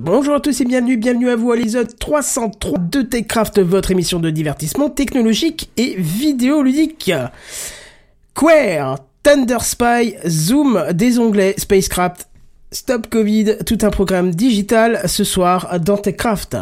Bonjour à tous et bienvenue, bienvenue à vous à l'épisode 303 de TechCraft, votre émission de divertissement technologique et vidéoludique. Queer, Thunder Spy, Zoom, des onglets, Spacecraft, Stop Covid, tout un programme digital ce soir dans TechCraft.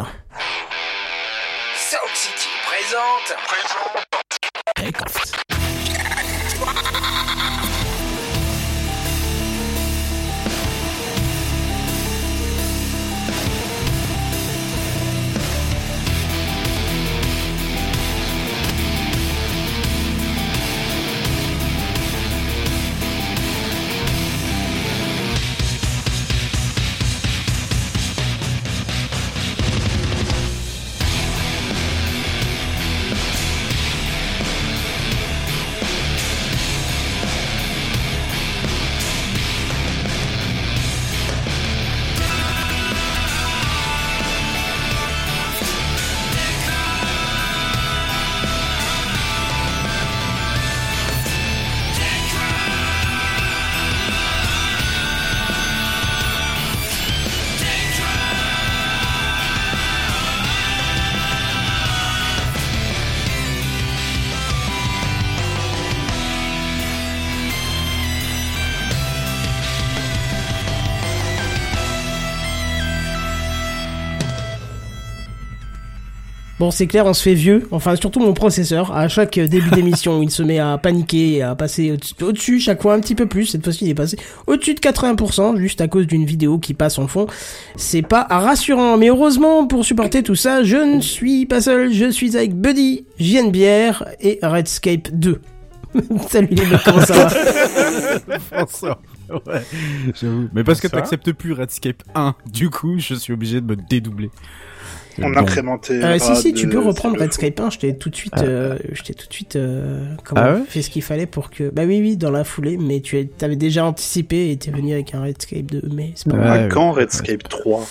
Bon, c'est clair, on se fait vieux. Enfin, surtout mon processeur. À chaque début d'émission, il se met à paniquer et à passer au- au-dessus, chaque fois un petit peu plus. Cette fois-ci, il est passé au-dessus de 80%, juste à cause d'une vidéo qui passe en fond. C'est pas rassurant. Mais heureusement, pour supporter tout ça, je ne suis pas seul. Je suis avec Buddy, JNBR et Redscape 2. Salut les mecs, comment ça va François. Ouais, j'avoue. Mais parce que t'acceptes plus Redscape 1, du coup, je suis obligé de me dédoubler. On Bon. incrémenté. Euh, si, si, tu peux reprendre Redscape 1, je t'ai tout de suite, euh, je t'ai tout de suite, euh, comment, Ah ouais fait ce qu'il fallait pour que, bah oui, oui, dans la foulée, mais tu t'avais déjà anticipé et t'es venu avec un Redscape 2, mais c'est pas. Ouais, À ouais. quand Redscape 3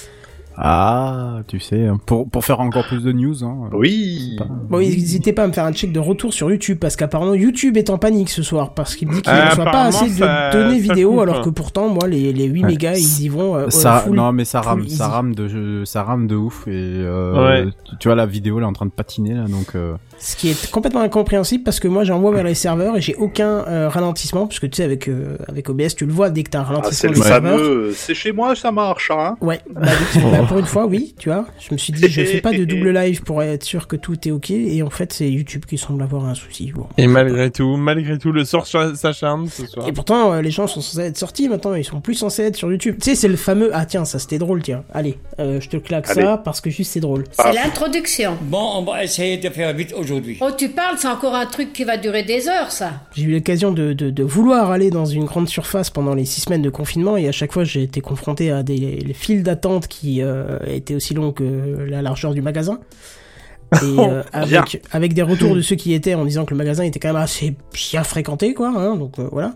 Ah, tu sais, hein, pour, pour faire encore plus de news, hein. Oui. pas- Bon, n'hésitez pas à me faire un check de retour sur YouTube parce qu'apparemment YouTube est en panique ce soir parce qu'il dit qu'il ne Euh, reçoit pas assez de ça- données ça vidéo coupe. alors que pourtant moi les, les 8 Ouais. mégas ils y vont euh, Ça, full. non, mais ça rame, ça rame de, ça rame de ouf et euh, Ouais. tu, tu vois la vidéo elle est en train de patiner là, donc euh, Ce qui est complètement incompréhensible parce que moi j'envoie vers les serveurs et j'ai aucun euh, ralentissement parce que tu sais avec euh, avec OBS tu le vois dès que t'as un Ah, c'est ralentissement le des serveurs. fameux. C'est chez moi, ça marche, hein. Ouais, bah, donc, bah, pour une fois, oui, tu vois. Je me suis dit, je fais pas de double live pour être sûr que tout est ok, et en fait, c'est YouTube qui semble avoir un souci. Bon. Et malgré tout, malgré tout, le sort ch- s'acharne ce soir. Et pourtant, euh, les gens sont censés être sortis maintenant, ils sont plus censés être sur YouTube. Tu sais, c'est le fameux, ah tiens, ça c'était drôle, tiens. Allez, euh, je te claque Allez. ça parce que juste c'est drôle. Ah. C'est l'introduction. Bon, on va essayer de faire vite aujourd'hui. Oh, tu parles, c'est encore un truc qui va durer des heures, ça. J'ai eu l'occasion de, de, de vouloir aller dans une grande surface pendant les six semaines de confinement, et à chaque fois, j'ai été confronté à des les files d'attente qui euh, étaient aussi longues que la largeur du magasin. Et euh, avec, avec des retours de ceux qui y étaient en disant que le magasin était quand même assez bien fréquenté, quoi. Hein, donc euh, voilà.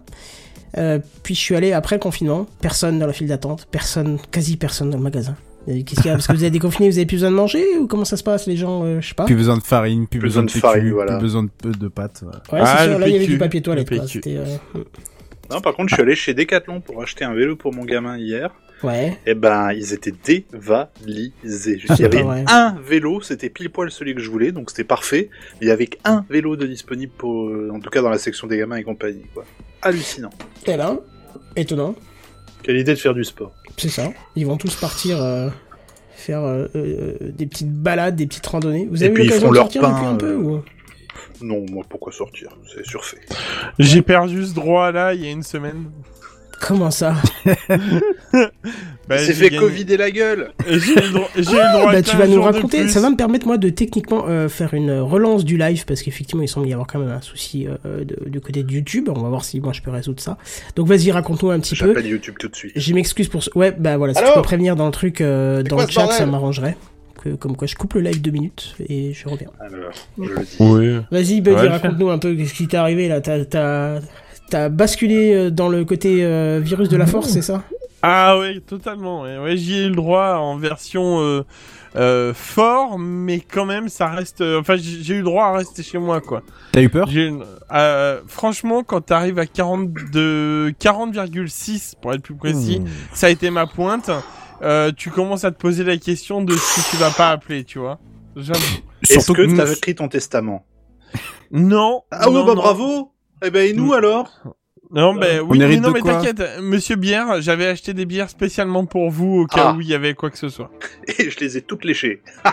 Euh, puis je suis allé après le confinement, personne dans la file d'attente, personne, quasi personne dans le magasin. Et Qu'est-ce qu'il y a? Parce que vous êtes déconfiné, vous avez plus besoin de manger ou comment ça se passe les gens euh, Je sais pas? plus besoin de farine, plus, Plus besoin de, de farine, PQ, voilà. plus besoin de peu de pâtes. ouais. Ouais, c'est Ah, sûr. le Là, il y avait du papier toilette. euh, Non, par contre, je suis allé chez Decathlon pour acheter un vélo pour mon gamin hier. Ouais. Et ben, ils étaient dévalisés. Il y avait un vélo, c'était pile poil celui que je voulais, donc c'était parfait. Mais il y avait qu'un vélo de disponible pour, euh, en tout cas dans la section des gamins et compagnie, quoi. Hallucinant. Et là, étonnant. Quelle idée de faire du sport. C'est ça. Ils vont tous partir euh, faire euh, euh, des petites balades, des petites randonnées. Vous Et avez eu puis, ils l'occasion de leur sortir pain, depuis un peu euh, ou... Non, moi, pourquoi sortir? C'est surfait. J'ai perdu ce droit là il y a une semaine. Comment ça Bah, Il s'est fait gagné- covider la gueule Et J'ai eu le droit, eu droit à Bah, tu 15 vas nous raconter. Ça va me permettre moi de techniquement euh, faire une relance du live parce qu'effectivement il semble y avoir quand même un souci euh, de- du côté de YouTube. On va voir si moi je peux résoudre ça. Donc vas-y raconte-nous un petit peu. J'appelle YouTube tout de suite. Je m'excuse pour ce... Ouais, bah voilà, si Allô tu peux prévenir dans le truc, euh, dans quoi le chat, ça m'arrangerait. Que, comme quoi je coupe le live deux minutes et je reviens. Alors, je le dis. Oui. Vas-y, Buddy, Ouais, raconte-nous un peu ce qui t'est arrivé là. T'as, t'as, basculé euh, dans le côté euh, virus de la force, c'est ça? Ah oui, totalement. Ouais, ouais j'y ai eu le droit en version euh, euh, fort, mais quand même, ça reste. Enfin, j'ai eu le droit à rester chez moi, quoi. T'as eu peur? Une- euh, franchement, quand t'arrives à 42 40,6 pour être plus précis, Mmh. ça a été ma pointe. euh, tu commences à te poser la question de si tu vas pas appeler, tu vois. Est-ce que que- tu avais écrit ton testament? Non. Ah oui, non, bah non. bravo Eh ben, et nous alors Non, ben oui, mais non, mais t'inquiète, Monsieur Bière, j'avais acheté des bières spécialement pour vous au cas Ah. où il y avait quoi que ce soit. Et je les ai toutes léchées.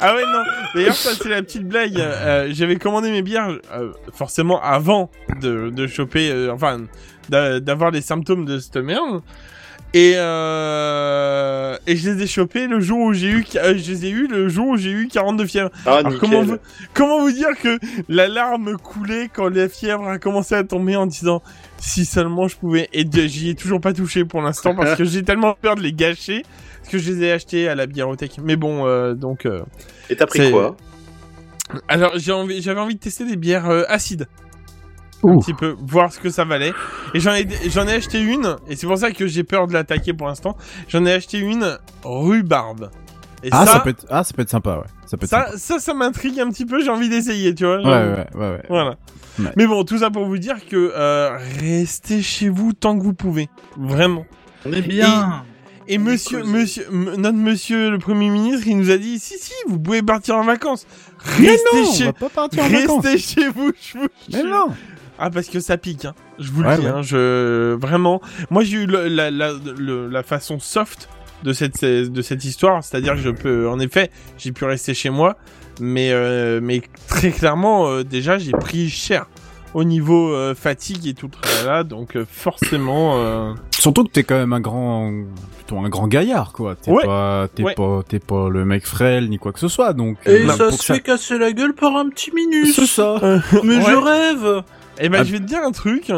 Ah ouais, non. D'ailleurs, ça, c'est la petite blague. Euh, J'avais commandé mes bières, euh, forcément, avant de, de choper, euh, enfin, d'a- d'avoir les symptômes de cette merde. Et, euh, et je les ai chopés le jour où j'ai eu, euh, je les ai eu le jour où j'ai eu 42 fièvres. Ah, Alors, comment vous, comment vous dire que la larme coulait quand la fièvre a commencé à tomber en disant si seulement je pouvais. Et j'y ai toujours pas touché pour l'instant parce que j'ai tellement peur de les gâcher parce que je les ai achetés à la biérothèque. Mais bon, euh, donc. euh, Et t'as pris quoi? Alors j'ai envie, j'avais envie de tester des bières euh, acides. Un Ouh. petit peu, voir ce que ça valait. Et j'en ai, j'en ai acheté une, et c'est pour ça que j'ai peur de l'attaquer pour l'instant. J'en ai acheté une rhubarbe. Et Ah, ça, ça... peut être, ah, ça peut être sympa, ouais. Ça peut être ça, ça, ça m'intrigue un petit peu. J'ai envie d'essayer, tu vois. Ouais, ouais, ouais, ouais. Voilà. Ouais. Mais bon, tout ça pour vous dire que euh, restez chez vous tant que vous pouvez, vraiment. On est bien Et On monsieur, monsieur, notre monsieur le premier ministre, il nous a dit si si, vous pouvez partir en vacances. Mais Restez on chez, va pas partir en vacances. restez chez vous. Je vous Mais non. Ah parce que ça pique, hein. Je vous Ouais, le dis, ouais. hein, je vraiment. Moi j'ai eu le- la, la, le- la façon soft de cette de cette histoire, c'est-à-dire que je peux, en effet, j'ai pu rester chez moi, mais euh, mais très clairement euh, déjà j'ai pris cher au niveau euh, fatigue et tout là, donc euh, forcément. euh, Surtout que t'es quand même un grand, plutôt un grand gaillard, quoi. T'es Ouais. pas, t'es Ouais. pas, t'es pas le mec frêle ni quoi que ce soit, donc. Et euh, ça se fait casser la gueule par un petit minus C'est ça. Mais Ouais. je rêve Eh ben Ah. je vais te dire un truc.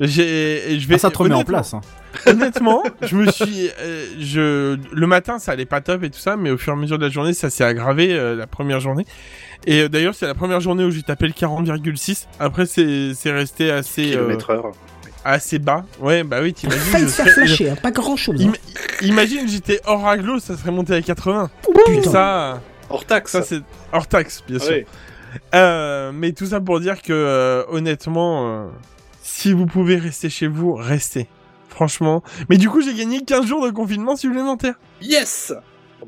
J'ai, je vais. Ah, ça te remet en honnêtement- place. Hein. Honnêtement, je me suis, euh, je, le matin ça allait pas top et tout ça, mais au fur et à mesure de la journée ça s'est aggravé euh, la première journée. Et euh, d'ailleurs c'est la première journée où j'ai tapé le 40,6. Après c'est, c'est resté assez, Kilomètre heure. assez bas. Ouais bah oui t'imagines. Failli se faire flasher, hein, pas grand chose. Im- imagine j'étais hors aglo, ça serait monté à 80. Putain. Ça, Hors taxe ça c'est hors taxe bien Ah sûr. oui. Euh, mais tout ça pour dire que euh, honnêtement, euh, si vous pouvez rester chez vous, restez. Franchement. Mais du coup, j'ai gagné 15 jours de confinement supplémentaire. Yes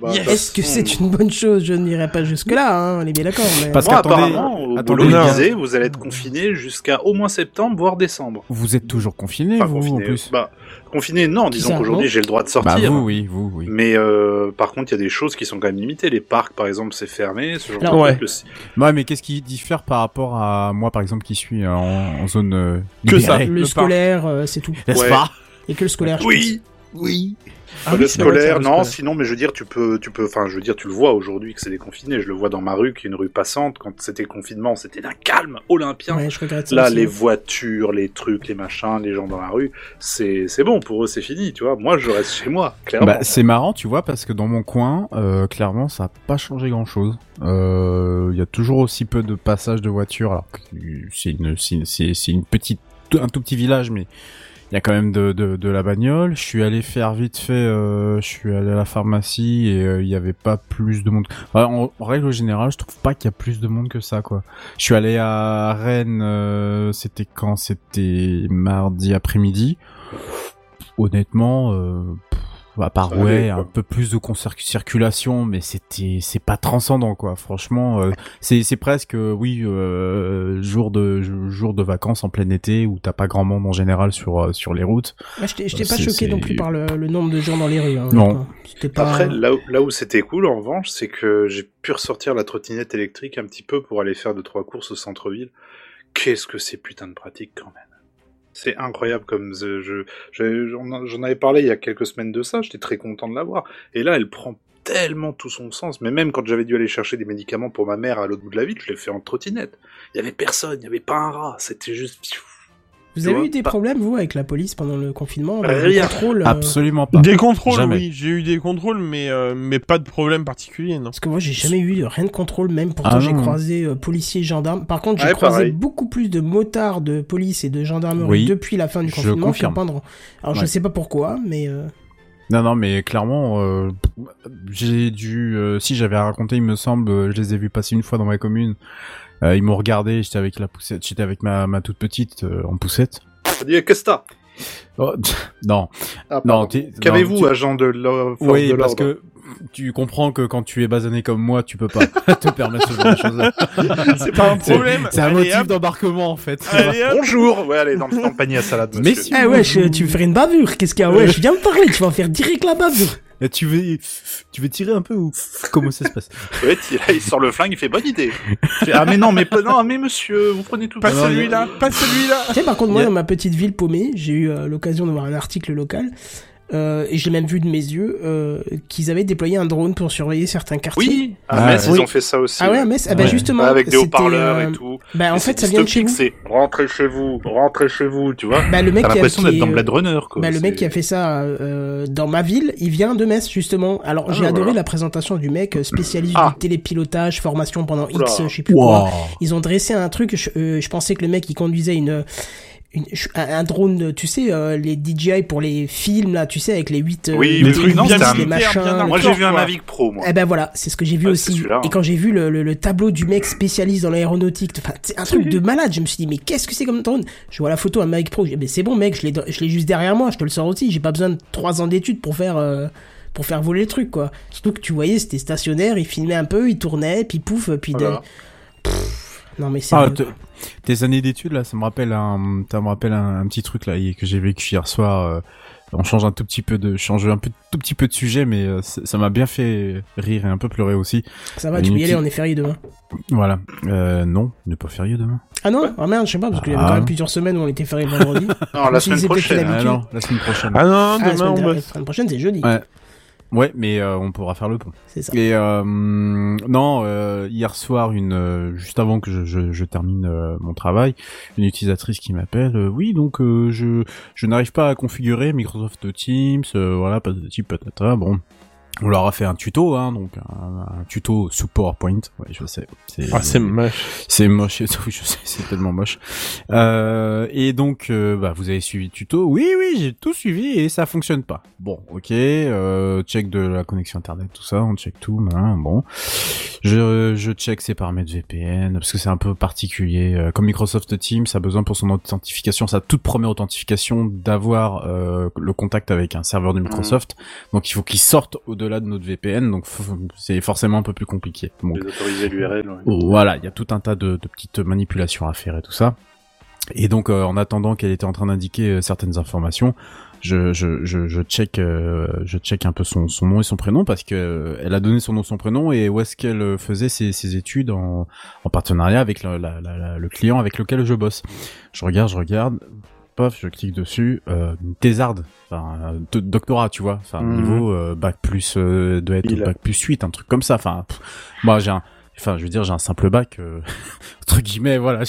bah, Yes. bah, Est-ce que c'est une bonne chose? Je n'irai pas jusque-là, hein, on est bien d'accord. Mais... Parce Moi, qu'attendez- apparemment, au attendez, boulot, vous allez être confiné jusqu'à au moins septembre, voire décembre. Vous êtes toujours confiné, Enfin, vous, en confiné. plus. Bah, confiné, non, disons qu'aujourd'hui j'ai le droit de Bah, sortir. vous, oui, vous, oui. Mais euh, par contre, il y a des choses qui sont quand même limitées. Les parcs, par exemple, c'est fermé. Ce genre Alors, de ouais. truc, Ouais, mais qu'est-ce qui diffère par rapport à moi, par exemple, qui suis en, en zone euh, Que ça. libérée? Le, le scolaire, euh, c'est tout. N'est-ce Ouais. pas? Et que le scolaire. je Oui, oui. Ah le oui, scolaire, non. scolaire. Sinon, mais je veux dire, tu peux, tu peux, enfin, je veux dire, tu le vois aujourd'hui que c'est déconfiné. Je le vois dans ma rue, qui est une rue passante. Quand c'était le confinement, c'était d'un calme olympien. Ouais, je regrette ça Là, aussi. les voitures, les trucs, les machins, les gens dans la rue, c'est c'est bon pour eux, c'est fini, tu vois. Moi, je reste chez moi, clairement. Bah, c'est marrant, tu vois, parce que dans mon coin, euh, clairement, ça a pas changé grand-chose. Euh, Il y a toujours aussi peu de passages de voitures, alors c'est une, c'est c'est- c'est une petite, un tout petit village, mais il y a quand même de, de, de la bagnole. Je suis allé faire vite fait, euh, je suis allé à la pharmacie et euh, il y avait pas plus de monde. Enfin, en, règle générale, je trouve pas qu'il y a plus de monde que ça, quoi. Je suis allé à Rennes, euh, c'était quand? C'était mardi après-midi. Honnêtement, euh, à part ouais, quoi. un peu plus de circulation, mais c'était c'est pas transcendant quoi. Franchement, euh, c'est c'est presque euh, oui euh, jour de jour de vacances en plein été où t'as pas grand monde en général sur sur les routes. Moi, je t'ai pas choqué non plus par le, le nombre de gens dans les rues. hein, Non. pas. Après, là où, là où c'était cool, en revanche, c'est que j'ai pu ressortir la trottinette électrique un petit peu pour aller faire deux trois courses au centre-ville. Qu'est-ce que c'est putain de pratique quand même. C'est incroyable comme je, je- je- j'en avais parlé il y a quelques semaines de ça. J'étais très content de l'avoir. Et là, elle prend tellement tout son sens. Mais même quand j'avais dû aller chercher des médicaments pour ma mère à l'autre bout de la ville, je l'ai fait en trottinette. Il y avait personne, il y avait pas un rat. C'était juste. Vous avez eu des pas- problèmes, vous, avec la police pendant le confinement le Rien. contrôle, euh, Absolument pas. Des contrôles, Jamais. oui, j'ai eu des contrôles, mais euh, mais pas de problème particulier, non. Parce que moi, j'ai jamais eu de- rien de contrôle, même pourtant Ah j'ai croisé euh, policiers, gendarmes. Par contre, j'ai Ouais, croisé pareil. beaucoup plus de motards de police et de gendarmerie Oui, depuis la fin du je confinement confirme. que pendant. Alors, je Ouais. sais pas pourquoi, mais euh, Non, non, mais clairement, euh, j'ai dû, euh, si j'avais raconté, il me semble, euh, je les ai vus passer une fois dans ma commune. Euh, ils m'ont regardé, j'étais avec la poussette, j'étais avec ma, ma toute petite euh, en poussette. On dit qu'est-ce que Oh, non, Ah, non. Qu'avez-vous, agent de l'ordre Oui, parce que tu comprends que quand tu es basané comme moi, tu peux pas te permettre ce genre de choses-là. C'est pas un problème. C'est un Allez, motif d'embarquement en fait. Allez. Bonjour Ouais, allez, dans, dans le panier à salade, monsieur. Messieurs, Eh wesh, tu veux faire une bavure? Qu'est-ce qu'il y a? Wesh, viens me parler, tu vas faire direct la bavure. Et tu veux, tu veux tirer un peu ou comment ça se passe? Ouais, il- là, il sort le flingue, il fait bonne idée. Fait, ah mais non, mais non, mais monsieur, vous prenez tout. Pas celui-là, pas celui-là. Tu sais, par contre, moi, Y a- dans ma petite ville paumée, j'ai eu euh, l'occasion de voir un article local, euh, et j'ai même vu de mes yeux, euh, qu'ils avaient déployé un drone pour surveiller certains quartiers. Oui, à Ah, Metz, oui. ils ont fait ça aussi. Ah ouais, à Metz, ah bah Ouais. justement. avec des haut-parleurs euh, et tout. Bah en Et fait, ça vient de chez vous. C'est rentrez chez vous, rentrez chez vous, tu vois. Bah le mec T'as qui a, l'impression d'être dans est, Blade Runner, quoi. Bah, le mec qui a fait ça euh, dans ma ville, il vient de Metz justement. Alors Ah, j'ai adoré la présentation du mec euh, spécialiste Ah. du télépilotage, formation pendant Oula. X, je sais plus quoi. Ils ont dressé un truc. Je, euh, je pensais que le mec il conduisait une, une un drone, tu sais, euh, les DJI pour les films là, tu sais, avec les 8 Oui, les trucs, non, les un- machins. bien Moi, j'ai vu un. Mavic Pro, moi. Eh ben voilà, c'est ce que j'ai vu aussi. Et quand j'ai vu le, le, le tableau du mec spécialiste dans l'aéronautique, enfin, c'est un truc de malade. Je me suis dit, mais qu'est-ce que c'est comme drone? Je vois la photo, un Mavic Pro. Je dis, mais c'est bon, mec, je l'ai, je l'ai juste derrière moi. Je te le sors aussi. J'ai pas besoin de trois ans d'études pour faire, euh, pour faire voler le truc, quoi. Surtout que tu voyais, c'était stationnaire. Il filmait un peu, il tournait, puis pouf, puis de- Voilà. Non mais c'est. Ah, te- tes années d'études là, ça me rappelle un, ça me rappelle un, un petit truc là que j'ai vécu hier soir. euh, on change un tout petit peu de, change un peu, tout petit peu de sujet, mais euh, ça m'a bien fait rire et un peu pleurer aussi. ça va, tu peux y aller, on est férié demain. Voilà. Euh, non, on n'est pas férié demain. Ah non, ah merde, je sais pas parce qu'il y avait Ah. quand même plusieurs semaines où on était férié le vendredi. Non, la semaine prochaine. Ah non, la semaine prochaine. Ah non, Ah, la demain semaine, on la semaine prochaine, c'est jeudi. Ouais. Ouais, mais euh, on pourra faire le pont. C'est ça. Et euh, non, euh, hier soir, une euh, juste avant que je, je, je termine euh, mon travail, une utilisatrice qui m'appelle. euh, oui, donc euh, je je n'arrive pas à configurer Microsoft Teams. euh, voilà, patati patata. Bon. On leur a fait un tuto, hein, donc un, un tuto sous PowerPoint. Ouais, je sais. C'est Ah, c'est moche. c'est moche, oui, je sais, c'est tellement moche. Euh, et donc, euh, bah, vous avez suivi le tuto. Oui, oui, j'ai tout suivi et ça fonctionne pas. Bon, ok, euh, check de la connexion internet, tout ça, on check tout, hein, bon. Je, je check ses paramètres VPN parce que c'est un peu particulier. Euh, Comme Microsoft Teams a besoin pour son authentification, sa toute première authentification, d'avoir euh, le contact avec un serveur de Microsoft. Donc, il faut qu'il sorte au-delà de notre VPN. Donc, c'est forcément un peu plus compliqué. Donc, l'URL. ouais. voilà, il y a tout un tas de, de petites manipulations à faire et tout ça. Et donc, euh, en attendant qu'elle était en train d'indiquer euh, certaines informations, je, je, je, je check, euh, je check un peu son, son nom et son prénom parce que euh, elle a donné son nom, son prénom et où est-ce qu'elle faisait ses, ses études en, en partenariat avec le, la- la- la- le client avec lequel je bosse. Je regarde, je regarde, paf, je clique dessus, euh, une thésarde, enfin, do- doctorat, tu vois, enfin, Mhm. niveau euh, bac plus, euh, doit être bac plus 8, un truc comme ça, enfin, moi j'ai un, enfin, je veux dire, j'ai un simple bac, euh, entre guillemets, voilà.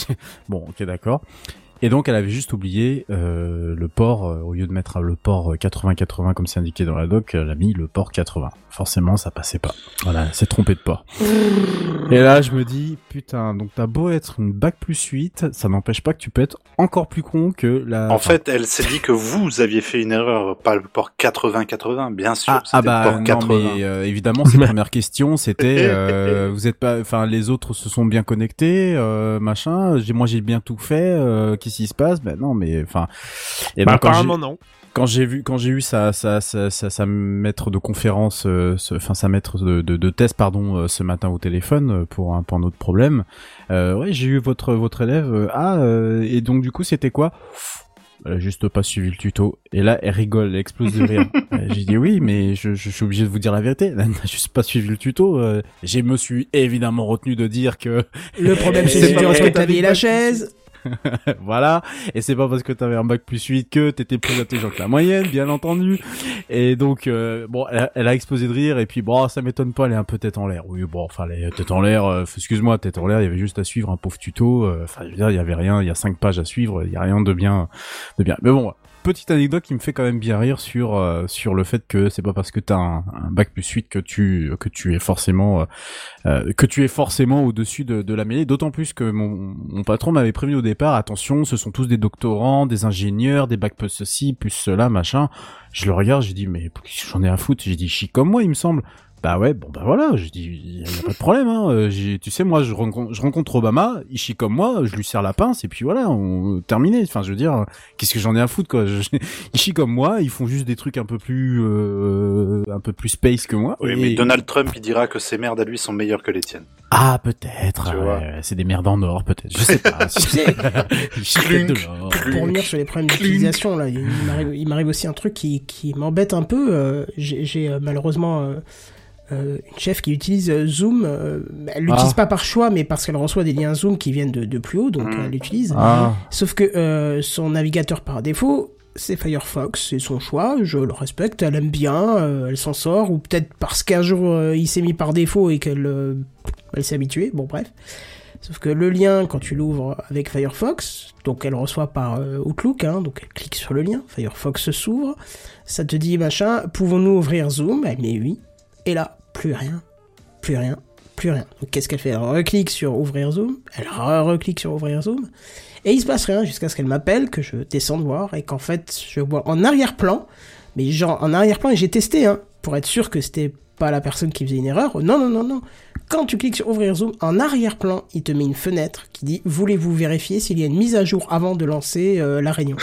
Bon, ok, d'accord. Et donc, elle avait juste oublié euh, le port, euh, au lieu de mettre le port euh, 80-80 comme c'est indiqué dans la doc, elle a mis le port 80. Forcément, ça passait pas. Voilà, elle s'est trompée de port. Et là, je me dis, putain, donc t'as beau être une bac plus 8, ça n'empêche pas que tu peux être encore plus con que la... En enfin, fait, elle s'est dit que vous aviez fait une erreur, pas le port 80-80, bien sûr. Ah, c'était ah le bah port non 80. mais euh, évidemment ses premières questions c'était euh, vous êtes pas enfin les autres se sont bien connectés euh, machin j'ai moi j'ai bien tout fait euh, qu'est-ce qui se passe? Ben non mais enfin et Bah, apparemment non. Quand j'ai vu quand j'ai eu sa sa sa sa, sa maître de conférence euh, ce- enfin sa maître de, de, de test pardon euh, ce matin au téléphone euh, pour un pour un autre problème euh, ouais j'ai eu votre votre élève euh, ah euh, et donc du coup c'était quoi? Elle a juste pas suivi le tuto. Et là elle rigole elle explose de rire. Euh, j'ai dit oui mais je, je, suis obligé de vous dire la vérité. Elle n'a juste pas suivi le tuto euh, je me suis évidemment retenu de dire que Le problème, C'est vie et la chaise. voilà. Et c'est pas parce que t'avais un bac plus 8 que t'étais plus intelligent que la moyenne, bien entendu. Et donc, euh, bon, elle a, elle a explosé de rire. Et puis, bon, ça m'étonne pas, elle est un peu tête en l'air. Oui, bon, enfin, elle est tête en l'air. euh, excuse-moi, tête en l'air. Il y avait juste à suivre un pauvre tuto. euh, Enfin, je veux dire, il y avait rien. Il y a cinq pages à suivre. Il y a rien de bien, de bien. Mais bon. Petite anecdote qui me fait quand même bien rire sur euh, sur le fait que c'est pas parce que t'as un, un bac plus 8 que tu que tu es forcément euh, euh, que tu es forcément au-dessus de, de la mêlée, d'autant plus que mon, mon patron m'avait prévenu au départ, attention, ce sont tous des doctorants, des ingénieurs, des bacs plus ceci, plus cela, machin. Je le regarde, j'ai dit, mais j'en ai à foutre, j'ai dit, chic comme moi, il me semble. Bah ouais, bon bah voilà, je dis, y a pas de problème. Hein. Euh, j'ai- tu sais, moi, je rencontre, je rencontre Obama, il chie comme moi, je lui serre la pince et puis voilà, on terminé. Enfin, je veux dire, qu'est-ce que j'en ai à foutre quoi je, Ils chient comme moi, ils font juste des trucs un peu plus, euh, un peu plus space que moi. Oui, et- mais Donald Trump, il dira que ses merdes à lui sont meilleures que les tiennes. Ah peut-être, ouais, c'est des merdes en or peut-être. Je sais pas. De l'or. pour revenir sur les problèmes d'utilisation, là, il m'arrive, il m'arrive aussi un truc qui, qui m'embête un peu. euh, j'ai, j'ai, euh, malheureusement euh, euh, une chef qui utilise euh, Zoom. euh, elle l'utilise Ah. pas par choix, mais parce qu'elle reçoit des liens Zoom qui viennent de, de plus haut, donc Mm. elle l'utilise. Ah. Sauf que euh, son navigateur par défaut, c'est Firefox, c'est son choix, je le respecte, elle aime bien, euh, elle s'en sort, ou peut-être parce qu'un jour euh, il s'est mis par défaut et qu'elle euh, elle s'est habituée, bon bref. Sauf que le lien, quand tu l'ouvres avec Firefox, donc elle reçoit par euh, Outlook, hein, donc elle clique sur le lien, Firefox s'ouvre, ça te dit machin, pouvons-nous ouvrir Zoom? Elle met oui, et là, plus rien, plus rien, plus rien. Donc qu'est-ce qu'elle fait? Elle reclique sur ouvrir Zoom, elle re-reclique sur ouvrir Zoom, et il se passe rien jusqu'à ce qu'elle m'appelle, que je descende voir, et qu'en fait, je vois en arrière-plan, mais genre en arrière-plan, et j'ai testé, hein, pour être sûr que c'était pas la personne qui faisait une erreur. Non, non, non, non. Quand tu cliques sur ouvrir Zoom, en arrière-plan, il te met une fenêtre qui dit Voulez-vous vérifier s'il y a une mise à jour avant de lancer euh, la réunion?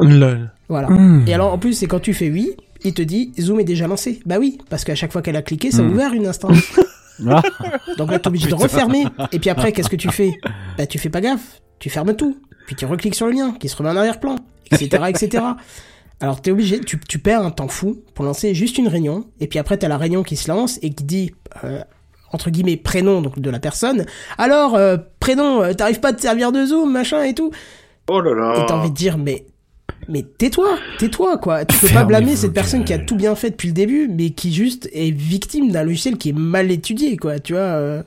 Lol. Voilà. Hmm. Et alors, en plus, c'est quand tu fais oui, il te dit Zoom est déjà lancé. Bah oui, parce qu'à chaque fois qu'elle a cliqué, ça a Hmm. ouvert une instance. Donc là, t'es obligé de refermer. Et puis après, qu'est-ce que tu fais? Bah, tu fais pas gaffe. Tu fermes tout. Puis tu recliques sur le lien, qui se remet en arrière-plan, etc., etc. Alors, t'es obligé, tu, tu perds un temps fou pour lancer juste une réunion. Et puis après, t'as la réunion qui se lance et qui dit, euh, entre guillemets, prénom donc de la personne. Alors, euh, prénom, euh, t'arrives pas à te servir de Zoom, machin et tout. Oh là là Et t'as envie de dire, mais, mais tais-toi, tais-toi, quoi. Tu peux pas blâmer cette personne qui a tout bien fait depuis le début, mais qui juste est victime d'un logiciel qui est mal étudié, quoi. Tu vois. euh.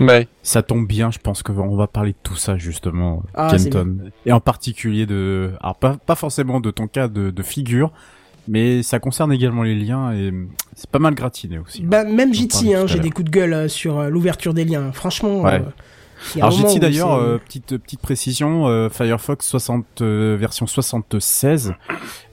Ouais. Ça tombe bien, je pense qu'on va parler de tout ça justement, Ah, c'est Kenton. Et en particulier de, alors pas, pas forcément de ton cas de, de figure, mais ça concerne également les liens et c'est pas mal gratiné aussi. Bah, même parlait hein, j'ai des coups de gueule euh, sur euh, l'ouverture des liens. Franchement. Ouais. euh, Alors où d'ailleurs, euh, petite petite précision, euh, Firefox 60 euh, version 76.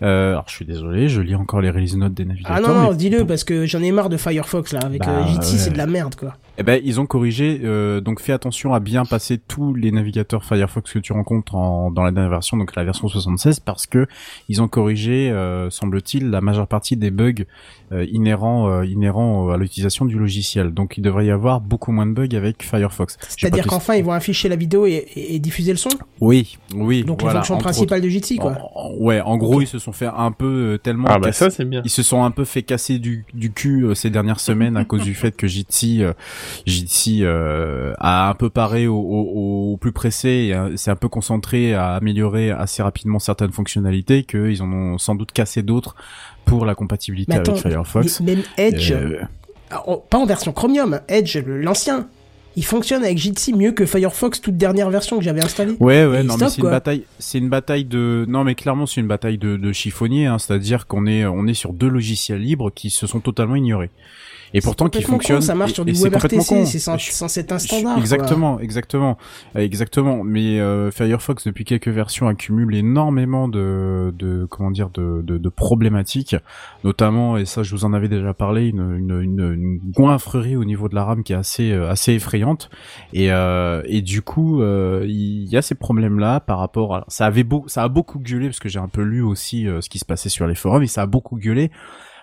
Euh, alors je suis désolé, je lis encore les release notes des navigateurs. Ah non, non, dis-le, parce que j'en ai marre de Firefox, là. Avec Bah, euh, Jitsi, ouais. c'est de la merde, quoi. Eh ben, ils ont corrigé, euh, donc fais attention à bien passer tous les navigateurs Firefox que tu rencontres en, dans la dernière version, donc la version 76, parce que ils ont corrigé, euh, semble-t-il, la majeure partie des bugs euh, inhérents, euh, inhérents à l'utilisation du logiciel. Donc il devrait y avoir beaucoup moins de bugs avec Firefox. C'est-à-dire qu'enfin, ils vont afficher la vidéo et, et- et diffuser le son. Oui, oui. Donc, voilà, les fonctions entre principales de Jitsi, quoi. En- en- ouais, en gros, ils se sont fait un peu euh, tellement Ah bah ça c'est bien. ils se sont un peu fait casser du, du cul euh, ces dernières semaines à cause du fait que Jitsi, euh, Jitsi euh, a un peu paré au, au, au plus pressé et euh, s'est un peu concentré à améliorer assez rapidement certaines fonctionnalités qu'ils en ont sans doute cassé d'autres pour la compatibilité attends, avec Firefox. même Edge, Euh, pas en version Chromium, Edge, l'ancien, il fonctionne avec Jitsi mieux que Firefox toute dernière version que j'avais installée. Ouais, ouais, non, mais c'est une bataille, c'est une bataille de, non, mais clairement, c'est une bataille de, de chiffonnier, hein, c'est-à-dire qu'on est, on est sur deux logiciels libres qui se sont totalement ignorés. Et pourtant, qui con, fonctionnent. ça marche et- sur du WebRTC, c'est censé être un standard. quoi. Exactement, exactement, exactement. Mais euh, Firefox depuis quelques versions accumule énormément de, de comment dire, de, de, de problématiques, notamment et ça je vous en avais déjà parlé, une, une, une, une goinfrerie au niveau de la RAM qui est assez euh, assez effrayante. Et euh, et du coup euh, il y a ces problèmes là par rapport à ça avait beau ça a beaucoup gueulé parce que j'ai un peu lu aussi euh, ce qui se passait sur les forums et ça a beaucoup gueulé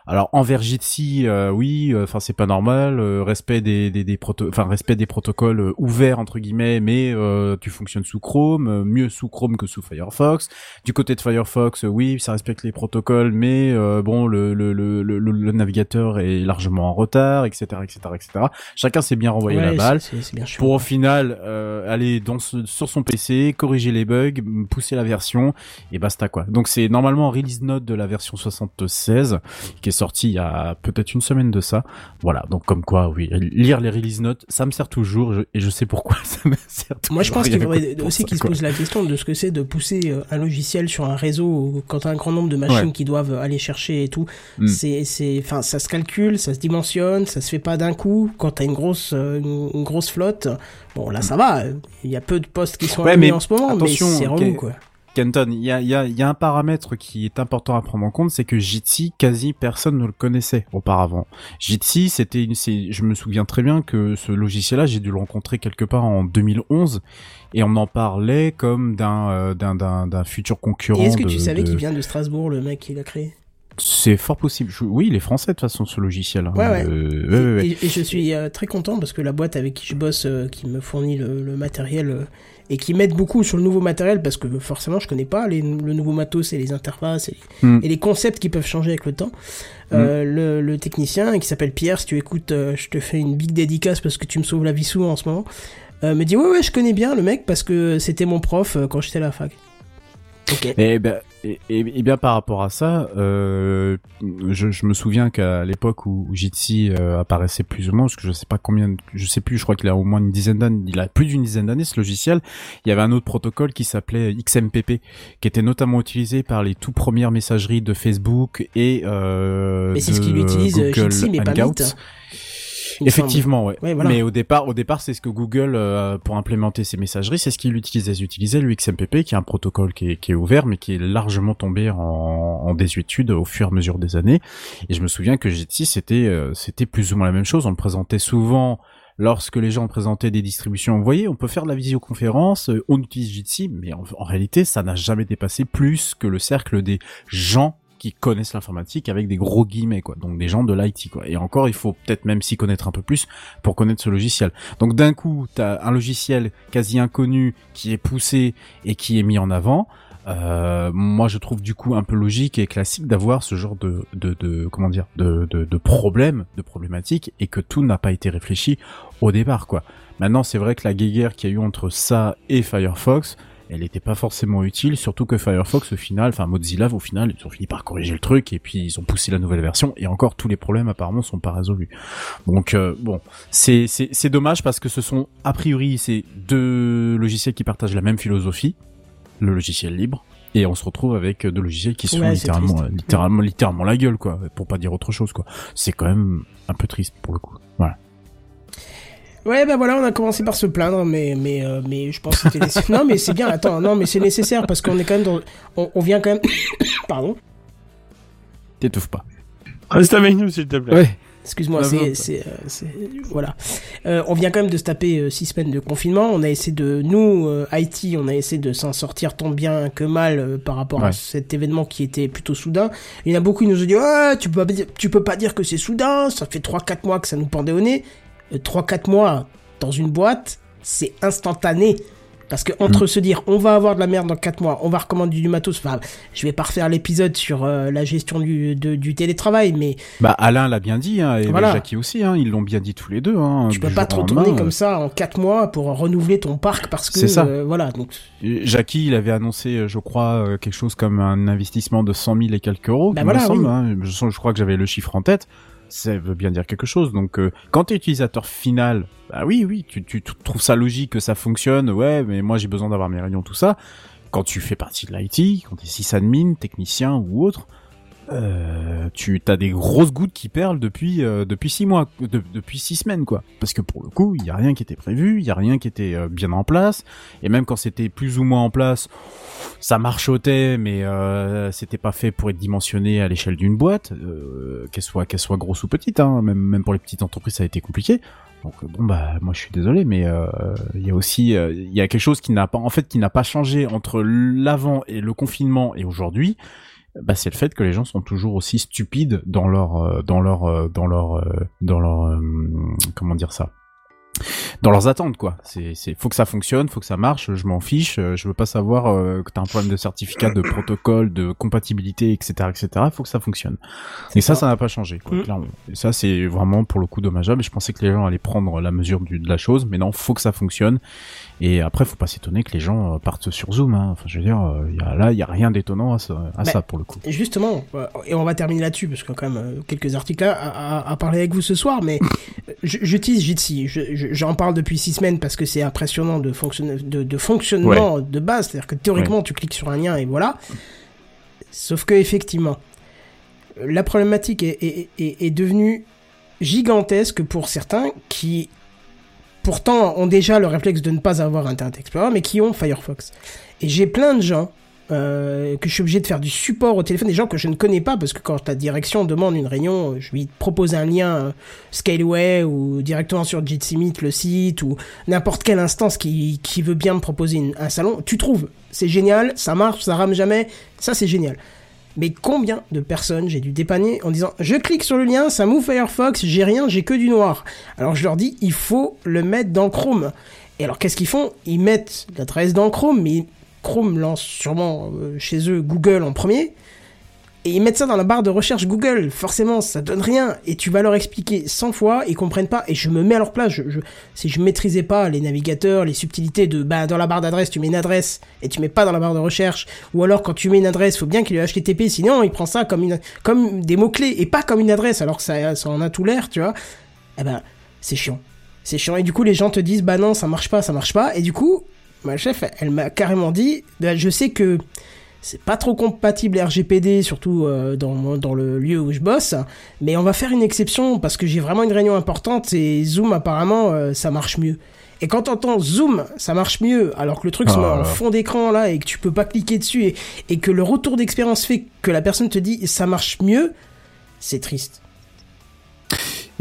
alors envers Jitsi, euh, oui, enfin c'est pas normal, euh, respect des des, des proto enfin respect des protocoles euh, ouverts entre guillemets, mais euh, tu fonctionnes sous Chrome, euh, mieux sous Chrome que sous Firefox. Du côté de Firefox, euh, oui, ça respecte les protocoles, mais euh, bon le le, le le le navigateur est largement en retard, etc etc etc. Chacun s'est bien renvoyé Ouais, la balle bien pour au final euh, aller dans ce- sur son PC, corriger les bugs, pousser la version et basta quoi. Donc c'est normalement en release note de la version 76 qui est sortie il y a peut-être une semaine de ça. Voilà, donc comme quoi oui, lire les release notes, ça me sert toujours je- et je sais pourquoi ça me sert toujours. Moi, je pense qu'il faudrait aussi qu'ils se posent la question de ce que c'est de pousser euh, un logiciel sur un réseau quand t'as un grand nombre de machines Ouais. qui doivent aller chercher et tout. Mm. C'est, c'est, enfin, ça se calcule, ça se dimensionne, ça se fait pas d'un coup. Quand t'as une grosse, euh, une, une grosse flotte, bon, là, ça va. Il y a peu de postes qui sont Ouais, allumés mais en ce moment, attention, mais c'est relou, quoi. Kenton, il y a, y, a, y a un paramètre qui est important à prendre en compte, c'est que Jitsi, quasi personne ne le connaissait auparavant. Jitsi, c'était une, c'est, je me souviens très bien que ce logiciel-là, j'ai dû le rencontrer quelque part en 2011, et on en parlait comme d'un, euh, d'un, d'un, d'un futur concurrent. Et est-ce que de- tu savais de- qu'il vient de Strasbourg, le mec qui l'a créé? C'est fort possible. Je- Oui, il est français de toute façon, ce logiciel. hein. Ouais, ouais. Euh. Et, et je suis euh, très content parce que la boîte avec qui je bosse, euh, qui me fournit le, le matériel et qui m'aide beaucoup sur le nouveau matériel parce que forcément je connais pas les, le nouveau matos et les interfaces et, Hmm. et les concepts qui peuvent changer avec le temps. Euh, le, le technicien qui s'appelle Pierre, si tu écoutes, je te fais une big dédicace parce que tu me sauves la vie souvent en ce moment. me dit ouais ouais je connais bien le mec parce que c'était mon prof quand j'étais à la fac. Et, ben, et, et- et bien par rapport à ça, euh, je, je me souviens qu'à l'époque où, où Jitsi euh, apparaissait plus ou moins, parce que je sais pas combien, je sais plus, je crois qu'il a au moins une dizaine d'années, il a plus d'une dizaine d'années ce logiciel. Il y avait un autre protocole qui s'appelait XMPP, qui était notamment utilisé par les tout premières messageries de Facebook et euh, Mais c'est ce qu'il utilise euh, Jitsi mais pas Hangouts. Meet. hein. Il me semble. Effectivement, ouais. Ouais, voilà. Mais au départ, au départ, c'est ce que Google euh, pour implémenter ses messageries, c'est ce qu'ils utilisaient. Ils utilisaient le XMPP, qui est un protocole qui est, qui est ouvert, mais qui est largement tombé en, en désuétude au fur et à mesure des années. Et je me souviens que Jitsi, c'était euh, c'était plus ou moins la même chose. On le présentait souvent lorsque les gens présentaient des distributions. Vous voyez, on peut faire de la visioconférence, euh, on utilise Jitsi, mais en, en réalité, ça n'a jamais dépassé plus que le cercle des gens qui connaissent l'informatique avec des gros guillemets quoi. Donc des gens de l'IT quoi. Et encore il faut peut-être même s'y connaître un peu plus pour connaître ce logiciel. Donc d'un coup t'as un logiciel quasi inconnu qui est poussé et qui est mis en avant. Euh, moi je trouve du coup un peu logique et classique d'avoir ce genre de, de, de comment dire de, de, de problèmes de problématiques et que tout n'a pas été réfléchi au départ quoi. Maintenant c'est vrai que la guéguerre qu'il y a eu entre ça et Firefox elle n'était pas forcément utile, surtout que Firefox au final, enfin Mozilla au final, ils ont fini par corriger le truc et puis ils ont poussé la nouvelle version et encore tous les problèmes apparemment sont pas résolus. Donc euh, bon, c'est dommage parce que ce sont a priori c'est deux logiciels qui partagent la même philosophie, le logiciel libre. Et on se retrouve avec deux logiciels qui se font Ouais, c'est littéralement, triste. littéralement, littéralement la gueule, quoi, pour pas dire autre chose, quoi. C'est quand même un peu triste pour le coup. Voilà. Ouais, ben voilà, on a commencé par se plaindre, mais mais euh, mais je pense que c'était nécessaire. non, mais c'est bien. Attends, non, mais c'est nécessaire parce qu'on est quand même dans, on, on vient quand même, pardon. T'étouffes pas. Reste avec nous, s'il te plaît. Ouais. Excuse-moi, c'est c'est euh, c'est- voilà. Euh, on vient quand même de se taper euh, six semaines de confinement. On a essayé de nous euh, IT, on a essayé de s'en sortir tant bien que mal euh, par rapport à cet événement qui était plutôt soudain. Il y en a beaucoup qui nous ont dit ouais, tu peux pas dire- tu peux pas dire que c'est soudain. Ça fait trois quatre mois que ça nous pendait au nez. Euh, Trois quatre mois dans une boîte, c'est instantané. Parce que entre se dire on va avoir de la merde dans 4 mois, on va recommander du matos, enfin je vais pas refaire l'épisode sur euh, la gestion du, de- du télétravail, mais Bah Alain l'a bien dit, hein, et Voilà. Jackie aussi, hein, ils l'ont bien dit tous les deux. Hein, tu peux pas te retourner lendemain, comme ça en 4 mois pour renouveler ton parc parce que C'est ça. euh, voilà donc euh, Jackie, il avait annoncé, euh, je crois, euh, quelque chose comme un investissement de 100 000 et quelques euros. Bah voilà, semble, oui. hein. je, je crois que j'avais le chiffre en tête. Ça veut bien dire quelque chose. Donc, euh, quand t'es utilisateur final, bah oui, oui, tu, tu, tu trouves ça logique que ça fonctionne. Ouais, mais moi j'ai besoin d'avoir mes réunions, tout ça. Quand tu fais partie de l'IT, quand t'es sysadmin, technicien ou autre, euh, tu as des grosses gouttes qui perlent depuis euh, depuis six mois, de- depuis six semaines quoi. Parce que pour le coup, il y a rien qui était prévu, il y a rien qui était euh, bien en place, et même quand c'était plus ou moins en place, ça marchotait, mais euh, c'était pas fait pour être dimensionné à l'échelle d'une boîte, euh, qu'elle soit qu'elle soit grosse ou petite. Hein, même même pour les petites entreprises, ça a été compliqué. Donc euh, bon bah moi je suis désolé, mais euh, il y a aussi euh, il y a quelque chose qui n'a pas en fait qui n'a pas changé entre l'avant et le confinement et aujourd'hui bah, c'est le fait que les gens sont toujours aussi stupides dans leur euh, dans leur euh, dans leur euh, dans leur comment dire ça dans leurs attentes quoi. C'est c'est faut que ça fonctionne faut que ça marche je m'en fiche je veux pas savoir euh, que t'as un problème de certificat de protocole de compatibilité etc etc faut que ça fonctionne. Et ça ça. n'a pas changé quoi, Mm. clairement. Et ça c'est vraiment pour le coup dommageable. Je pensais que les gens allaient prendre la mesure du, de la chose mais non faut que ça fonctionne et après faut pas s'étonner que les gens euh, partent sur Zoom hein. enfin je veux dire euh, y a, là il y a rien d'étonnant à, ça, à Bah, ça pour le coup. justement euh, et on va terminer là-dessus parce qu'il y a quand même quelques articles à, à- à parler avec vous ce soir mais je- j'utilise Jitsi. Je- je- j'en parle depuis six semaines parce que c'est impressionnant de, fonctionne- de, de fonctionnement de base. C'est-à-dire que théoriquement tu cliques sur un lien et voilà. Sauf que effectivement la problématique est, est, est, est devenue gigantesque pour certains qui pourtant ont déjà le réflexe de ne pas avoir Internet Explorer, mais qui ont Firefox. Et j'ai plein de gens euh, que je suis obligé de faire du support au téléphone, des gens que je ne connais pas, parce que quand la direction demande une réunion, je lui propose un lien euh, Scaleway ou directement sur Jitsi Meet, le site, ou n'importe quelle instance qui, qui veut bien me proposer un salon, tu trouves. C'est génial, ça marche, ça rame jamais, ça c'est génial. Mais combien de personnes j'ai dû dépanner en disant je clique sur le lien, ça m'ouvre Firefox, j'ai rien, j'ai que du noir. Alors je leur dis il faut le mettre dans Chrome. Et alors qu'est-ce qu'ils font? Ils mettent l'adresse dans Chrome, mais Chrome lance sûrement euh, chez eux Google en premier. Et ils mettent ça dans la barre de recherche Google. Forcément, ça donne rien. Et tu vas leur expliquer 100 fois, ils comprennent pas. Et je me mets à leur place. Je, je- si je maîtrisais pas les navigateurs, les subtilités de, bah, dans la barre d'adresse, tu mets une adresse et tu mets pas dans la barre de recherche. Ou alors, quand tu mets une adresse, faut bien qu'il y ait HTTP. Sinon, il prend ça comme une, comme des mots-clés et pas comme une adresse. Alors que ça, ça en a tout l'air, tu vois. Eh ben, c'est chiant. C'est chiant. Et du coup, les gens te disent, bah non, ça marche pas, ça marche pas. Et du coup, ma chef, elle m'a carrément dit, bah, je sais que c'est pas trop compatible RGPD, surtout euh, dans, dans le lieu où je bosse, mais on va faire une exception parce que j'ai vraiment une réunion importante et Zoom apparemment euh, ça marche mieux. Et quand t'entends Zoom, ça marche mieux, alors que le truc se met Ah. en fond d'écran là et que tu peux pas cliquer dessus et, et que le retour d'expérience fait que la personne te dit ça marche mieux, c'est triste.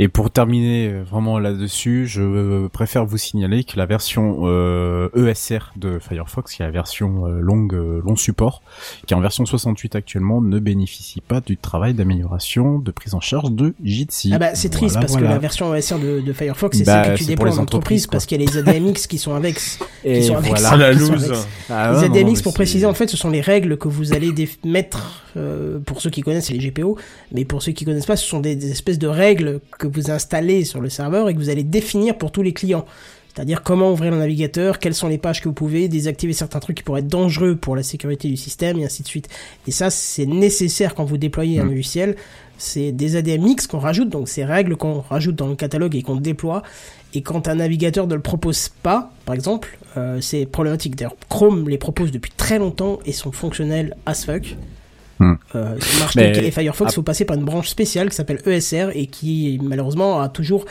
Et pour terminer euh, vraiment là-dessus, je euh, préfère vous signaler que la version euh, ESR de Firefox, qui est la version euh, longue, euh, long support, qui est en version 68 actuellement, ne bénéficie pas du travail d'amélioration de prise en charge de Jitsi. Ah bah c'est triste Voilà, parce que la version OSR de, de Firefox c'est Bah, celle que tu déploies les en entreprise quoi. parce qu'il y a les ADMX qui sont avec. Et sont avec voilà. ça. Ah, la sont avec- Ah les non, ADMX, pour préciser, en fait, ce sont les règles que vous allez mettre, euh, pour ceux qui connaissent, c'est les GPO, mais pour ceux qui connaissent pas, ce sont des, des espèces de règles que vous installez sur le serveur et que vous allez définir pour tous les clients. C'est-à-dire comment ouvrir le navigateur, quelles sont les pages que vous pouvez, désactiver certains trucs qui pourraient être dangereux pour la sécurité du système, et ainsi de suite. Et ça, c'est nécessaire quand vous déployez un Mm. logiciel. C'est des ADMX qu'on rajoute, donc ces règles qu'on rajoute dans le catalogue et qu'on déploie. Et quand un navigateur ne le propose pas, par exemple, euh, c'est problématique. D'ailleurs, Chrome les propose depuis très longtemps et sont fonctionnels as fuck. Hmm. Euh, marche Mais- et Firefox, ah. faut passer par une branche spéciale qui s'appelle ESR et qui malheureusement a toujours,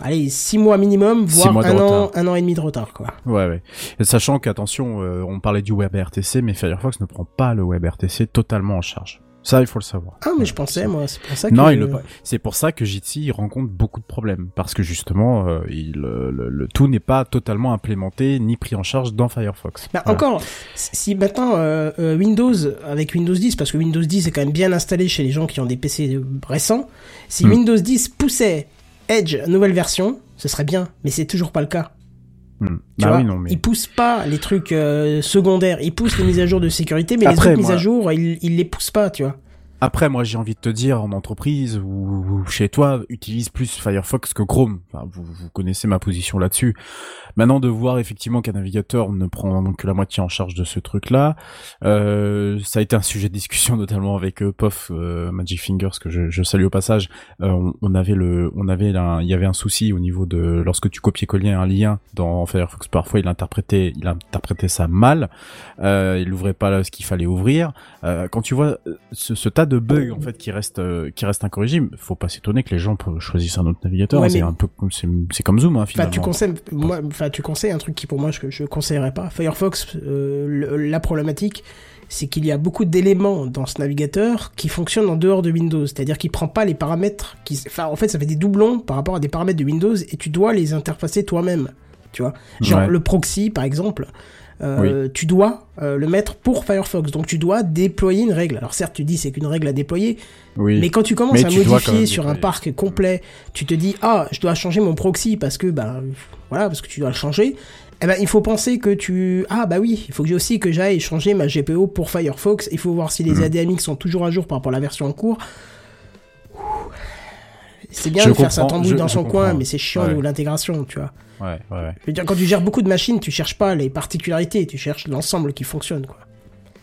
allez, 6 mois minimum, voire mois un an, un an et demi de retard, quoi. Ouais, ouais. Et sachant qu'attention, euh, on parlait du WebRTC, mais Firefox ne prend pas le WebRTC totalement en charge. Ça, il faut le savoir. Ah, mais je pensais, c'est- moi, c'est pour ça que. Non, il le... c'est pour ça que Jitsi il rencontre beaucoup de problèmes parce que justement, euh, il, euh, le, le tout n'est pas totalement implémenté ni pris en charge dans Firefox. Bah, Voilà. encore, si maintenant euh, euh, Windows avec Windows 10, parce que Windows 10 est quand même bien installé chez les gens qui ont des PC euh, récents, si Hmm. Windows 10 poussait Edge nouvelle version, ce serait bien, mais c'est toujours pas le cas. Hmm. Tu Bah vois, oui, non, mais il pousse pas les trucs euh, secondaires, il pousse les mises à jour de sécurité, mais Après, les autres mises à jour, il, il les pousse pas, tu vois. Après, moi, j'ai envie de te dire, en entreprise ou, chez toi, utilise plus Firefox que Chrome. Enfin, vous, vous connaissez ma position là-dessus. Maintenant, de voir effectivement qu'un navigateur ne prend que la moitié en charge de ce truc-là, euh, ça a été un sujet de discussion notamment avec euh, Pof euh, Magic Fingers que je, je salue au passage. Euh, on, on avait le, on avait il y avait un souci au niveau de lorsque tu copiais-collais un lien dans Firefox. Parfois, il interprétait, il interprétait ça mal. Euh, il ouvrait pas ce qu'il fallait ouvrir. Euh, quand tu vois ce, ce tas de bugs en fait qui restent euh, qui restent incorrigibles, faut pas s'étonner que les gens choisissent un autre navigateur. Ouais, c'est mais- un peu comme c'est comme Zoom hein, Enfin, finalement. tu conseilles, moi, enfin, tu conseilles un truc qui pour moi je, je conseillerais pas. Firefox, euh, la problématique, c'est qu'il y a beaucoup d'éléments dans ce navigateur qui fonctionnent en dehors de Windows. C'est-à-dire qu'il prend pas les paramètres qui, enfin, en fait, ça fait des doublons par rapport à des paramètres de Windows et tu dois les interfacer toi-même. Tu vois, genre Ouais. le proxy par exemple. Euh, tu dois euh, le mettre pour Firefox, donc tu dois déployer une règle. Alors certes, tu dis c'est qu'une règle à déployer, Oui. mais quand tu commences Mais à tu modifier sur un parc complet, tu te dis ah je dois changer mon proxy parce que bah voilà parce que tu dois le changer. Eh ben il faut penser que tu ah bah oui il faut que j'ai aussi que j'aille changer ma GPO pour Firefox. Il faut voir si les Hmm. ADMX sont toujours à jour par rapport à la version en cours. Ouh. C'est bien Je de faire sa tambouille dans son coin, mais c'est chiant Ouais. l'intégration, tu vois. Ouais, ouais. Je veux dire, quand tu gères beaucoup de machines, tu cherches pas les particularités, tu cherches l'ensemble qui fonctionne, quoi.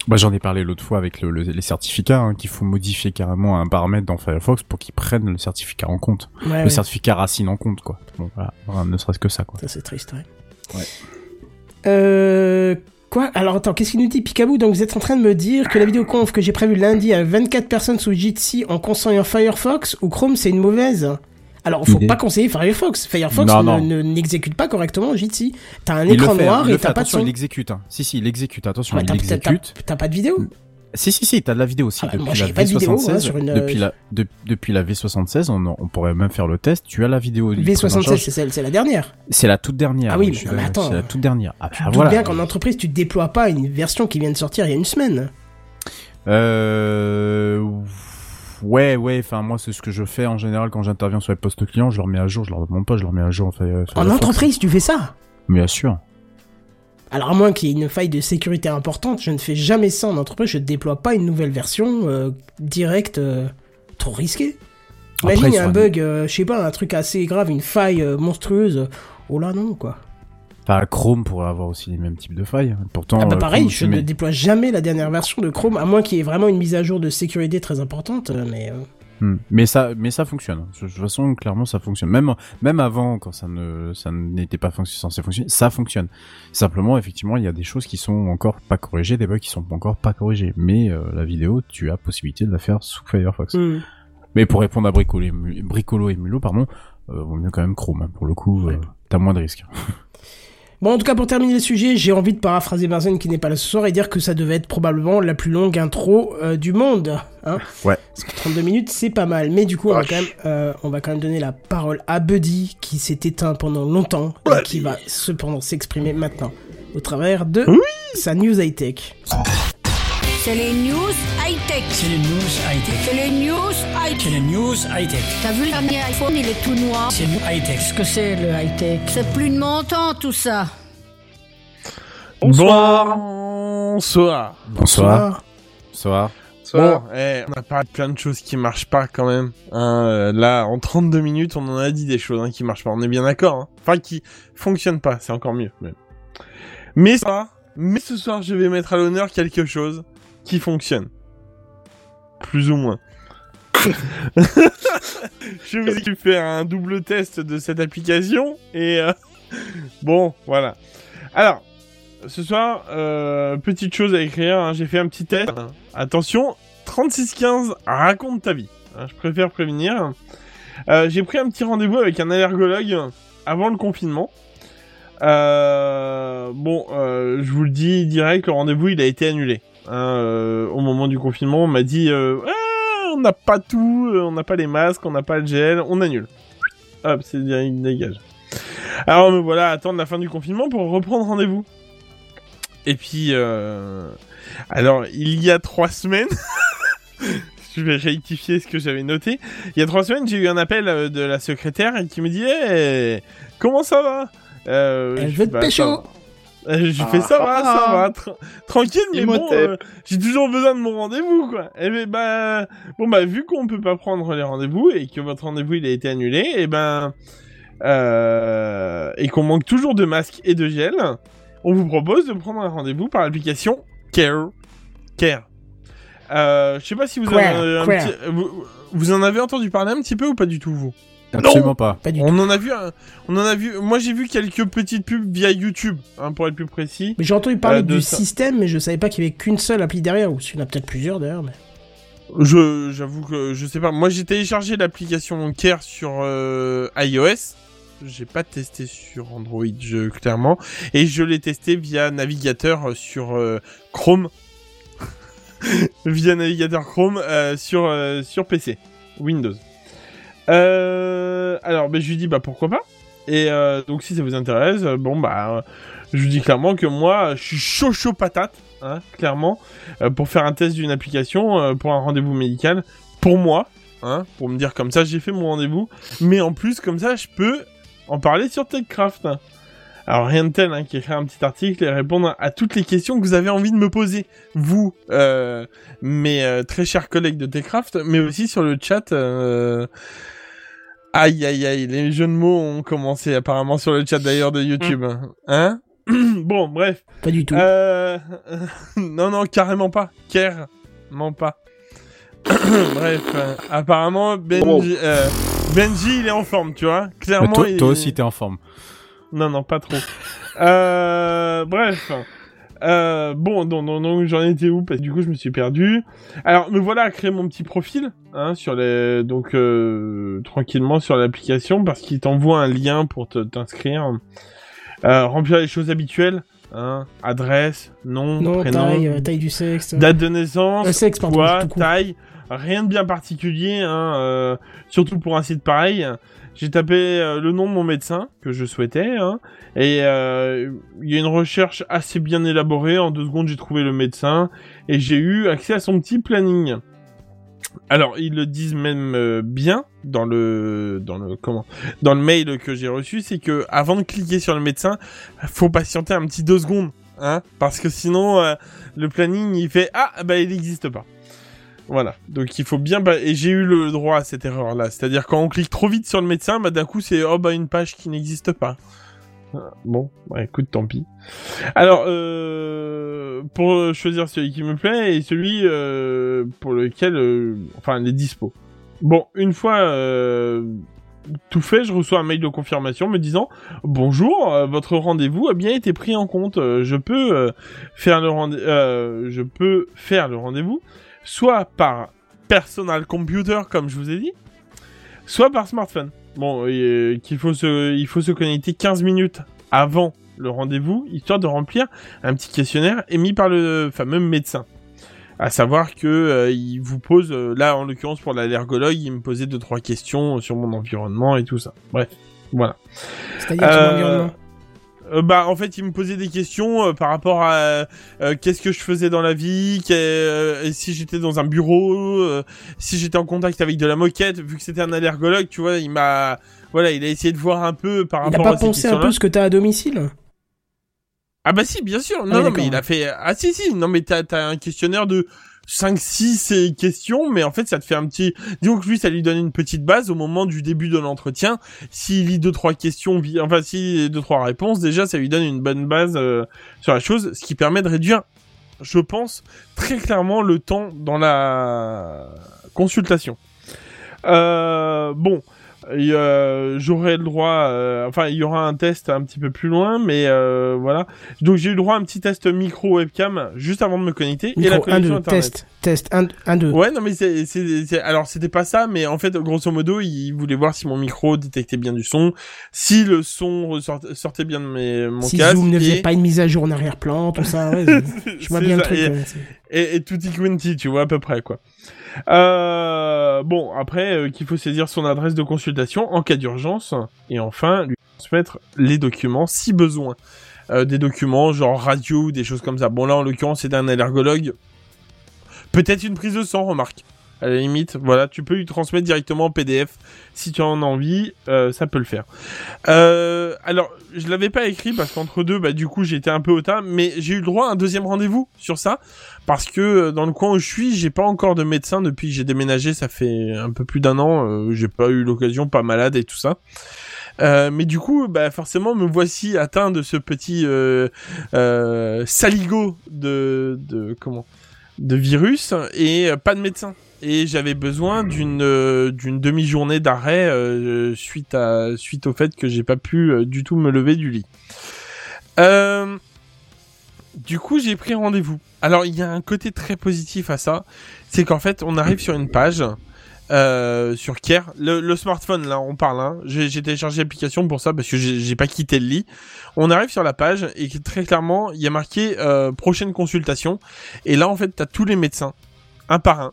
Bah, j'en ai parlé l'autre fois avec le, le- les certificats, hein, qu'il faut modifier carrément un paramètre dans Firefox pour qu'ils prennent le certificat en compte. Ouais, le ouais. certificat racine en compte, quoi. Bon, voilà, Voilà, ne serait-ce que ça, quoi. Ça, c'est triste, ouais. Ouais. Euh. Quoi? Alors attends, qu'est-ce qu'il nous dit? Picaboo Donc vous êtes en train de me dire que la vidéoconf que j'ai prévue lundi à 24 personnes sous Jitsi en en Firefox ou Chrome c'est une mauvaise? Alors, faut pas conseiller Firefox. Firefox Non, ne- n'exécute pas correctement Jitsi. T'as un Il écran fait, noir et t'as pas de attention, son. il exécute. Hein. Si, si, il exécute. Attention, Ouais, il t'as- t'as- exécute. t'as- T'as pas de vidéo Si, si, si, t'as de la vidéo aussi. Ah bah, depuis moi, la pas de vidéo, V76, hein, sur une, euh, depuis, la, de- depuis la V76, on, on pourrait même faire le test. Tu as la vidéo. il prise en V76, charge. c'est celle, c'est la dernière. C'est la toute dernière. Ah oui, mais attends. C'est la toute dernière. Ah, Tu bah, voilà. bien qu'en entreprise, tu déploies pas une version qui vient de sortir il y a une semaine. Euh... Ouais, ouais, enfin, moi, c'est ce que je fais en général quand j'interviens sur les postes clients. Je leur mets à jour, je leur demande pas, je leur mets à jour. En, fait, En entreprise, tu fais ça? Bien sûr. Alors à moins qu'il y ait une faille de sécurité importante, je ne fais jamais ça en entreprise, je ne déploie pas une nouvelle version euh, directe, euh, trop risqué. Après, Imagine il y a sur un bug, euh, je sais pas, un truc assez grave, une faille euh, monstrueuse. Oh là non quoi. Enfin, Chrome pourrait avoir aussi les mêmes types de failles. Pourtant, Ah bah pareil, Chrome, je ne mets- déploie jamais la dernière version de Chrome, à moins qu'il y ait vraiment une mise à jour de sécurité très importante, euh, mais... Hmm. Mais ça, mais ça fonctionne. De toute façon, clairement, ça fonctionne. Même, même avant, quand ça ne, ça n'était pas censé fonctionner, ça fonctionne. Simplement, effectivement, il y a des choses qui sont encore pas corrigées, des bugs qui sont encore pas corrigés. Mais euh, la vidéo, tu as possibilité de la faire sous Firefox. hmm. Mais pour répondre à Bricolo et, Bricolo et Mulot, pardon, euh, vaut mieux quand même Chrome. hein. Pour le coup, euh, t'as moins de risques. Bon, en tout cas, pour terminer le sujet, j'ai envie de paraphraser Benzen qui n'est pas là ce soir et dire que ça devait être probablement la plus longue intro euh, du monde. Hein Ouais. Parce que 32 minutes, c'est pas mal. Mais du coup, on va, quand même, euh, on va quand même donner la parole à Buddy qui s'est éteint pendant longtemps et qui va cependant s'exprimer maintenant au travers de sa news high-tech. C'est les news high-tech. C'est les news high-tech. C'est les news C'est high-tech. les news high-tech. T'as vu le dernier iPhone, il est tout noir. C'est nous high-tech. Qu'est-ce que c'est le high-tech? C'est plus de mon temps tout ça. Bonsoir. Bonsoir. Bonsoir. Bonsoir. Bon, eh, on a parlé de plein de choses qui marchent pas quand même. Hein, euh, là, en 32 minutes, on en a dit des choses hein, qui marchent pas. On est bien d'accord. Hein. Enfin, qui fonctionnent pas. C'est encore mieux. Mais, mais ça, mais ce soir, je vais mettre à l'honneur quelque chose qui fonctionne. Plus ou moins. je vais vous faire un double test de cette application et euh, bon, voilà. Alors, ce soir, euh, petite chose à écrire, hein, j'ai fait un petit test. Attention, 3615, raconte ta vie. Hein, je préfère prévenir. Euh, j'ai pris un petit rendez-vous avec un allergologue avant le confinement. Bon, je vous le dis direct, le rendez-vous il a été annulé. Hein, euh, au moment du confinement, on m'a dit euh, Ah, on n'a pas tout, euh, on n'a pas les masques, on n'a pas le gel, on annule. Hop, c'est direct, dégage. Alors me voilà attendre la fin du confinement pour reprendre rendez-vous. Et puis, euh... alors, il y a trois semaines, je vais rectifier ce que j'avais noté. Il y a trois semaines, j'ai eu un appel de la secrétaire qui me dit hey, comment ça va? Euh, Elle je veut te Bah, pécho. Euh, Je fais ça va, ça va, tra- tranquille, mais bon, euh, j'ai toujours besoin de mon rendez-vous, quoi. Et ben, bah, bon bah, vu qu'on peut pas prendre les rendez-vous et que votre rendez-vous il a été annulé, et ben, euh, et qu'on manque toujours de masques et de gel, on vous propose de prendre un rendez-vous par l'application Care. Care. Euh, je sais pas si vous, avez un petit- vous, vous en avez entendu parler un petit peu ou pas du tout, vous? Absolument pas. Pas du tout. On en a vu, un- on en a vu. Moi, j'ai vu quelques petites pubs via YouTube, hein, pour être plus précis. Mais j'ai entendu parler Euh, du ça. système, mais je savais pas qu'il y avait qu'une seule appli derrière, ou s'il y en a peut-être plusieurs d'ailleurs. Mais... Je, j'avoue que je sais pas. Moi, j'ai téléchargé l'application Care sur euh, iOS. J'ai pas testé sur Android, je, clairement. Et je l'ai testé via navigateur sur euh, Chrome. via navigateur Chrome euh, sur, euh, sur PC. Windows. Euh, alors, ben, je lui dis, bah pourquoi pas. Et euh, donc, si ça vous intéresse, euh, bon, bah, euh, je vous dis clairement que moi, je suis chaud chaud patate, hein, clairement, pour faire un test d'une application, pour un rendez-vous médical, pour moi, hein, pour me dire comme ça, j'ai fait mon rendez-vous, mais en plus, comme ça, je peux en parler sur TechCraft. Alors rien de tel hein, qu'écrire un petit article et répondre à toutes les questions que vous avez envie de me poser, vous, euh, mes très chers collègues de Techcraft, mais aussi sur le chat. Aïe aïe aïe, les jeux de mots ont commencé apparemment sur le chat d'ailleurs de YouTube. Hein Bon, bref. Pas du tout. Euh... non, non, carrément pas. Carrément pas. Bref, euh, apparemment, Benji, euh, Benji, il est en forme, tu vois. Bah, Clairement, toi, il- toi aussi, t'es en forme. Non, non, pas trop. Euh, bref. Euh, bon, donc, j'en étais où Parce que du coup, je me suis perdu. Alors, me voilà à créer mon petit profil, hein, sur les, donc euh, tranquillement sur l'application, parce qu'il t'envoie un lien pour t'inscrire. Euh, remplir les choses habituelles, hein, adresse, nom, Non, prénom, taille, taille du sexe. date de naissance, sexe, pardon, poids, tout court. taille, rien de bien particulier, hein, surtout pour un site pareil. J'ai tapé euh, le nom de mon médecin que je souhaitais, hein, et euh, il y a une recherche assez bien élaborée. En deux secondes, j'ai trouvé le médecin et j'ai eu accès à son petit planning. Alors, ils le disent même euh, bien dans le dans le comment dans le mail que j'ai reçu, c'est que avant de cliquer sur le médecin, faut patienter un petit deux secondes, hein, parce que sinon le planning il fait ah bah il n'existe pas. Voilà, donc il faut bien et j'ai eu le droit à cette erreur là, c'est-à-dire quand on clique trop vite sur le médecin, bah d'un coup c'est oh bah une page qui n'existe pas. Ah, Bon, bah écoute, tant pis. Alors, euh, pour choisir celui qui me plaît et celui euh, pour lequel, euh, enfin, les dispo. Bon, une fois euh, tout fait, je reçois un mail de confirmation me disant bonjour, euh, votre rendez-vous a bien été pris en compte. Euh, Je peux euh, faire le rendez, euh, je peux faire le rendez-vous, soit par personal computer comme je vous ai dit, soit par smartphone. Bon, euh, qu'il faut se, il faut se connecter 15 minutes avant le rendez-vous, histoire de remplir un petit questionnaire émis par le fameux médecin. À savoir que euh, il vous pose, euh, là en l'occurrence pour l'allergologue, il me posait deux trois questions sur mon environnement et tout ça. Bref, voilà. C'est-à-dire Euh. Euh, bah en fait il me posait des questions euh, par rapport à euh, qu'est-ce que je faisais dans la vie, et si j'étais dans un bureau, si j'étais en contact avec de la moquette, vu que c'était un allergologue, tu vois, il m'a voilà, il a essayé de voir un peu par Il a rapport pas à pensé un peu ce que t'as à domicile? Ah bah si, bien sûr. Ah Non, oui, non, mais il a fait Ah si si, non mais t'as t'as un questionnaire de 5 6 questions mais en fait ça te fait un petit disons que lui ça lui donne une petite base au moment du début de l'entretien. S'il lit deux trois questions enfin s'il lit deux trois réponses déjà ça lui donne une bonne base euh, sur la chose ce qui permet de réduire je pense très clairement le temps dans la consultation. Euh, bon, euh, j'aurai le droit, euh, enfin il y aura un test un petit peu plus loin, mais euh, voilà. Donc j'ai eu le droit à un petit test micro webcam juste avant de me connecter et la Micro 1, connexion 2, internet. test, test, 1, 1, 2. Ouais, non mais c'est, alors c'était pas ça, mais en fait grosso modo il voulait voir si mon micro détectait bien du son, si le son sortait bien de mes, mon Si casque. Zoom ne et- faisait pas une mise à jour en arrière-plan, tout ça, ouais, je- je vois bien le ça, truc. et- ouais, et, et tutti tu vois à peu près quoi. Euh, bon, après euh, qu'il faut saisir son adresse de consultation en cas d'urgence et enfin lui transmettre les documents si besoin. Euh, des documents genre radio ou des choses comme ça. Bon là en l'occurrence c'est d'un allergologue. Peut-être une prise de sang, remarque. À la limite, voilà, tu peux lui transmettre directement en PDF si tu en as envie, ça peut le faire. Alors, je l'avais pas écrit parce qu'entre deux, bah du coup j'étais un peu hautain, mais j'ai eu le droit à un deuxième rendez-vous sur ça parce que euh, dans le coin où je suis, j'ai pas encore de médecin depuis que j'ai déménagé, ça fait un peu plus d'un an, euh, j'ai pas eu l'occasion, pas malade et tout ça. Euh, mais du coup, bah forcément, me voici atteint de ce petit saligo de, de comment de virus et pas de médecin. Et j'avais besoin d'une d'une demi-journée d'arrêt suite à suite au fait que j'ai pas pu du tout me lever du lit. Du coup, j'ai pris rendez-vous. Alors, il y a un côté très positif à ça, c'est qu'en fait, on arrive sur une page euh, sur Care, le, smartphone là, on parle. Hein. J'ai téléchargé l'application pour ça parce que j'ai pas quitté le lit. On arrive sur la page et très clairement, il y a marqué euh, prochaine consultation. Et là, en fait, t'as tous les médecins, un par un.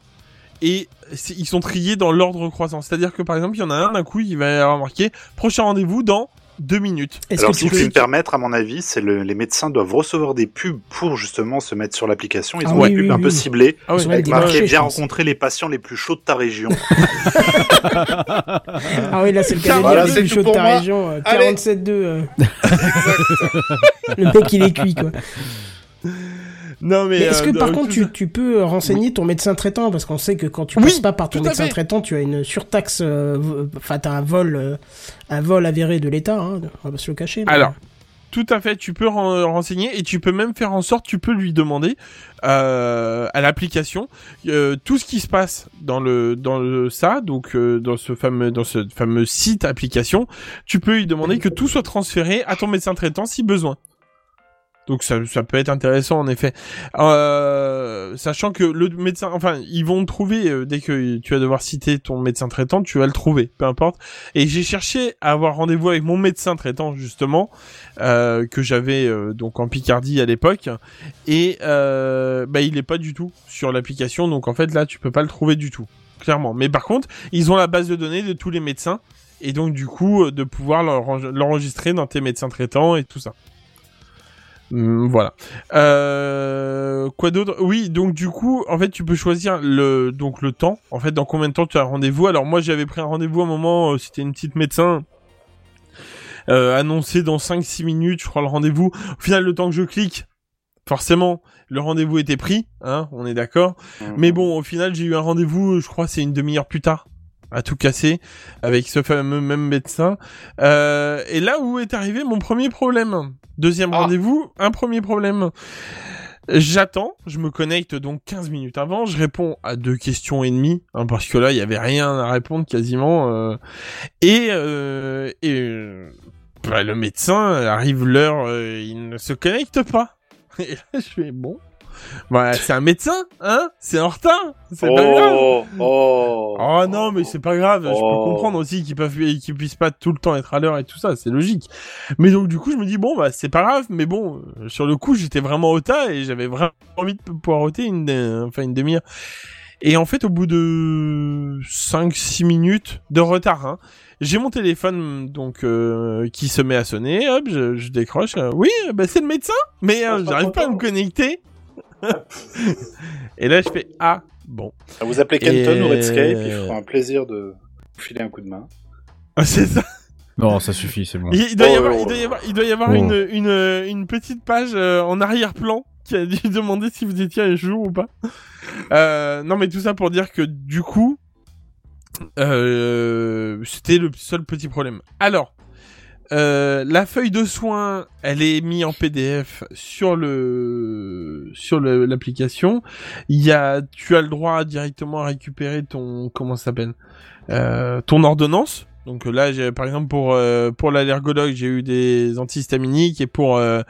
Et ils sont triés dans l'ordre croissant. C'est-à-dire que par exemple, il y en a un d'un coup, il va y avoir marqué prochain rendez-vous dans deux minutes. Alors que si tu me permettre, à mon avis, c'est le, les médecins doivent recevoir des pubs pour justement se mettre sur l'application. Ils Ah ont oui, des pubs oui, un oui. peu ciblées. Ah Avec marqué pense. rencontrer les patients les plus chauds de ta région. Ah oui, là c'est le cas Voilà, les plus chauds de ta moi. région. euh, Allez. 47-2. euh. le mec il est cuit quoi. Non mais, Mais est-ce euh, que par contre tu, peux renseigner ton médecin traitant? Parce qu'on sait que quand tu Oui, passes pas par ton médecin fait. traitant tu as une surtaxe, euh, enfin t'as un vol, euh, un vol avéré de l'État, hein, on va pas se le cacher. mais- Alors, Tout à fait, tu peux ren- renseigner et tu peux même faire en sorte, tu peux lui demander euh, à l'application euh, tout ce qui se passe dans le dans le ça, donc euh, dans ce fameux dans ce fameux site application, tu peux lui demander que tout soit transféré à ton médecin traitant si besoin. Donc ça, ça peut être intéressant en effet. Euh, sachant que le médecin, enfin, ils vont trouver euh, dès que tu vas devoir citer ton médecin traitant, tu vas le trouver, peu importe. Et j'ai cherché à avoir rendez-vous avec mon médecin traitant justement euh, que j'avais euh, donc en Picardie à l'époque, et euh, bah il est pas du tout sur l'application. Donc en fait là, tu peux pas le trouver du tout, clairement. Mais par contre, ils ont la base de données de tous les médecins. Et donc du coup, de pouvoir l'enre- l'enregistrer dans tes médecins traitants et tout ça. Hum, voilà. Euh, quoi d'autre? Oui, donc du coup, en fait, tu peux choisir le donc le temps. En fait, dans combien de temps tu as un rendez-vous? Alors moi, j'avais pris un rendez-vous à un moment. euh, C'était une petite médecin. Euh, annoncé dans 5-6 minutes, je crois le rendez-vous. Au final, le temps que je clique, forcément, le rendez-vous était pris, hein, on est d'accord. Mais bon, au final, j'ai eu un rendez-vous, je crois, c'est une demi-heure plus tard, à tout casser, avec ce fameux même médecin. Euh, et là où est arrivé mon premier problème. Deuxième Ah. rendez-vous, un premier problème. J'attends, je me connecte donc 15 minutes avant, je réponds à deux questions et demie, hein, parce que là, il y avait rien à répondre quasiment. euh, et euh, et bah, le médecin arrive l'heure, il ne se connecte pas. Et là, je fais bon. Bah, c'est un médecin, hein? C'est en retard? C'est pas grave? Oh, oh, Oh non, mais c'est pas grave. Je peux Oh. comprendre aussi qu'ils peuvent, qu'ils puissent pas tout le temps être à l'heure et tout ça. C'est logique. Mais donc du coup, je me dis bon, bah c'est pas grave. Mais bon, euh, sur le coup, j'étais vraiment au tas et j'avais vraiment envie de pouvoir ôter une, euh, enfin une demi-heure. Et en fait, au bout de 5-6 minutes de retard, hein, j'ai mon téléphone donc euh, qui se met à sonner. Hop, je, je décroche. euh, oui, bah c'est le médecin. Mais euh, j'arrive pas à me connecter. et là, je fais ah bon. Ah, Vous appelez Kenton Et- ou Redscape, il fera un plaisir de vous filer un coup de main. C'est ça. Non, ça suffit, c'est bon. Il, il doit y Oh, avoir, oh, il doit y avoir, il doit y avoir oh. une, une, une petite page euh, en arrière-plan qui a dû demander si vous étiez à jour ou pas. Euh, non, mais tout ça pour dire que du coup, euh, c'était le seul petit problème. Alors, euh, la feuille de soins, elle est mise en PDF sur le sur le- l'application. Il y a, tu as le droit directement à récupérer ton comment ça s'appelle, euh, ton ordonnance. Donc là, j'ai par exemple pour euh, pour l'allergologue, j'ai eu des antihistaminiques et pour euh,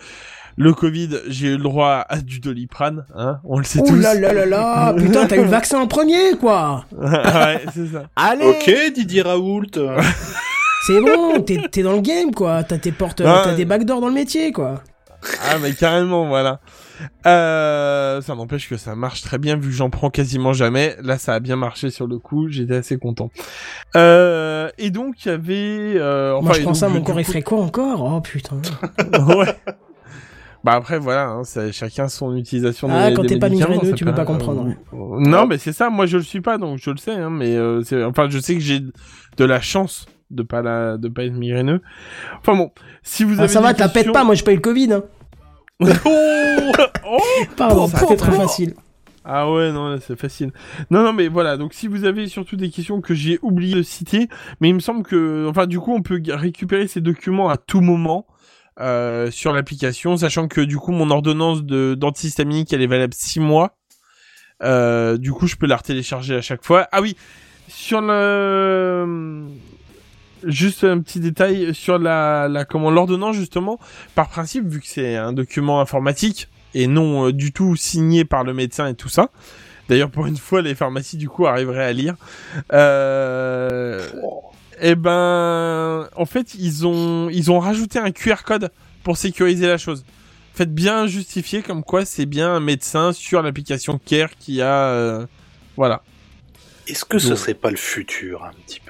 le Covid, j'ai eu le droit à du Doliprane, hein, on le sait Ouh tous. là là là là, putain, t'as eu le vaccin en premier, quoi. ouais, c'est ça. Allez Ok, Didier Raoult. C'est bon, t'es dans le game, quoi. T'as tes portes, Ouais. t'as des backdoors dans le métier, quoi. Ah mais carrément voilà. Euh, ça n'empêche que ça marche très bien vu que j'en prends quasiment jamais. Là ça a bien marché sur le coup, j'étais assez content. Euh, et donc il y avait. Euh, Moi, je prends donc, ça, mon corps est quoi encore Oh putain. ouais. Bah après voilà, hein, ça- chacun son utilisation. Ah, des- quand t'es pas migraineux, tu peux pas comprendre. euh, non mais c'est ça, moi je le suis pas donc je le sais, hein, mais euh, enfin je sais que j'ai de la chance de pas la de pas être migraineux. Enfin bon, si vous Ah, avez ça va, questions- pas, moi j'ai pas eu le Covid. Hein. oh Pardon, Ça, c'était trop facile. Ah ouais, non, c'est facile. Non, non, mais voilà. Donc, si vous avez surtout des questions que j'ai oublié de citer, mais il me semble que, enfin, du coup, on peut récupérer ces documents à tout moment euh, sur l'application, sachant que du coup, mon ordonnance de d'antihistaminique, elle est valable 6 mois. Euh, du coup, je peux la retélécharger à chaque fois. Ah oui, sur le juste un petit détail sur la, la comment l'ordonnance justement par principe vu que c'est un document informatique et non euh, du tout signé par le médecin et tout ça. D'ailleurs, pour une fois, les pharmacies du coup arriveraient à lire. Euh... Eh ben, en fait, ils ont ils ont rajouté un QR code pour sécuriser la chose. Faites bien justifier comme quoi c'est bien un médecin sur l'application Care qui a euh, voilà. Est-ce que ce Ouais. serait pas le futur un petit peu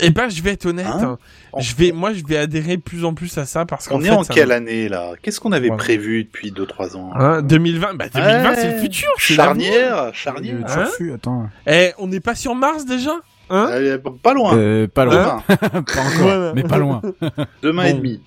Eh ben, je vais être honnête. Hein hein. je vais, moi, je vais adhérer de plus en plus à ça parce qu'en On fait, est en quelle me- année là? Qu'est-ce qu'on avait prévu depuis 2-3 ans? Hein, 2020, bah 2020 Ouais. c'est le futur. Charnière, charnière. Hein turfu, attends. Eh, on n'est pas sur Mars déjà? Hein? Allez, pas loin. Euh, pas loin. Demain, pas encore, mais pas loin. demain et demi.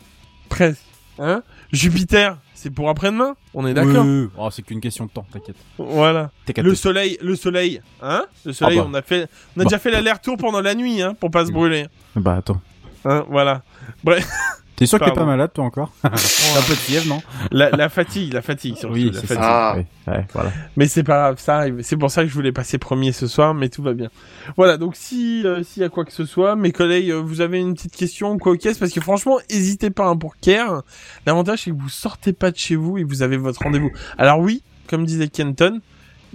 Presque. Hein? Jupiter, c'est pour après-demain On est d'accord Oui, oui, oui. Oh, c'est qu'une question de temps, t'inquiète. Voilà. Le soleil, le soleil, hein Le soleil, Ah bah. on a fait, on a Bah. déjà fait l'aller-retour pendant la nuit, hein, pour pas se brûler. Bah attends. Hein, voilà. Bref. T'es sûr que t'es pas malade toi encore T'as un peu de fièvre, non La, la fatigue, la fatigue surtout. Oui, la fatigue. ça. Ah. Ouais, ouais, voilà. Mais c'est pas grave, ça arrive. C'est pour ça que je voulais passer premier ce soir, mais tout va bien. Voilà, donc si euh, s'il y a quoi que ce soit, mes collègues, euh, vous avez une petite question quoi au caisse, parce que franchement, hésitez pas hein, pour Care. L'avantage c'est que vous sortez pas de chez vous et vous avez votre rendez-vous. Alors oui, comme disait Kenton,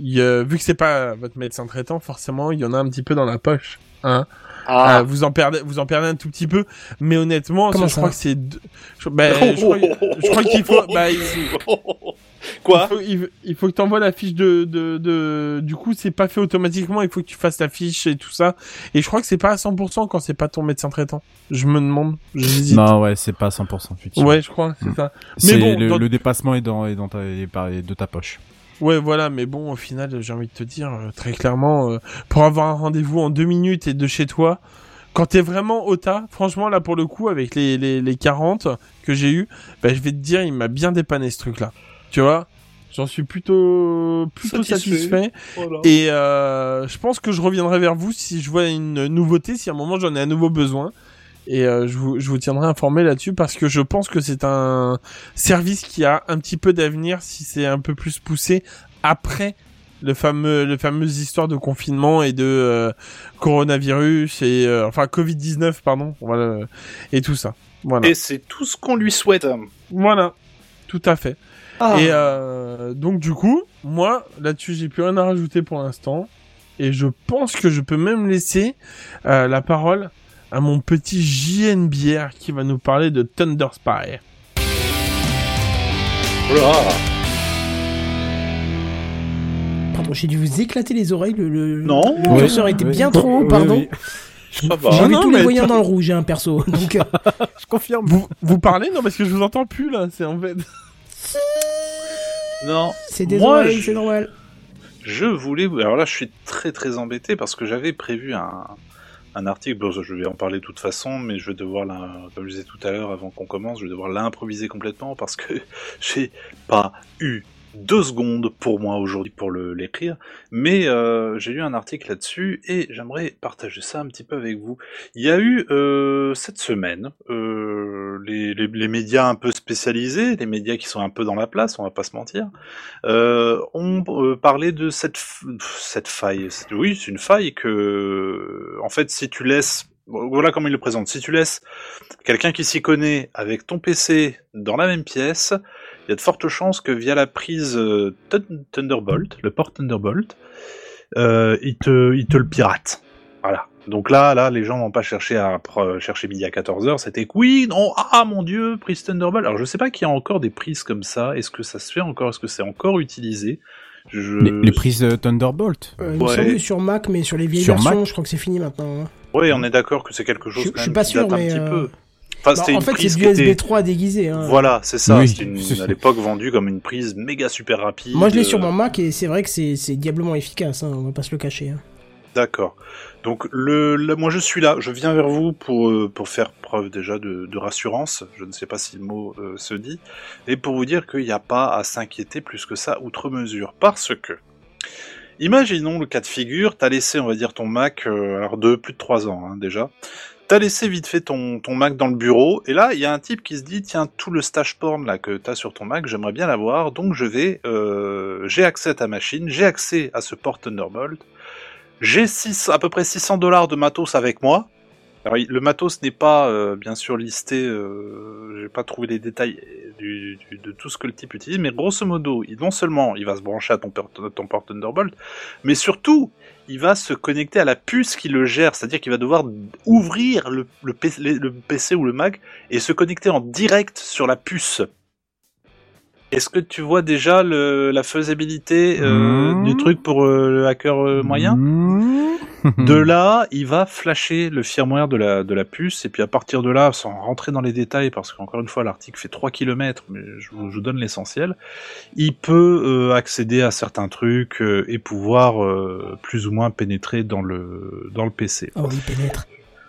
euh, vu que c'est pas votre médecin traitant, forcément, il y en a un petit peu dans la poche. Hein Ah, Euh, vous en perdez, vous en perdez un tout petit peu, mais honnêtement, Comment je ça crois que c'est, deux- je, ben, je crois, je crois qu'il faut, bah, il, Quoi il faut, il, il faut que t'envoies la fiche de, de, de, du coup, c'est pas fait automatiquement, il faut que tu fasses la fiche et tout ça. Et je crois que c'est pas à 100% quand c'est pas ton médecin traitant. Je me demande, j'hésite. Non, ouais, c'est pas 100%, effectivement. Ouais, je crois, c'est Mm. ça. C'est bon, le, dans- le dépassement est dans, est dans ta, est par- est de ta poche. Ouais, voilà, mais bon, au final, j'ai envie de te dire, euh, très clairement, euh, pour avoir un rendez-vous en deux minutes et de chez toi, quand t'es vraiment au tas, franchement, là, pour le coup, avec les, les, les 40 que j'ai eu, bah, je vais te dire, il m'a bien dépanné, ce truc-là. Tu vois? J'en suis plutôt, plutôt Satisfait. satisfait. Voilà. Et euh, je pense que je reviendrai vers vous si je vois une nouveauté, si à un moment j'en ai à nouveau besoin. Et euh, je, vous, je vous tiendrai informé là-dessus parce que je pense que c'est un service qui a un petit peu d'avenir si c'est un peu plus poussé après le fameux, le fameuse histoire de confinement et de euh, coronavirus et euh, enfin Covid 19 pardon, voilà et tout ça. Voilà, Et c'est tout ce qu'on lui souhaite. voilà, tout à fait. Ah. Et euh, donc du coup, moi là-dessus j'ai plus rien à rajouter pour l'instant. Et je pense que je peux même laisser euh, la parole à mon petit JNBR qui va nous parler de Thunder Spy. Pardon, j'ai dû vous éclater les oreilles. Le, le, Non. le curseur était bien trop haut, pardon. Va. J'ai vu tous les voyants dans le rouge, j'ai un perso. Donc, euh, Je confirme. Vous, vous parlez Non, parce que je vous entends plus là. C'est en fait. Non. c'est des Moi, oreilles, je- c'est normal. Je voulais. Alors là, je suis très très embêté parce que j'avais prévu un, un article. Je vais en parler de toute façon, mais je vais devoir, l'im- comme je disais tout à l'heure avant qu'on commence, je vais devoir l'improviser complètement parce que j'ai pas eu deux secondes pour moi aujourd'hui pour l'écrire. Mais euh, j'ai lu un article là-dessus et j'aimerais partager ça un petit peu avec vous. Il y a eu euh, cette semaine euh, les, les, les médias un peu spécialisés, les médias qui sont un peu dans la place, on va pas se mentir, euh, ont euh, parlé de cette, cette faille. Oui, c'est une faille que, en fait, si tu laisses, voilà comment il le présente, si tu laisses quelqu'un qui s'y connaît avec ton PC dans la même pièce, il y a de fortes chances que via la prise euh, Thun- Thunderbolt, le port Thunderbolt, euh, il, te, il te le pirate. Voilà. Donc là, là, les gens n'ont pas cherché à pr- chercher midi à 14h, c'était que oui, non, ah mon dieu, prise Thunderbolt. Alors je sais pas qu'il y a encore des prises comme ça, est-ce que ça se fait encore, est-ce que c'est encore utilisé? Je... Les, les prises euh, Thunderbolt? Euh, il me Ouais. semble sur Mac, mais sur les vieilles Sur versions, Mac je crois que c'est fini maintenant. hein. Ouais, on est d'accord que c'est quelque chose Je- quand je suis même pas qui sûr, date un mais, petit euh, peu. Enfin, Bah, en une fait, c'est du USB était... 3 déguisé. Hein. Voilà, c'est ça. Oui. C'était une- à l'époque vendue comme une prise méga super rapide. Moi, je l'ai sur euh, mon Mac et c'est vrai que c'est c'est diablement efficace. Hein, on va pas se le cacher. hein. D'accord. Donc le, le- moi je suis là, je viens vers vous pour euh, pour faire preuve déjà de, de rassurance. Je ne sais pas si le mot euh, se dit, et pour vous dire qu'il n'y a pas à s'inquiéter plus que ça outre mesure, parce que imaginons le cas de figure, t'as laissé on va dire ton Mac euh, alors de plus de 3 ans hein, déjà. T'as laissé vite fait ton, ton Mac dans le bureau, et là, il y a un type qui se dit, tiens, tout le stage porn là que t'as sur ton Mac, j'aimerais bien l'avoir, donc je vais, euh, j'ai accès à ta machine, j'ai accès à ce port Thunderbolt, j'ai à peu près 600 dollars de matos avec moi. Alors, le matos n'est pas, euh, bien sûr, listé, euh, j'ai pas trouvé les détails de tout ce que le type utilise, mais grosso modo, il, non seulement il va se brancher à ton, ton port Thunderbolt, mais surtout, il va se connecter à la puce qui le gère, c'est-à-dire qu'il va devoir ouvrir le, le PC, le PC ou le Mac et se connecter en direct sur la puce. Est-ce que tu vois déjà le, la faisabilité euh, Mmh. du truc pour euh, le hacker euh, moyen Mmh. De là, il va flasher le firmware de la, de la puce, et puis à partir de là, sans rentrer dans les détails, parce qu'encore une fois, l'article fait 3 km, mais je vous, je vous donne l'essentiel, il peut euh, accéder à certains trucs euh, et pouvoir euh, plus ou moins pénétrer dans le, dans le PC. Oh oui, pénètre.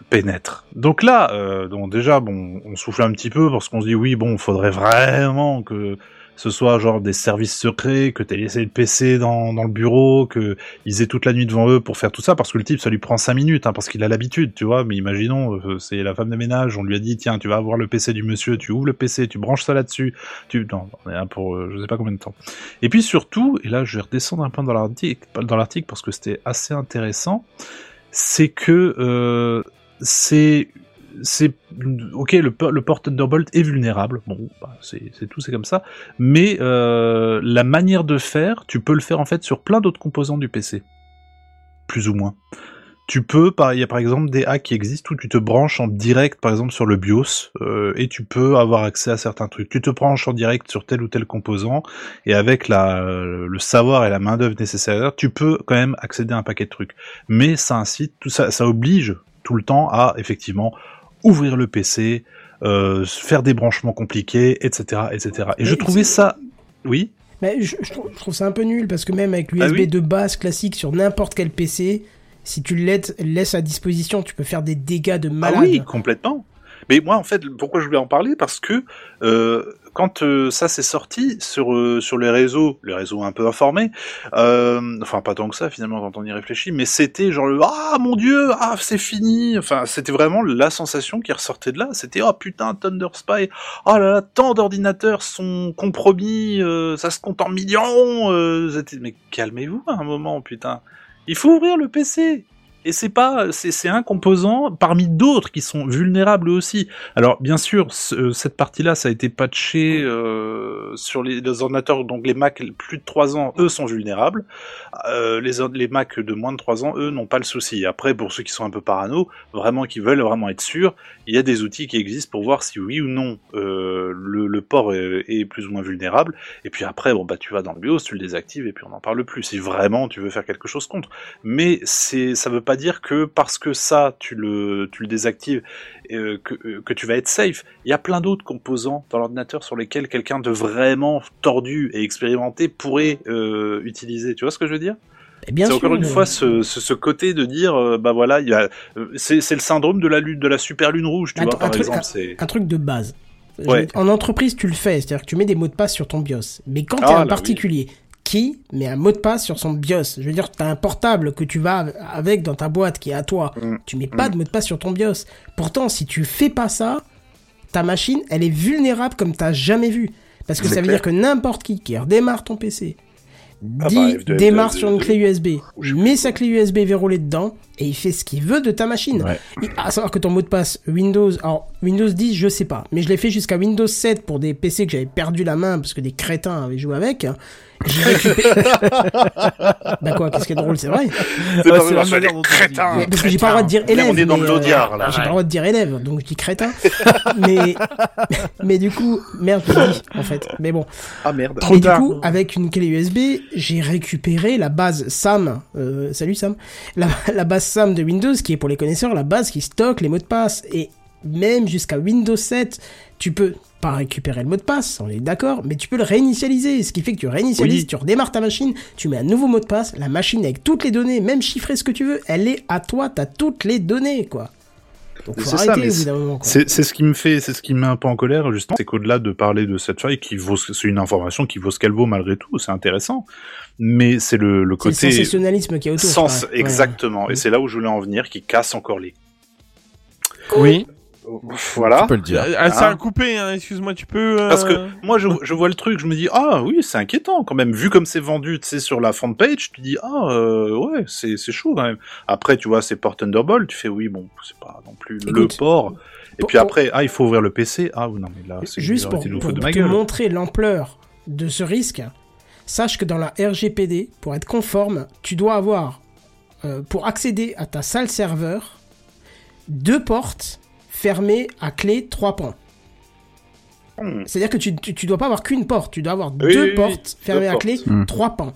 Pénètre. Donc là, euh, donc déjà, bon, on souffle un petit peu parce qu'on se dit oui, bon, faudrait vraiment que ce soit genre des services secrets, que t'aies laissé le PC dans, le bureau, que ils aient toute la nuit devant eux pour faire tout ça, parce que le type, ça lui prend cinq minutes, hein, parce qu'il a l'habitude, tu vois. Mais imaginons, euh, c'est la femme de ménage, on lui a dit, tiens, tu vas avoir le PC du monsieur, tu ouvres le PC, tu branches ça là-dessus, tu, non, on est là pour, euh, je sais pas combien de temps. Et puis surtout, et là, je vais redescendre un peu dans l'article, dans l'article parce que c'était assez intéressant, c'est que euh, c'est c'est ok le, po- le port Thunderbolt est vulnérable bon bah, c'est tout c'est comme ça mais euh, la manière de faire tu peux le faire en fait sur plein d'autres composants du PC plus ou moins. Tu peux il y a par exemple des hacks qui existent où tu te branches en direct par exemple sur le BIOS euh, et tu peux avoir accès à certains trucs. Tu te branches en direct sur tel ou tel composant et avec la le savoir et la main d'œuvre nécessaire tu peux quand même accéder à un paquet de trucs. Mais ça incite tout ça ça oblige tout le temps à effectivement ouvrir le PC, euh, faire des branchements compliqués, etc., etc. Et Mais je trouvais ça, oui, Mais je, je trouve, je trouve ça un peu nul parce que même avec l'USB Ah oui? de base classique sur n'importe quel PC, si tu le laisses, laisses à disposition, tu peux faire des dégâts de malade. Ah oui, complètement. Mais moi, en fait, pourquoi je voulais en parler? Parce que euh, quand euh, ça s'est sorti sur euh, sur les réseaux, les réseaux un peu informés, euh, enfin pas tant que ça finalement quand on y réfléchit, mais c'était genre le ah mon dieu, ah c'est fini. Enfin, c'était vraiment la sensation qui ressortait de là. C'était oh putain Thunder Spy, oh là là, tant d'ordinateurs sont compromis, euh, ça se compte en millions. Euh, mais calmez-vous un moment, putain. Il faut ouvrir le PC. Et c'est pas, c'est un composant parmi d'autres qui sont vulnérables aussi. Alors bien sûr, ce- cette partie-là, ça a été patché euh, sur les, ordinateurs, donc les Mac plus de 3 ans, eux sont vulnérables. Euh, les, les Mac de moins de 3 ans, eux, n'ont pas le souci. Après, pour ceux qui sont un peu parano, vraiment qui veulent vraiment être sûrs, il y a des outils qui existent pour voir si oui ou non euh, le, port est, est plus ou moins vulnérable. Et puis après, bon bah tu vas dans le BIOS, tu le désactives et puis on n'en parle plus. Si vraiment tu veux faire quelque chose contre mais c'est ça veut pas dire que parce que ça tu le tu le désactives euh, que, euh, que tu vas être safe. Il y a plein d'autres composants dans l'ordinateur sur lesquels quelqu'un de vraiment tordu et expérimenté pourrait euh, utiliser. Tu vois ce que je veux dire? Et bien C'est encore une fois ce, ce, ce côté de dire euh, bah voilà il c'est c'est le syndrome de la lune de la super lune rouge tu Un vois un par truc- exemple c'est un truc de base. Ouais. En entreprise, tu le fais, c'est-à-dire que tu mets des mots de passe sur ton BIOS. Mais quand Ah, tu es un oui. Qui met un mot de passe sur son BIOS, je veux dire, tu as un portable que tu vas avec dans ta boîte qui est à toi, Mm. tu mets pas de mot de passe sur ton BIOS. Pourtant, si tu fais pas ça, ta machine, elle est vulnérable comme t'as jamais vu. Parce que ça veut clair. dire que n'importe qui qui redémarre ton PC, Ah dit, bah, F2, démarre F2, sur une F2. clé USB, met sa clé USB verrouillée dedans, et il fait ce qu'il veut de ta machine. Ouais. Il- À savoir que ton mot de passe Windows, alors Windows 10, je sais pas, mais je l'ai fait jusqu'à Windows 7 pour des PC que j'avais perdu la main parce que des crétins avaient joué avec. J'ai récupéré. bah quoi, qu'est-ce qui est drôle, c'est vrai. c'est pas vrai, dit. crétins. Mais parce que j'ai pas le droit de dire Mais élève. on est dans le l'audiard, là. J'ai pas le droit de dire élève, donc je dis crétin. mais, mais du coup, merde, je dit, en fait. Mais bon. ah merde Et du tard. coup, avec une clé USB, j'ai récupéré la base SAM. Euh, salut Sam. La, la base SAM de Windows, qui est pour les connaisseurs la base qui stocke les mots de passe. Et même jusqu'à Windows 7, tu peux pas récupérer le mot de passe, on est d'accord, mais tu peux le réinitialiser. Ce qui fait que tu réinitialises, Oui. tu redémarres ta machine, tu mets un nouveau mot de passe, la machine avec toutes les données, même chiffrer ce que tu veux, elle est à toi, t'as toutes les données, quoi. Donc faut C'est ça, arrêter mais au bout d'un moment, quoi. C'est c'est ce qui me fait, c'est ce qui me met un peu en colère justement, c'est qu'au-delà de parler de cette faille qui vaut, c'est une information qui vaut ce qu'elle vaut malgré tout, c'est intéressant, mais c'est le, le C'est le côté sensationnalisme qui est autour. sens. Ouais. exactement, et c'est là où je voulais en venir, qui casse encore les. Oui. Voilà. Tu peux le dire. Ah, ça a Hein coupé, hein, excuse-moi, tu peux... euh, Parce que moi, je, je vois le truc, je me dis ah oui, c'est inquiétant quand même. Vu comme c'est vendu, tu sais, sur la front page, tu dis ah euh, ouais, c'est c'est chaud quand même. Après, tu vois, c'est port Thunderbolt, tu fais oui, bon, c'est pas non plus le port. Et pour- puis pour- après, ah, il faut ouvrir le PC. Ah oui, non, mais là, c'est Juste pour, pour de ma te montrer l'ampleur de ce risque, sache que dans la RGPD, pour être conforme, tu dois avoir, euh, pour accéder à ta salle serveur, deux portes fermées à clé 3 pans. Hmm. C'est-à-dire que tu, tu, tu dois pas avoir qu'une porte, tu dois avoir Oui, deux oui, portes oui, fermées deux à clé. Hmm. 3 pans.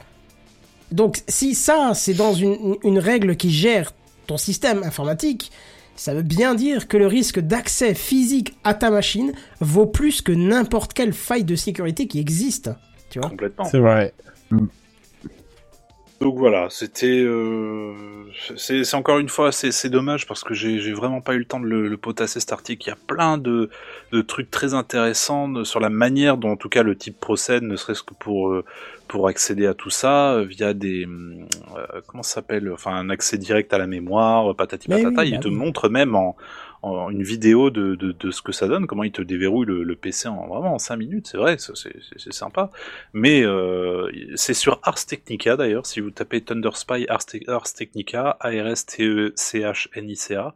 Donc si ça, c'est dans une, une règle qui gère ton système informatique, ça veut bien dire que le risque d'accès physique à ta machine vaut plus que n'importe quelle faille de sécurité qui existe. Tu vois Complètement. C'est vrai. Donc voilà, c'était, euh, c'est encore une fois, c'est dommage parce que j'ai vraiment pas eu le temps de le, le potasser cet article. Il y a plein de de trucs très intéressants de- sur la manière dont en tout cas le type procède, ne serait-ce que pour euh, pour accéder à tout ça euh, via des euh, comment ça s'appelle, enfin un accès direct à la mémoire, patati patata. oui, il bah te oui. montre même en une vidéo de, de, ce que ça donne, comment il te déverrouille le, PC en vraiment en 5 minutes, c'est vrai, c'est sympa. Mais euh, c'est sur Ars Technica d'ailleurs, si vous tapez Thunder Spy Ars, Ars Technica, A-R-S-T-E-C-H-N-I-C-A,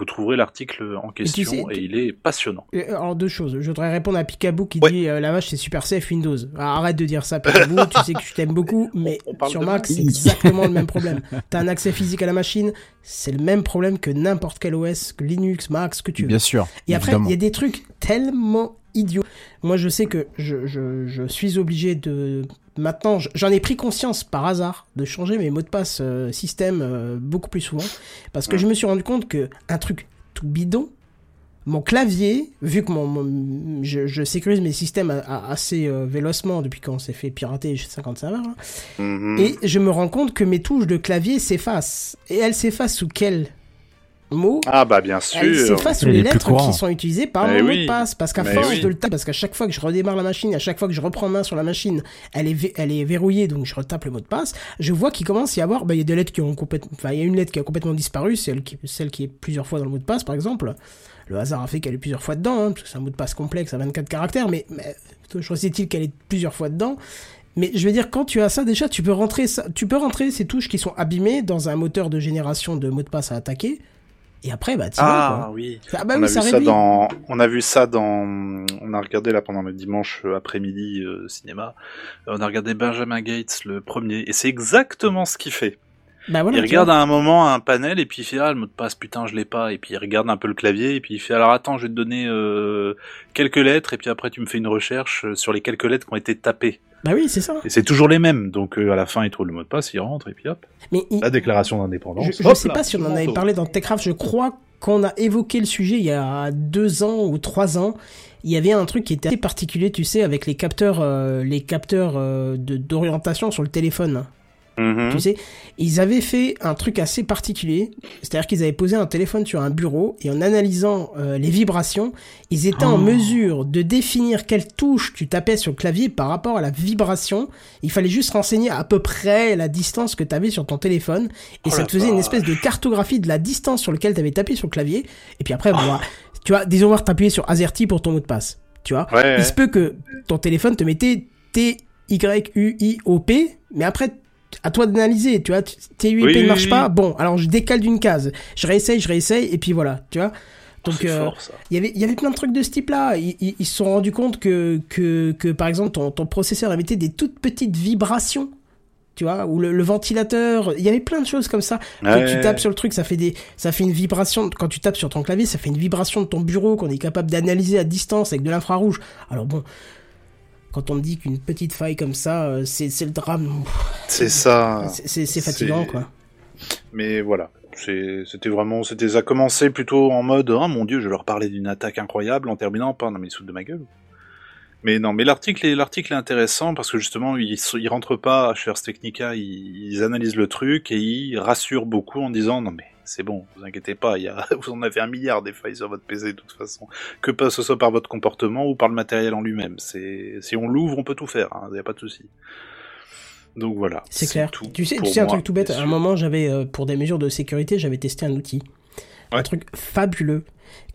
vous trouverez l'article en question sais, et il est passionnant. Euh, Alors deux choses. Je voudrais répondre à Picaboo qui Ouais. dit euh, la vache c'est super safe Windows. Alors, arrête de dire ça Picaboo, tu sais que je t'aime beaucoup, mais On sur Mac c'est exactement le même problème. T'as un accès physique à la machine, c'est le même problème que n'importe quel OS, que Linux, Mac, ce que tu veux. Bien sûr. Et après, il y a des trucs tellement idiots. Moi, je sais que je, je, je suis obligé de... Maintenant, j'en ai pris conscience par hasard de changer mes mots de passe euh, système euh, beaucoup plus souvent. Parce que je me suis rendu compte que un truc tout bidon, mon clavier, vu que mon, mon- je, je sécurise mes systèmes assez euh, vélocement depuis qu'on s'est fait pirater chez 50 serveurs, Mhm. et je me rends compte que mes touches de clavier s'effacent. Et elles s'effacent sous quel mot Ah bah bien elle sûr. s'efface sous Et les lettres qui sont utilisées par mon mot de passe. Parce qu'à force oui. de le taper, parce qu'à chaque fois que je redémarre la machine, à chaque fois que je reprends main sur la machine, elle est, elle est verrouillée, donc je retape le mot de passe. Je vois qu'il commence à y avoir, bah, il y a des lettres qui ont complètement, enfin, il y a une lettre qui a complètement disparu, celle qui, celle qui est plusieurs fois dans le mot de passe, par exemple. Le hasard a fait qu'elle est plusieurs fois dedans, hein, parce que c'est un mot de passe complexe à 24 caractères, mais, mais choisit-il qu'elle est plusieurs fois dedans? Mais je veux dire, quand tu as ça, déjà, tu peux rentrer ça, tu peux rentrer ces touches qui sont abîmées dans un moteur de génération de mots de passe à attaquer. Et après, bah, vas, Ah quoi. oui. Ah bah on, oui, a vu ça dans, on a vu ça dans, on a regardé là pendant le dimanche euh, après-midi euh, cinéma, Euh, on a regardé Benjamin Gates le premier, et c'est exactement ce qu'il fait. Bah voilà, il regarde vois. à un moment un panel et puis il fait ah le mot de passe putain je l'ai pas et puis il regarde un peu le clavier et puis il fait alors attends je vais te donner euh, quelques lettres et puis après tu me fais une recherche euh, sur les quelques lettres qui ont été tapées Bah oui, c'est ça. et c'est toujours les mêmes donc euh, à la fin il trouve le mot de passe il rentre et puis hop Mais il- la déclaration d'indépendance je, sais là, pas si on en avait parlé dans Techcraft, je crois qu'on a évoqué le sujet il y a deux ans ou trois ans. Il y avait un truc qui était assez particulier, tu sais, avec les capteurs, euh, les capteurs de- d'orientation sur le téléphone. Mhm. Tu sais, ils avaient fait un truc assez particulier, c'est-à-dire qu'ils avaient posé un téléphone sur un bureau et en analysant euh, les vibrations, ils étaient en mesure de définir quelle touche tu tapais sur le clavier par rapport à la vibration. Il fallait juste renseigner à peu près la distance que tu avais sur ton téléphone et Oh ça te faisait une espèce de cartographie de la distance sur laquelle tu avais tapé sur le clavier. Et puis après, bah, tu vois, disons voir t'appuyer sur AZERTY pour ton mot de passe, tu vois. ouais, Il se peut que ton téléphone te mettait T-Y-U-I-O-P, mais après, à toi d'analyser, tu vois. Oui, ne oui, marche oui. pas, bon, alors je décale d'une case. Je réessaye, je réessaye, et puis voilà, tu vois. Donc, euh, il y avait, il y avait plein de trucs de ce type-là. Ils, ils- ils se sont rendus compte que, que, que par exemple, ton, ton processeur émettait des toutes petites vibrations. Tu vois, ou le, le ventilateur, il y avait plein de choses comme ça. Quand tu tapes sur le truc, ça fait des, ça fait une vibration. Quand tu tapes sur ton clavier, ça fait une vibration de ton bureau qu'on est capable d'analyser à distance avec de l'infrarouge. Alors bon, quand on me dit qu'une petite faille comme ça, euh, c'est, le drame. c'est ça C'est, fatigant, quoi. Mais voilà, c'était vraiment, c'était ça a commencé plutôt en mode, oh mon dieu, je leur parlais d'une attaque incroyable en terminant par, non mais ils de ma gueule. Mais non, mais l'article est, l'article est intéressant parce que justement, ils, ils rentrent pas chez Ars Technica, ils, ils analysent le truc et ils rassurent beaucoup en disant, non mais c'est bon, vous inquiétez pas, il y a, vous en avez un milliard des failles sur votre PC de toute façon. Que ce soit par votre comportement ou par le matériel en lui-même. C'est, si on l'ouvre, on peut tout faire, il n'y a pas de souci. Donc voilà. C'est clair. tout tu sais, tu pour sais un moi, truc tout bête. À un moment, j'avais, euh, pour des mesures de sécurité, j'avais testé un outil. Un truc fabuleux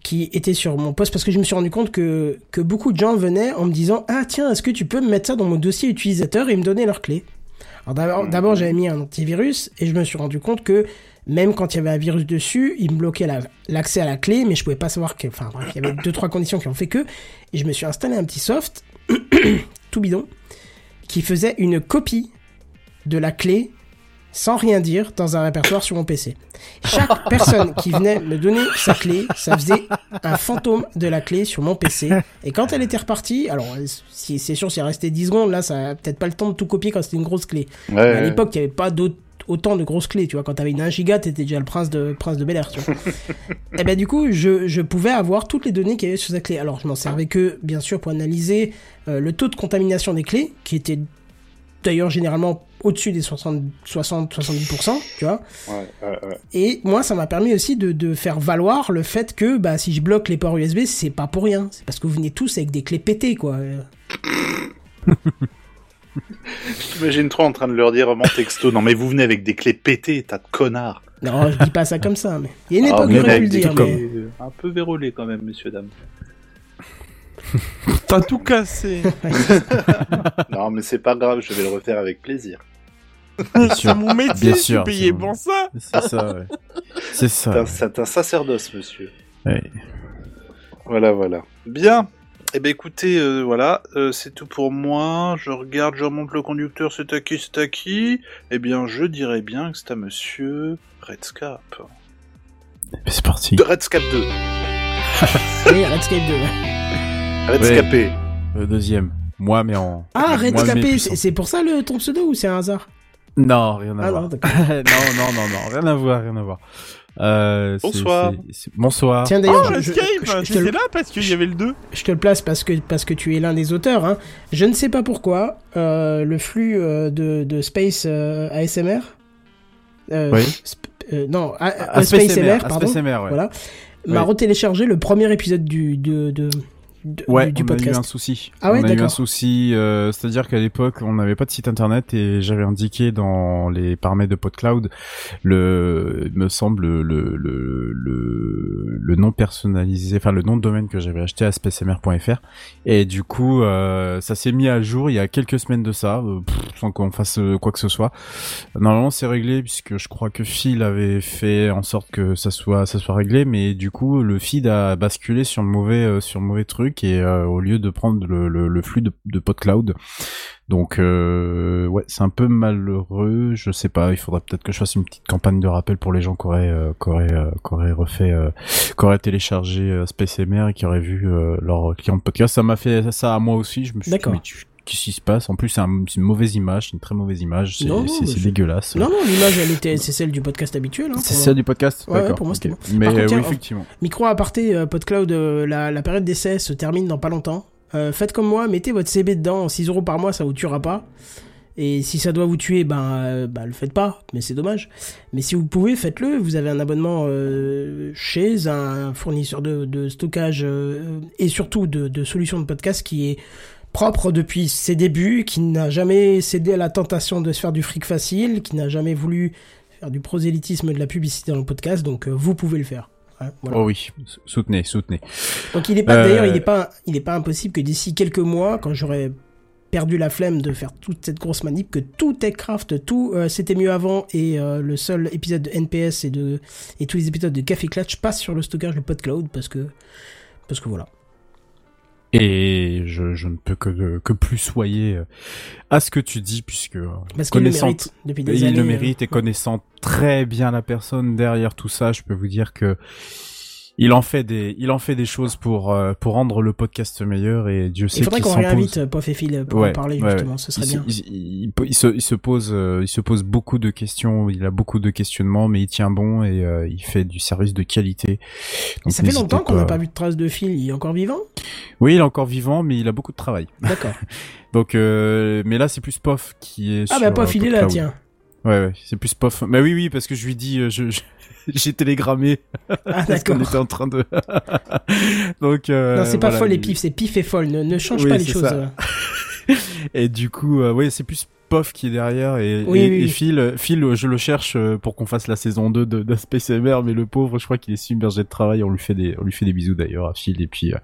qui était sur mon poste parce que je me suis rendu compte que, que beaucoup de gens venaient en me disant Ah, tiens, est-ce que tu peux me mettre ça dans mon dossier utilisateur et me donner leurs clés? Alors d'abord, Mhm. d'abord, j'avais mis un antivirus et je me suis rendu compte que même quand il y avait un virus dessus, il me bloquait la- l'accès à la clé, mais je pouvais pas savoir que. Enfin, bref, il y avait deux, trois conditions qui ont fait que. Et je me suis installé un petit soft, tout bidon, qui faisait une copie de la clé sans rien dire dans un répertoire sur mon PC. Chaque personne qui venait me donner sa clé, ça faisait un fantôme de la clé sur mon PC. Et quand elle était repartie, alors si c'est sûr, s'il restait 10 secondes, là, ça a peut-être pas le temps de tout copier quand c'était une grosse clé. Ouais, Mais à l'époque, il n'y avait pas d'autres autant de grosses clés, tu vois. Quand t'avais une 1 giga, t'étais déjà le prince de, prince de Bel Air, tu vois. et ben, du coup, je, je pouvais avoir toutes les données qu'il y avait sur sa clé. Alors, je m'en servais que, bien sûr, pour analyser euh, le taux de contamination des clés, qui était d'ailleurs généralement au-dessus des 60-70%, tu vois. Ouais, ouais, ouais. Et moi, ça m'a permis aussi de, de faire valoir le fait que bah, si je bloque les ports USB, c'est pas pour rien. C'est parce que vous venez tous avec des clés pétées, quoi. Euh, J'imagine trop en train de leur dire mon texto. Non, mais vous venez avec des clés pétées, tas de connards. Non, je dis pas ça comme ça, mais il y a une Ah, époque où j'aurais venez pu le dire. Mais... Un peu vérolé quand même, messieurs, dames. T'as tout cassé. non, mais c'est pas grave, je vais le refaire avec plaisir. c'est mon métier, Bien je suis payé bon. pour ça. C'est ça, ouais. C'est C'est ça. un, c'est un sacerdoce, monsieur. ouais. Voilà, voilà. Bien. Eh ben écoutez, euh, voilà, euh, c'est tout pour moi. Je regarde, je remonte le conducteur, c'est à qui, c'est à qui Eh bien, je dirais bien que c'est à monsieur Redscap. C'est parti. De Redscap 2. Oui, Redscape 2. ouais. Redscapé. Le deuxième. Moi, mais en. Ah, mais Redscapé, c'est pour ça le ton pseudo ou c'est un hasard? Non, rien à Ah voir. non, non, non, non, non, rien à voir, rien à voir. Euh, Bonsoir. c'est- c'est- Bonsoir. Tiens, Oh, d'ailleurs, je, je- je- je te le- là parce qu'il y avait le 2. je te le place parce que, parce que tu es l'un des auteurs. Hein. Je ne sais pas pourquoi, euh, le flux euh, de, de Space euh, ASMR. Euh, Oui. sp- euh, non, A- A- Space MR, pardon. Space MR, ouais. Voilà. M'a retéléchargé le premier épisode du, de, de, de- Ouais, du, du on a eu un souci. Ah ouais, on a eu un souci, euh, c'est-à-dire qu'à l'époque, on n'avait pas de site internet et j'avais indiqué dans les paramètres de PodCloud le, il me semble, le, le, le, le nom personnalisé, enfin le nom de domaine que j'avais acheté à spacemr.fr et du coup, euh, ça s'est mis à jour il y a quelques semaines de ça, euh, pff, sans qu'on fasse euh, quoi que ce soit. Normalement, c'est réglé puisque je crois que Phil avait fait en sorte que ça soit, ça soit réglé, mais du coup, le feed a basculé sur le mauvais, euh, sur le mauvais truc et euh, au lieu de prendre le, le, le flux de, de PodCloud. Donc euh, ouais, c'est un peu malheureux. Je sais pas. Il faudra peut-être que je fasse une petite campagne de rappel pour les gens qui auraient, euh, qui auraient, euh, qui auraient refait, qui auraient téléchargé euh, Space MR et qui auraient vu leur client de podcast. Ça m'a fait ça à moi aussi. Je me suis dit mais tu- qu'est-ce qui se passe? En plus, c'est un- c'est une mauvaise image, c'est une très mauvaise image. C'est dégueulasse. Non, non, l'image, elle était, c'est celle du podcast habituel. Hein, C'est moi. du podcast Ouais, pour moi, c'était ok. bon. Mais contre, euh, tiens, oui, effectivement. Micro aparté, euh, PodCloud, euh, la, la période d'essai se termine dans pas longtemps. Euh, faites comme moi, mettez votre CB dedans, 6 euros par mois, ça vous tuera pas. Et si ça doit vous tuer, ben, euh, ben le faites pas, mais c'est dommage. Mais si vous pouvez, faites-le. Vous avez un abonnement euh, chez un fournisseur de, de stockage euh, et surtout de, de solutions de podcast qui est propre depuis ses débuts, qui n'a jamais cédé à la tentation de se faire du fric facile, qui n'a jamais voulu faire du prosélytisme de la publicité dans le podcast, donc euh, vous pouvez le faire. Voilà. Oh oui, soutenez, soutenez. Donc il est pas, Euh, d'ailleurs, il est pas, il est pas impossible que d'ici quelques mois, quand j'aurai perdu la flemme de faire toute cette grosse manip, que tout Techcraft, tout euh, c'était mieux avant et euh, le seul épisode de NPS et de et tous les épisodes de Café Clutch passent sur le stockage de PodCloud parce que parce que voilà. Et je, je ne peux que, que plus soyer euh, à ce que tu dis, puisque euh, Parce le connaissant mérite depuis des il années. le euh, mérite et connaissant très bien la personne derrière tout ça, je peux vous dire que il en fait des, il en fait des choses pour euh, pour rendre le podcast meilleur et Dieu sait Il faudrait qu'on réinvite euh, Pof et Phil pour Ouais, en parler ouais, justement, ce serait il, bien. se- il, se, il se pose, euh, il se pose beaucoup de questions. Il a beaucoup de questionnements, mais il tient bon et euh, il fait du service de qualité. Donc, Ça fait longtemps qu'on n'a pas vu de traces de Phil, il est encore vivant? Oui, il est encore vivant, mais il a beaucoup de travail. D'accord. Donc, euh, mais là, c'est plus Pof qui est. Ah sur, bah Pof, euh, il est là, tiens. Ouais, ouais, c'est plus Pof. Mais oui, oui, parce que je lui dis, euh, je, j'ai télégrammé Ah parce qu'on était en train de. Donc. euh, Non, c'est pas voilà, folle et pif, c'est pif et folle. Ne, ne change Oui, pas les choses. Et du coup, euh, ouais, c'est plus Pof qui est derrière et, Oui, et, oui, et oui. Phil, Phil, euh, je le cherche euh, pour qu'on fasse la saison 2 de, de Space MR, mais le pauvre, je crois qu'il est submergé de travail. On lui fait des, on lui fait des bisous d'ailleurs à Phil et puis. euh,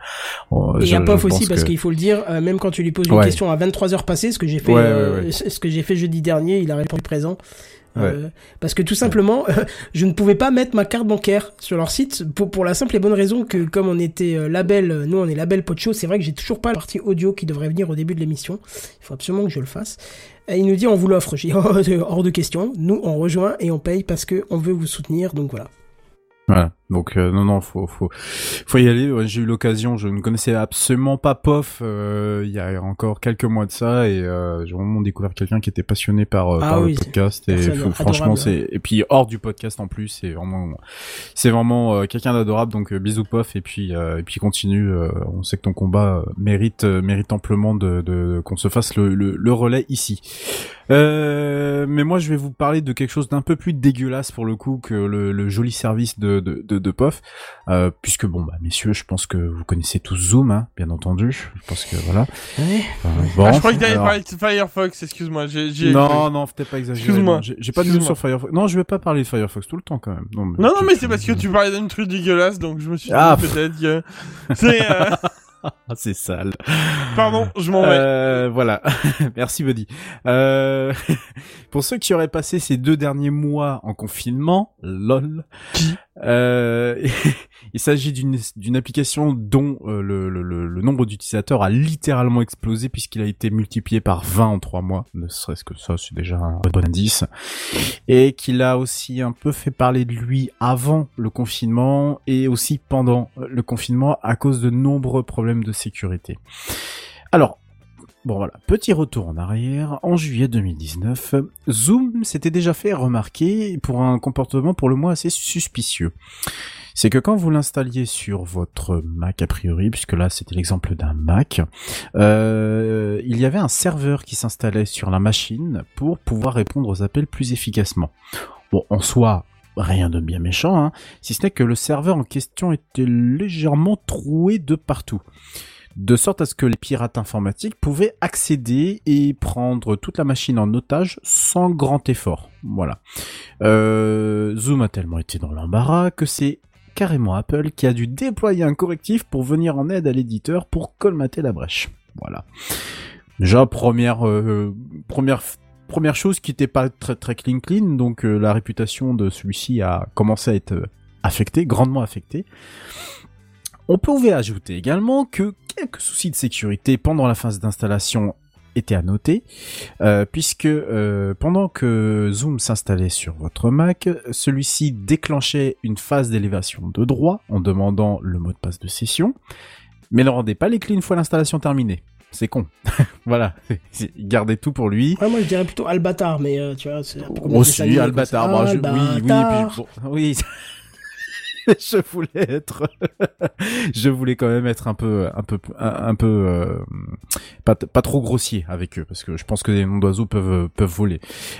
on- Et je- à Pof je aussi, parce qu'il faut le dire, euh, même quand tu lui poses une Ouais. question à 23h passées, ce que j'ai fait, Ouais, euh, ce que j'ai fait jeudi dernier, il a répondu présent. Euh, parce que tout simplement, je ne pouvais pas mettre ma carte bancaire sur leur site pour, pour la simple et bonne raison que comme on était euh, label, nous on est label Podcho, c'est vrai que j'ai toujours pas la partie audio qui devrait venir au début de l'émission. Il faut absolument que je le fasse. Et il nous dit on vous l'offre. J'ai oh, hors de question. Nous on rejoint et on paye parce que on veut vous soutenir. Donc voilà. Voilà. Donc euh, non non faut faut faut y aller. Ouais, J'ai eu l'occasion, je ne connaissais absolument pas POF euh, il y a encore quelques mois de ça et euh, j'ai vraiment découvert quelqu'un qui était passionné par, euh, Ah par oui, le podcast et faut- franchement c'est et puis hors du podcast en plus c'est vraiment c'est vraiment euh, quelqu'un d'adorable donc euh, bisous POF et puis euh, et puis continue. euh, on sait que ton combat mérite mérite amplement de, de qu'on se fasse le, le, le relais ici. Euh, mais moi, je vais vous parler de quelque chose d'un peu plus dégueulasse pour le coup que le, le joli service de, de, de, de POF, euh, puisque bon, bah, messieurs, je pense que vous connaissez tous Zoom, hein, bien entendu. Je pense que voilà. Euh, bon, ah, je crois que t'allais alors- parler de Firefox, excuse-moi. j'ai- j'ai- Non, non, peut-être pas exagéré. Excuse-moi. J'ai j'ai pas de news sur Firefox. Non, je vais pas parler de Firefox tout le temps quand même. Non, Non, mais c'est parce que tu parlais d'un truc dégueulasse, donc je me suis dit Ah, peut-être que... C'est... c'est sale. Pardon, je m'en vais. Euh, voilà. Merci Buddy. Euh, pour ceux qui auraient passé ces deux derniers mois en confinement, lol. Euh, il s'agit d'une application dont euh, le, le, le, nombre d'utilisateurs a littéralement explosé puisqu'il a été multiplié par 20 en trois mois. Ne serait-ce que ça, c'est déjà un bon indice. Et qu'il a aussi un peu fait parler de lui avant le confinement et aussi pendant le confinement à cause de nombreux problèmes de sécurité. Alors, Bon voilà, petit retour en arrière. En juillet 2019, Zoom s'était déjà fait remarquer pour un comportement pour le moins assez suspicieux. C'est que quand vous l'installiez sur votre Mac a priori, puisque là c'était l'exemple d'un Mac, euh, il y avait un serveur qui s'installait sur la machine pour pouvoir répondre aux appels plus efficacement. Bon, en soi, rien de bien méchant, hein, si ce n'est que le serveur en question était légèrement troué de partout de sorte à ce que les pirates informatiques pouvaient accéder et prendre toute la machine en otage sans grand effort. Voilà. Euh, Zoom a tellement été dans l'embarras que c'est carrément Apple qui a dû déployer un correctif pour venir en aide à l'éditeur pour colmater la brèche. Voilà. Déjà première euh, première première chose qui n'était pas très très clean clean, donc euh, la réputation de celui-ci a commencé à être affectée, grandement affectée. On pouvait ajouter également que quelques soucis de sécurité pendant la phase d'installation étaient à noter, euh, puisque euh, pendant que Zoom s'installait sur votre Mac, celui-ci déclenchait une phase d'élévation de droit en demandant le mot de passe de session, mais ne rendait pas les clés une fois l'installation terminée. C'est con. voilà. Il gardait tout pour lui. Ouais, moi je dirais plutôt Albatar, mais euh, tu vois, c'est un peu comme Aussi, Albatar. bah, je- oui, oui, et puis, Albatar. bon, oui. je voulais être, je voulais quand même être un peu, un peu, un, peu, euh, pas, trop grossier avec eux, parce que je pense que les noms d'oiseaux peuvent, peuvent voler.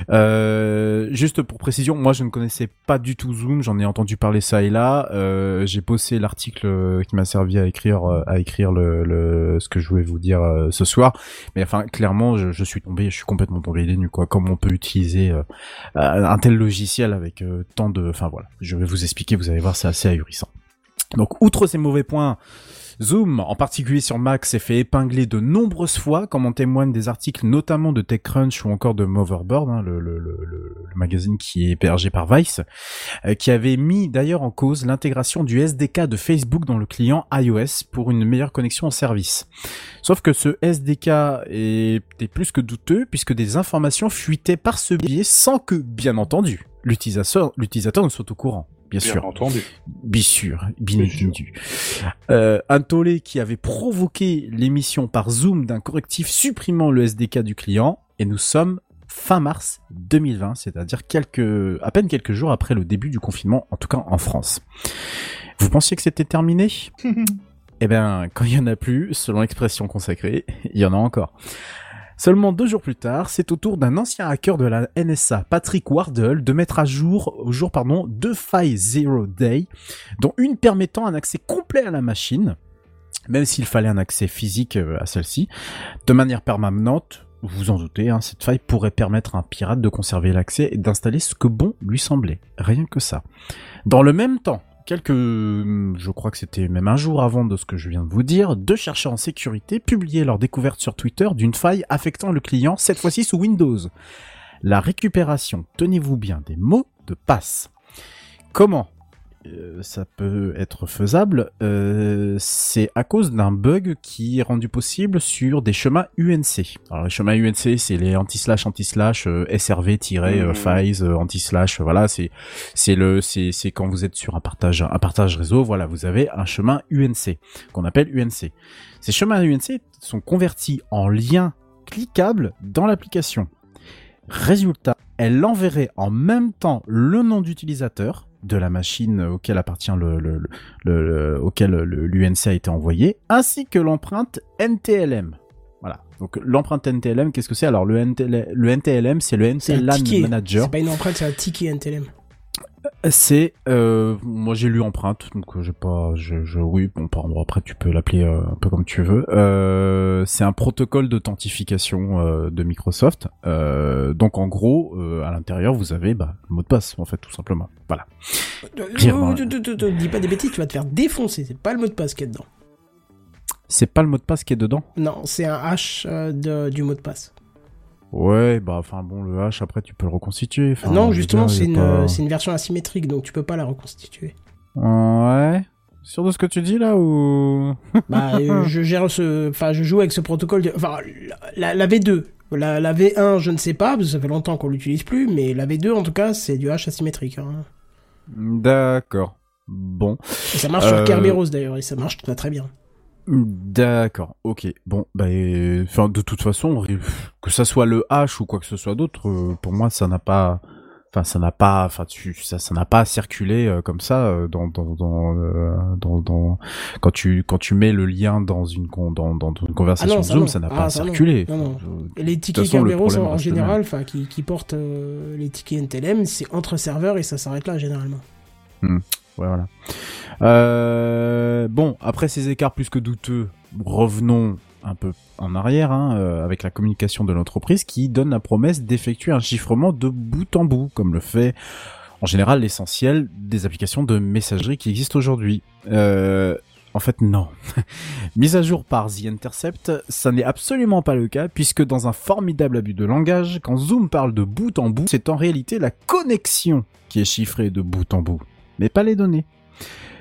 Euh, juste pour précision, moi je ne connaissais pas du tout Zoom, j'en ai entendu parler ça et là. Euh, J'ai bossé l'article qui m'a servi à écrire, à écrire le, ce que je voulais vous dire ce soir. Mais enfin, clairement, je, suis tombé, je suis complètement tombé des nues, quoi. Comment on peut utiliser un tel logiciel avec tant de, enfin voilà, je vais vous expliquer, vous allez voir, c'est assez Donc, outre ces mauvais points, Zoom, en particulier sur Mac, s'est fait épingler de nombreuses fois, comme en témoignent des articles notamment de TechCrunch ou encore de Motherboard, hein, le, magazine qui est hébergé par Vice, euh, qui avait mis d'ailleurs en cause l'intégration du SDK de Facebook dans le client iOS pour une meilleure connexion au service. Sauf que ce SDK était plus que douteux puisque des informations fuitaient par ce biais sans que, bien entendu, l'utilisateur ne soit au courant. Bien, Bien sûr. entendu. Bien sûr, bien Bien sûr. entendu. Euh, un tollé qui avait provoqué l'émission par Zoom d'un correctif supprimant le SDK du client, et nous sommes fin mars 2020, c'est-à-dire quelques, à peine quelques jours après le début du confinement, en tout cas en France. Vous pensiez que c'était terminé? Eh bien, quand il y en a plus, selon l'expression consacrée, il y en a encore. Seulement deux jours plus tard, c'est au tour d'un ancien hacker de la NSA, Patrick Wardle, de mettre à jour, au jour, pardon, deux failles Zero Day, dont une permettant un accès complet à la machine, même s'il fallait un accès physique euh, à celle-ci, de manière permanente. Vous vous en doutez, hein, cette faille pourrait permettre à un pirate de conserver l'accès et d'installer ce que bon lui semblait. Rien que ça. Dans le même temps, quelques, je crois que c'était même un jour avant de ce que je viens de vous dire, deux chercheurs en sécurité publiaient leur découverte sur Twitter d'une faille affectant le client, cette fois-ci sous Windows. La récupération, tenez-vous bien, des mots de passe. Comment euh, ça peut être faisable, euh, c'est à cause d'un bug qui est rendu possible sur des chemins UNC. Alors les chemins UNC, c'est les anti-slash anti-slash euh, SRV-files Mhm. anti-slash. Voilà, c'est c'est le c'est c'est quand vous êtes sur un partage un partage réseau. Voilà, vous avez un chemin UNC qu'on appelle UNC. Ces chemins UNC sont convertis en liens cliquables dans l'application. Résultat, elle enverrait en même temps le nom d'utilisateur de la machine auquel appartient le, le, le- auquel l'UNC a été envoyé, ainsi que l'empreinte NTLM. Voilà. Donc l'empreinte NTLM, qu'est-ce que c'est? Alors le, NTL le NTLM, c'est le ticket. Manager. C'est pas une empreinte, c'est un ticket NTLM. C'est, euh, moi j'ai lu empreinte, donc euh, j'ai pas, je, je, oui, bon, après tu peux l'appeler euh, un peu comme tu veux. Euh, c'est un protocole d'authentification de Microsoft. Donc en gros, à l'intérieur, vous avez bah, le mot de passe, en fait, tout simplement. Voilà. Dis pas des bêtises, tu vas te faire défoncer. C'est pas le mot de passe qui est dedans. C'est pas le mot de passe qui est dedans? Non, c'est un H de- du mot de passe. Ouais, bah, enfin bon, le H après tu peux le reconstituer. Enfin, non, justement, c'est une, pas- une version asymétrique, donc tu peux pas la reconstituer. Ouais. Sûr de ce que tu dis là ou? Bah, euh, je gère ce, enfin, je joue avec ce protocole. De... Enfin, la, la V2, la, la V1, je ne sais pas, parce que ça fait longtemps qu'on l'utilise plus, mais la V2, en tout cas, c'est du H asymétrique. Hein. D'accord. Bon. Et ça marche Euh, sur Kerberos d'ailleurs, et ça marche très très bien. D'accord, ok. Bon, bah, enfin, de toute façon, que ça soit le H ou quoi que ce soit d'autre, euh, pour moi, ça n'a pas, enfin, ça n'a pas, enfin, tu, ça, ça n'a pas circulé euh, comme ça euh, dans, dans, dans, euh, dans, dans- quand tu, quand tu mets le lien dans une, con- dans, dans une conversation Ah non, ça Zoom, non. ça n'a Ah, pas ça circulé. Non, non. Les tickets façon, le en, général, enfin, qui, qui portent euh, les tickets NTLM, c'est entre serveurs et ça s'arrête là généralement. Voilà. Euh, bon, après ces écarts plus que douteux, revenons un peu en arrière hein, euh, avec la communication de l'entreprise qui donne la promesse d'effectuer un chiffrement de bout en bout, comme le fait en général l'essentiel des applications de messagerie qui existent aujourd'hui. Euh, en fait, non. Mise à jour par The Intercept, ça n'est absolument pas le cas, puisque dans un formidable abus de langage, quand Zoom parle de bout en bout, c'est en réalité la connexion qui est chiffrée de bout en bout, mais pas les données.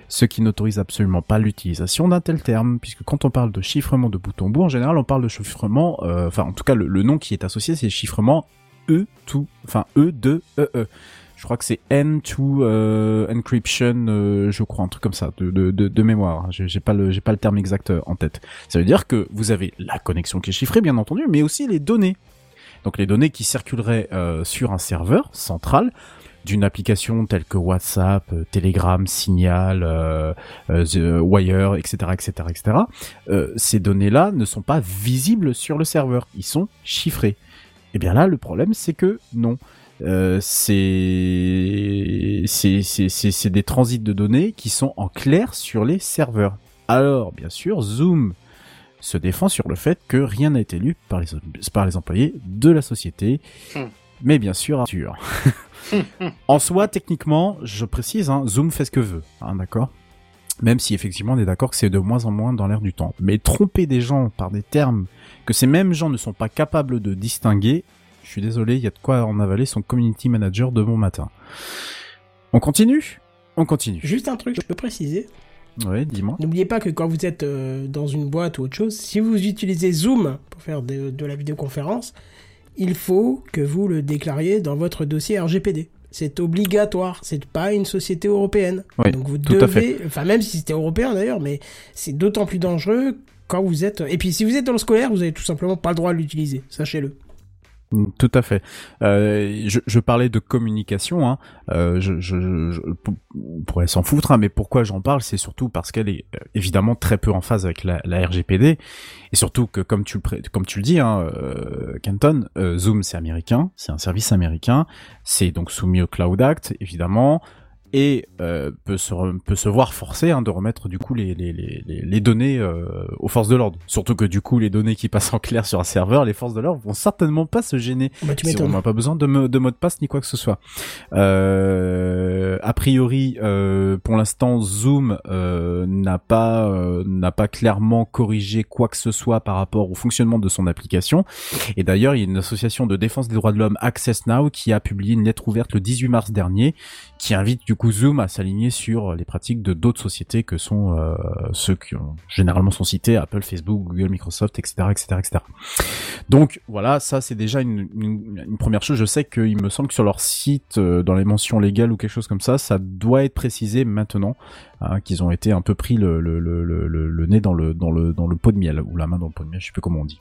Ce qui n'autorise absolument pas l'utilisation d'un tel terme, puisque quand on parle de chiffrement de bout en bout, en général, on parle de chiffrement, euh, enfin, en tout cas, le, nom qui est associé, c'est chiffrement E to, enfin, E de E E. Je crois que c'est N to euh, encryption, euh, je crois, un truc comme ça, de, de, de, mémoire. J'ai pas le, pas le terme exact en tête. Ça veut dire que vous avez la connexion qui est chiffrée, bien entendu, mais aussi les données. Donc les données qui circuleraient sur un serveur central d'une application telle que WhatsApp, euh, Telegram, Signal, euh, euh, The Wire, etc., etc., etc. euh, ces données-là ne sont pas visibles sur le serveur, ils sont chiffrés. Et bien là, le problème, c'est que non. Euh, c'est c'est c'est c'est c'est des transits de données qui sont en clair sur les serveurs. Alors, bien sûr, Zoom se défend sur le fait que rien n'a été lu par les par les employés de la société. Hmm. Mais bien sûr, Arthur. en soi, techniquement, je précise, hein, Zoom fait ce que veut, hein, d'accord? Même si effectivement on est d'accord que c'est de moins en moins dans l'air du temps. Mais tromper des gens par des termes que ces mêmes gens ne sont pas capables de distinguer, je suis désolé, il y a de quoi en avaler son community manager de bon matin. On continue? On continue. Juste un truc, je peux préciser. Ouais, dis-moi. N'oubliez pas que quand vous êtes euh, dans une boîte ou autre chose, si vous utilisez Zoom pour faire de, de la vidéoconférence, il faut que vous le déclariez dans votre dossier RGPD. C'est obligatoire, c'est pas une société européenne. Oui, Donc vous devez, enfin même si c'était européen d'ailleurs, mais c'est d'autant plus dangereux quand vous êtes. Et puis si vous êtes dans le scolaire, vous avez tout simplement pas le droit de l'utiliser, sachez-le. Mm, Tout à fait. Euh, je, je parlais de communication. Hein. Euh, je, je, je- on pourrait s'en foutre, hein, mais pourquoi j'en parle, c'est surtout parce qu'elle est euh, évidemment très peu en phase avec la, la RGPD, et surtout que comme tu le comme tu le dis, hein, euh, Canton, euh, Zoom c'est américain, c'est un service américain, c'est donc soumis au Cloud Act évidemment. Et euh, peut se peut se voir forcé hein, de remettre du coup les les les, les- données euh, aux forces de l'ordre. Surtout que du coup les données qui passent en clair sur un serveur, les forces de l'ordre vont certainement pas se gêner Bah tu si on n'a pas besoin de, me- de mot de passe ni quoi que ce soit. Euh, a priori, euh, pour l'instant, Zoom euh, n'a pas euh, n'a pas clairement corrigé quoi que ce soit par rapport au fonctionnement de son application. Et d'ailleurs, il y a une association de défense des droits de l'homme, Access Now, qui a publié une lettre ouverte le 18 mars dernier, qui invite du coup Zoom à s'aligner sur les pratiques de d'autres sociétés que sont euh, ceux qui ont, généralement sont cités Apple, Facebook, Google, Microsoft, etc., etc., etc. Donc voilà, ça c'est déjà une, une, première chose. Je sais qu'il me semble que sur leur site, euh, dans les mentions légales ou quelque chose comme ça, ça doit être précisé maintenant hein, qu'ils ont été un peu pris le, le, le, le, le nez dans le dans le dans le pot de miel ou la main dans le pot de miel, je sais plus comment on dit.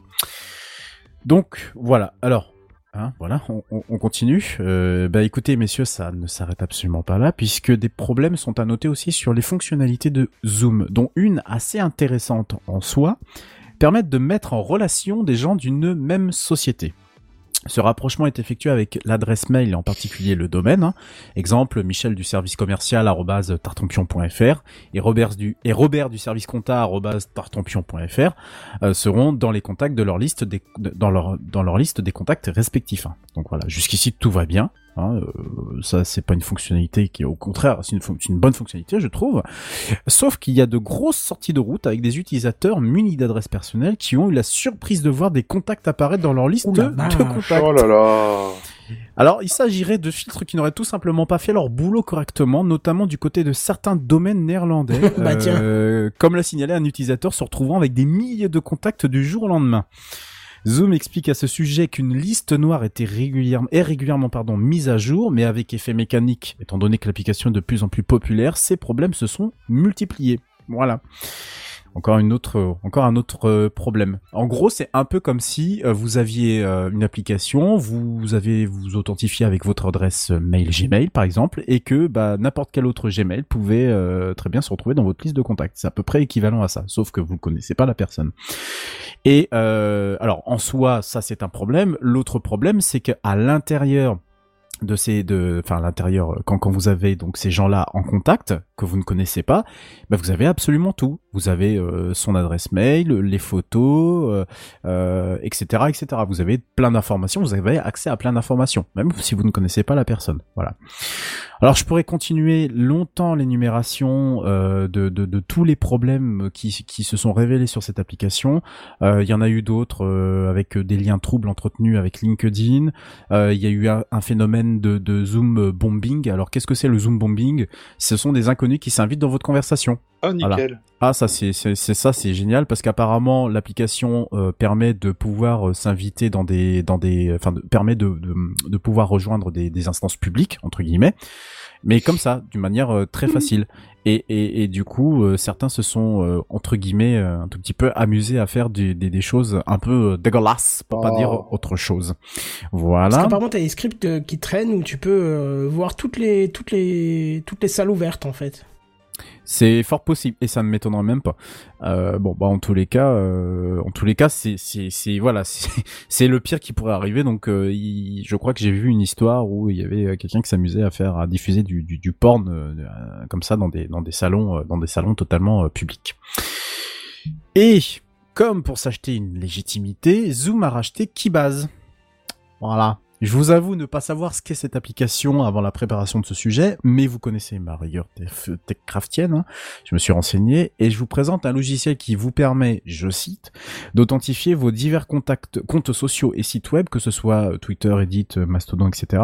Donc voilà. Alors Hein, voilà, on, on- on continue. Euh, bah écoutez, messieurs, ça ne s'arrête absolument pas là, puisque des problèmes sont à noter aussi sur les fonctionnalités de Zoom, dont une assez intéressante en soi, permettent de mettre en relation des gens d'une même société. Ce rapprochement est effectué avec l'adresse mail, en particulier le domaine. hein. Exemple, Michel du service commercial tartampion.fr et Robert du, et service compta tartampion.fr euh, seront dans les contacts de leur liste des contacts respectifs. hein. Donc voilà, jusqu'ici tout va bien. Hein, euh, ça c'est pas une fonctionnalité qui est au contraire c'est une, bonne fonctionnalité je trouve. Sauf qu'il y a de grosses sorties de route avec des utilisateurs munis d'adresses personnelles qui ont eu la surprise de voir des contacts apparaître dans leur liste Ouh de contacts. Oh là là Alors, il s'agirait de filtres qui n'auraient tout simplement pas fait leur boulot correctement, notamment du côté de certains domaines néerlandais, Bah, tiens. euh, comme l'a signalé un utilisateur se retrouvant avec des milliers de contacts du jour au lendemain. Zoom explique à ce sujet qu'une liste noire était régulièrement, est régulièrement pardon, mise à jour, mais avec effet mécanique, étant donné que l'application est de plus en plus populaire, ces problèmes se sont multipliés. Voilà. Encore une autre, encore un autre euh, problème. En gros, c'est un peu comme si euh, vous aviez euh, une application, vous avez vous authentifié avec votre adresse mail Gmail par exemple, et que bah, n'importe quel autre Gmail pouvait euh, très bien se retrouver dans votre liste de contacts. C'est à peu près équivalent à ça, sauf que vous ne connaissez pas la personne. Et euh, alors en soi, ça c'est un problème. L'autre problème, c'est qu'à l'intérieur de ces de enfin l'intérieur quand quand vous avez donc ces gens-là en contact que vous ne connaissez pas bah vous avez absolument tout. Vous avez euh, son adresse mail les photos euh, euh, etc etc vous avez plein d'informations vous avez accès à plein d'informations même si vous ne connaissez pas la personne. Voilà. Alors je pourrais continuer longtemps l'énumération de, tous les problèmes qui, qui se sont révélés sur cette application. Il y en a eu d'autres avec des liens troubles entretenus avec LinkedIn. Il y a eu un, phénomène de zoom bombing. Alors qu'est-ce que c'est le zoom bombing? Ce sont des inconnus qui s'invitent dans votre conversation. Oh, nickel. Ah ça c'est ça c'est génial parce qu'apparemment l'application euh, permet de pouvoir euh, s'inviter dans des dans des enfin de- permet de, de de pouvoir rejoindre des des instances publiques entre guillemets mais comme ça d'une manière euh, très facile et et et du coup euh, certains se sont euh, entre guillemets euh, un tout petit peu amusés à faire des des, des choses un peu euh, dégueulasses pour pas Oh. dire autre chose Parce voilà qu'apparemment, t'as des scripts qui traînent où tu peux euh, voir toutes les, toutes les, toutes les salles ouvertes, en fait. C'est fort possible et ça ne m'étonnerait même pas. Euh, bon bah en tous les cas, euh, en tous les cas c'est c'est voilà c'est le pire qui pourrait arriver donc euh, je crois que j'ai vu une histoire où il y avait quelqu'un qui s'amusait à faire à diffuser du du, du porn comme ça dans des dans des salons dans des salons totalement publics. Et comme pour s'acheter une légitimité, Zoom a racheté Keybase. Voilà. Je vous avoue ne pas savoir ce qu'est cette application avant la préparation de ce sujet, mais vous connaissez ma rigueur tech- techcraftienne. hein. Je me suis renseigné et je vous présente un logiciel qui vous permet, je cite, d'authentifier vos divers contacts, comptes sociaux et sites web, que ce soit Twitter, Reddit, Mastodon, etc.,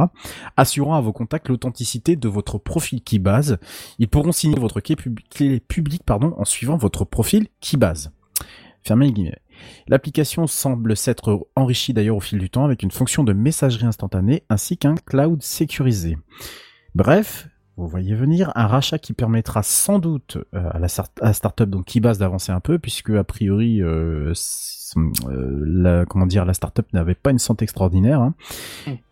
assurant à vos contacts l'authenticité de votre profil Keybase. Ils pourront signer votre clé, pub- clé publique pardon, en suivant votre profil Keybase. Fermez les guillemets. L'application semble s'être enrichie d'ailleurs au fil du temps avec une fonction de messagerie instantanée ainsi qu'un cloud sécurisé. Bref, vous voyez venir un rachat qui permettra sans doute euh, à la, start- à la startup donc d'avancer un peu puisque a priori euh, euh, la comment dire la startup n'avait pas une santé extraordinaire hein.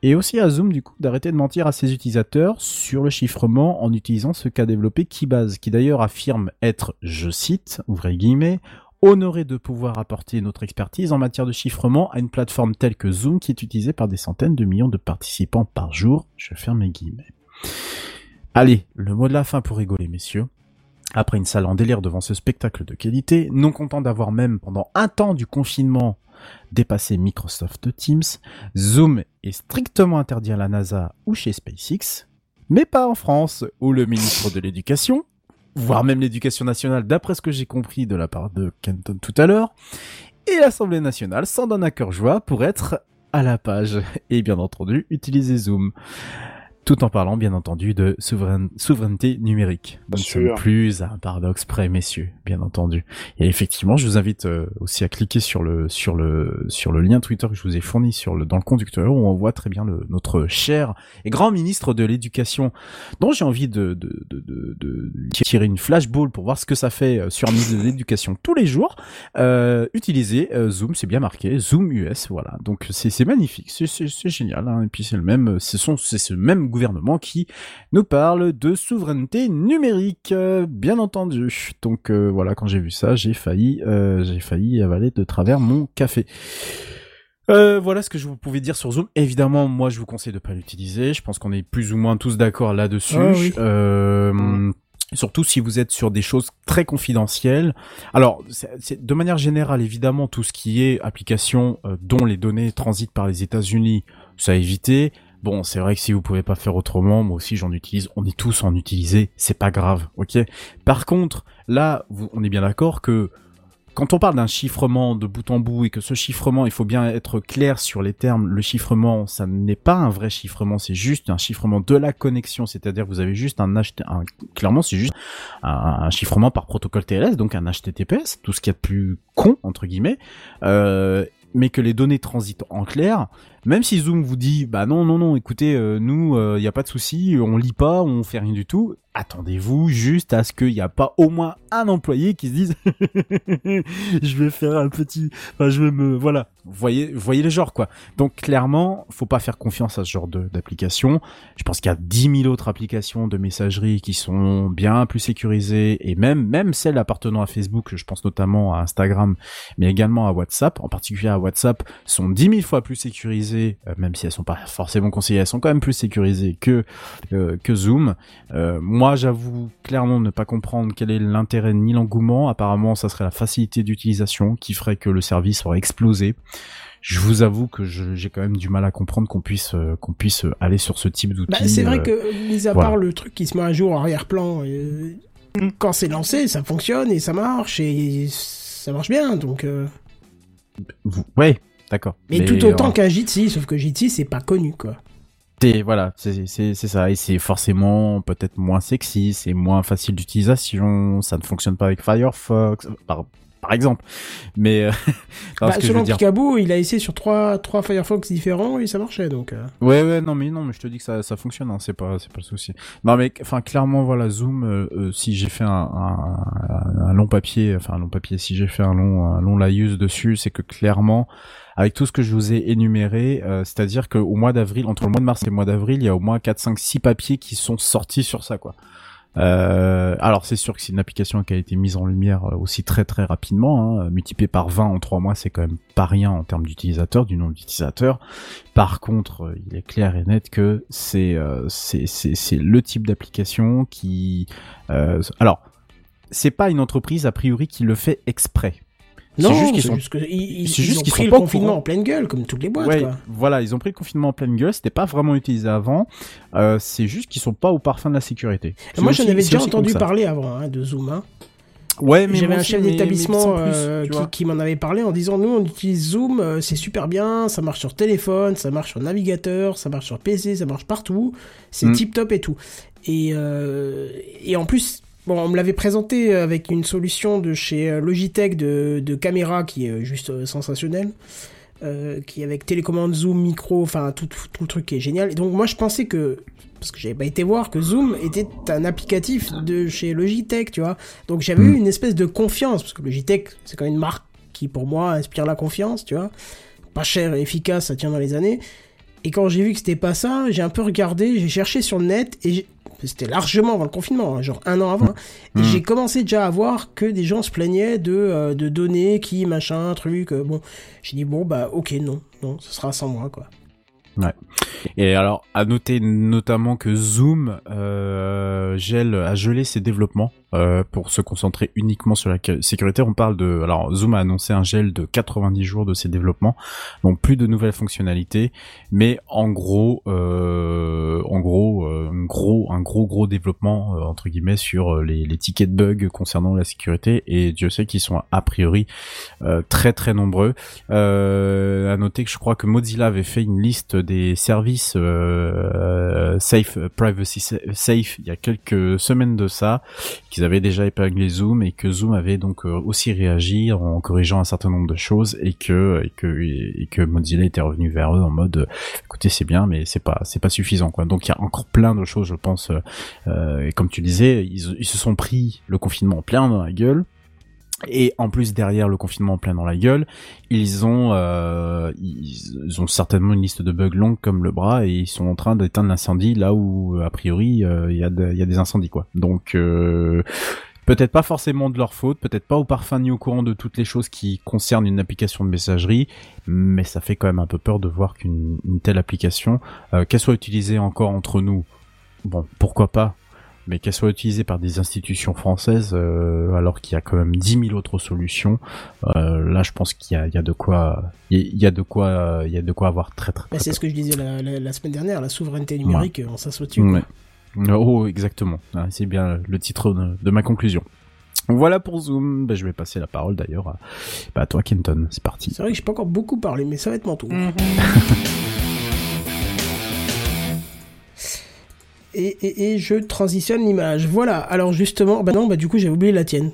et aussi à Zoom du coup d'arrêter de mentir à ses utilisateurs sur le chiffrement en utilisant ce qu'a développé Keybase qui d'ailleurs affirme être je cite ouvrez guillemets honoré de pouvoir apporter notre expertise en matière de chiffrement à une plateforme telle que Zoom qui est utilisée par des centaines de millions de participants par jour. Je ferme mes guillemets. Allez, le mot de la fin pour rigoler, messieurs. Après une salle en délire devant ce spectacle de qualité, non content d'avoir même pendant un temps du confinement dépassé Microsoft Teams, Zoom est strictement interdit à la NASA ou chez SpaceX, mais pas en France, où le ministre de l'Éducation, voire même l'éducation nationale, d'après ce que j'ai compris de la part de Kenton tout à l'heure, et l'Assemblée nationale s'en donne à cœur joie pour être à la page et bien entendu utiliser Zoom. Tout en parlant, bien entendu, de souverain- souveraineté numérique. Nous ne sommes plus à un paradoxe près, messieurs, bien entendu. Et effectivement, je vous invite euh, aussi à cliquer sur le sur le sur le lien Twitter que je vous ai fourni sur le dans le conducteur où on voit très bien le, notre cher et grand ministre de l'éducation, dont j'ai envie de, de, de, de, de tirer une flashball pour voir ce que ça fait euh, sur un ministre de l'éducation tous les jours. Euh, utiliser euh, Zoom, c'est bien marqué, Zoom US, voilà. Donc c'est c'est magnifique, c'est c'est c'est génial. Hein. Et puis c'est le même, ce sont c'est ce même gouvernement qui nous parle de souveraineté numérique, euh, bien entendu. Donc euh, voilà, quand j'ai vu ça, j'ai failli, euh, j'ai failli avaler de travers mon café. Euh, voilà ce que je vous pouvais dire sur Zoom. Évidemment, moi, je vous conseille de pas l'utiliser. Je pense qu'on est plus ou moins tous d'accord là-dessus. Ah oui. Euh, Surtout si vous êtes sur des choses très confidentielles. Alors, c'est- de manière générale, évidemment, tout ce qui est application euh, dont les données transitent par les États-Unis, ça à éviter. Bon, c'est vrai que si vous pouvez pas faire autrement, moi aussi j'en utilise. On est tous en utiliser, c'est pas grave, ok? Par contre, là, on est bien d'accord que quand on parle d'un chiffrement de bout en bout et que ce chiffrement, il faut bien être clair sur les termes, le chiffrement, ça n'est pas un vrai chiffrement, c'est juste un chiffrement de la connexion, c'est-à-dire que vous avez juste un, un clairement, c'est juste un, un chiffrement par protocole TLS, donc un HTTPS, tout ce qu'il y a de plus con, entre guillemets, euh, mais que les données transitent en clair, même si Zoom vous dit, bah non, non, non, écoutez, euh, nous, il n'y a pas de souci, on lit pas, on fait rien du tout, attendez-vous juste à ce qu'il n'y a pas au moins un employé qui se dise, je vais faire un petit, enfin, je vais me, voilà, voyez, voyez le genre, quoi. Donc, clairement, faut pas faire confiance à ce genre d'application. Je pense qu'il y a 10 000 autres applications de messagerie qui sont bien plus sécurisées et même, même celles appartenant à Facebook, je pense notamment à Instagram, mais également à WhatsApp, en particulier à WhatsApp, sont 10 000 fois plus sécurisées, euh, même si elles sont pas forcément conseillées, elles sont quand même plus sécurisées que, euh, que Zoom. Euh, moi, j'avoue clairement ne pas comprendre quel est l'intérêt ni l'engouement. Apparemment, ça serait la facilité d'utilisation qui ferait que le service aurait explosé. Je vous avoue que j'ai quand même du mal à comprendre qu'on puisse euh, qu'on puisse aller sur ce type d'outil. Bah, c'est vrai euh, que, mis à voilà. part le truc qui se met à jour en arrière-plan, euh, quand c'est lancé, ça fonctionne et ça marche et ça marche bien. Donc, euh, ouais, d'accord. mais, tout autant euh, qu'un Jitsi, sauf que Jitsi c'est pas connu quoi. Voilà, c'est c'est c'est ça et c'est forcément peut-être moins sexy, c'est moins facile d'utilisation, ça ne fonctionne pas avec Firefox par par exemple. Mais euh, Bah, ce selon dire Picaboo, il a essayé sur trois trois Firefox différents et ça marchait donc. euh. Ouais ouais non mais non mais je te dis que ça ça fonctionne hein, c'est pas c'est pas le souci. Non mais enfin clairement voilà Zoom euh, euh, si j'ai fait un, un, un long papier enfin un long papier si j'ai fait un long un long laïus dessus c'est que clairement avec tout ce que je vous ai énuméré euh, c'est-à-dire que au mois d'avril entre le mois de mars et le mois d'avril il y a au moins 4 5 6 papiers qui sont sortis sur ça quoi. Euh, alors c'est sûr que c'est une application qui a été mise en lumière euh, aussi très très rapidement, hein, multiplié par 20 en 3 mois, c'est quand même pas rien en termes d'utilisateurs, du nombre d'utilisateurs. Par contre, euh, il est clair et net que c'est euh, le type d'application qui euh, alors c'est pas une entreprise a priori qui le fait exprès. Non, c'est juste qu'ils c'est sont juste que ils, ils- c'est ils juste ont qu'ils pris sont le pas confinement en pleine gueule comme toutes les boîtes Ouais, quoi. voilà, ils ont pris le confinement en pleine gueule, c'était pas vraiment utilisé avant. Euh, c'est juste qu'ils sont pas au parfum de la sécurité. Moi aussi- j'en avais déjà entendu parler avant hein, de Zoom. Hein. Ouais, mais J'avais un chef mais- mais d'établissement plus, euh, qui, m'en avait parlé en disant nous on utilise Zoom, euh, c'est super bien, ça marche sur téléphone, ça marche sur navigateur, ça marche sur PC, ça marche partout, c'est Mm. tip top et tout. Et, euh, et en plus, bon, on me l'avait présenté avec une solution de chez euh, Logitech de, de caméra qui est euh, juste euh, sensationnelle. Euh, qui est avec télécommande Zoom, micro, enfin tout, tout, tout le truc qui est génial. Et donc moi je pensais que, parce que j'avais pas été voir, que Zoom était un applicatif de chez Logitech, tu vois. Donc j'avais eu une espèce de confiance, parce que Logitech c'est quand même une marque qui pour moi inspire la confiance, tu vois. Pas cher et efficace, ça tient dans les années. Et quand j'ai vu que c'était pas ça, j'ai un peu regardé, j'ai cherché sur le net et j'ai- c'était largement avant le confinement, hein, genre un an avant. hein. Et Mm. j'ai commencé déjà à voir que des gens se plaignaient de, euh, de données qui, machin, truc. euh, bon, j'ai dit bon bah ok non, non, ce sera sans moi quoi. Et alors, à noter notamment que Zoom euh, gèle, a gelé ses développements euh, pour se concentrer uniquement sur la sécurité. On parle de, alors Zoom a annoncé un gel de 90 jours de ses développements, donc plus de nouvelles fonctionnalités, mais en gros, euh, en gros, euh, un gros, un gros gros développement euh, entre guillemets sur euh, les, les tickets de bugs concernant la sécurité. Et Dieu sait qu'ils sont a priori très très nombreux. À noter que je crois que Mozilla avait fait une liste des services euh, Safe Privacy Safe il y a quelques semaines de ça, qu'ils avaient déjà épinglé Zoom et que Zoom avait donc euh, aussi réagi en corrigeant un certain nombre de choses et que et que et que Mozilla était revenu vers eux en mode euh, écoutez c'est bien mais c'est pas c'est pas suffisant quoi. Donc il y a encore plein de choses je pense euh, et comme tu disais ils, se sont pris le confinement en plein dans la gueule et en plus derrière le confinement en plein dans la gueule, ils ont euh, ils ont certainement une liste de bugs longue comme le bras et ils sont en train d'éteindre l'incendie là où a priori euh, il y a y a des incendies quoi. Donc euh, peut-être pas forcément de leur faute, peut-être pas au parfum ni au courant de toutes les choses qui concernent une application de messagerie, mais ça fait quand même un peu peur de voir qu'une une telle application, euh, qu'elle soit utilisée encore entre nous, bon pourquoi pas, mais qu'elle soit utilisée par des institutions françaises, euh, alors qu'il y a quand même 10 000 autres solutions, euh, là je pense qu'il y a, il y a de quoi, il y a de quoi, il y a de quoi avoir très très. Bah, très c'est ce que je disais la, la- la semaine dernière, la souveraineté numérique, on s'assoit dessus. Ouais. Oh, exactement. Ah, C'est bien le titre de, de ma conclusion. Voilà pour Zoom. Bah, je vais passer la parole d'ailleurs à, bah, à toi, Kenton. C'est parti. C'est vrai que j'ai pas encore beaucoup parlé, mais ça va être mon tour. et, et, et je transitionne l'image. Voilà. Alors justement, bah non, bah du coup j'ai oublié la tienne.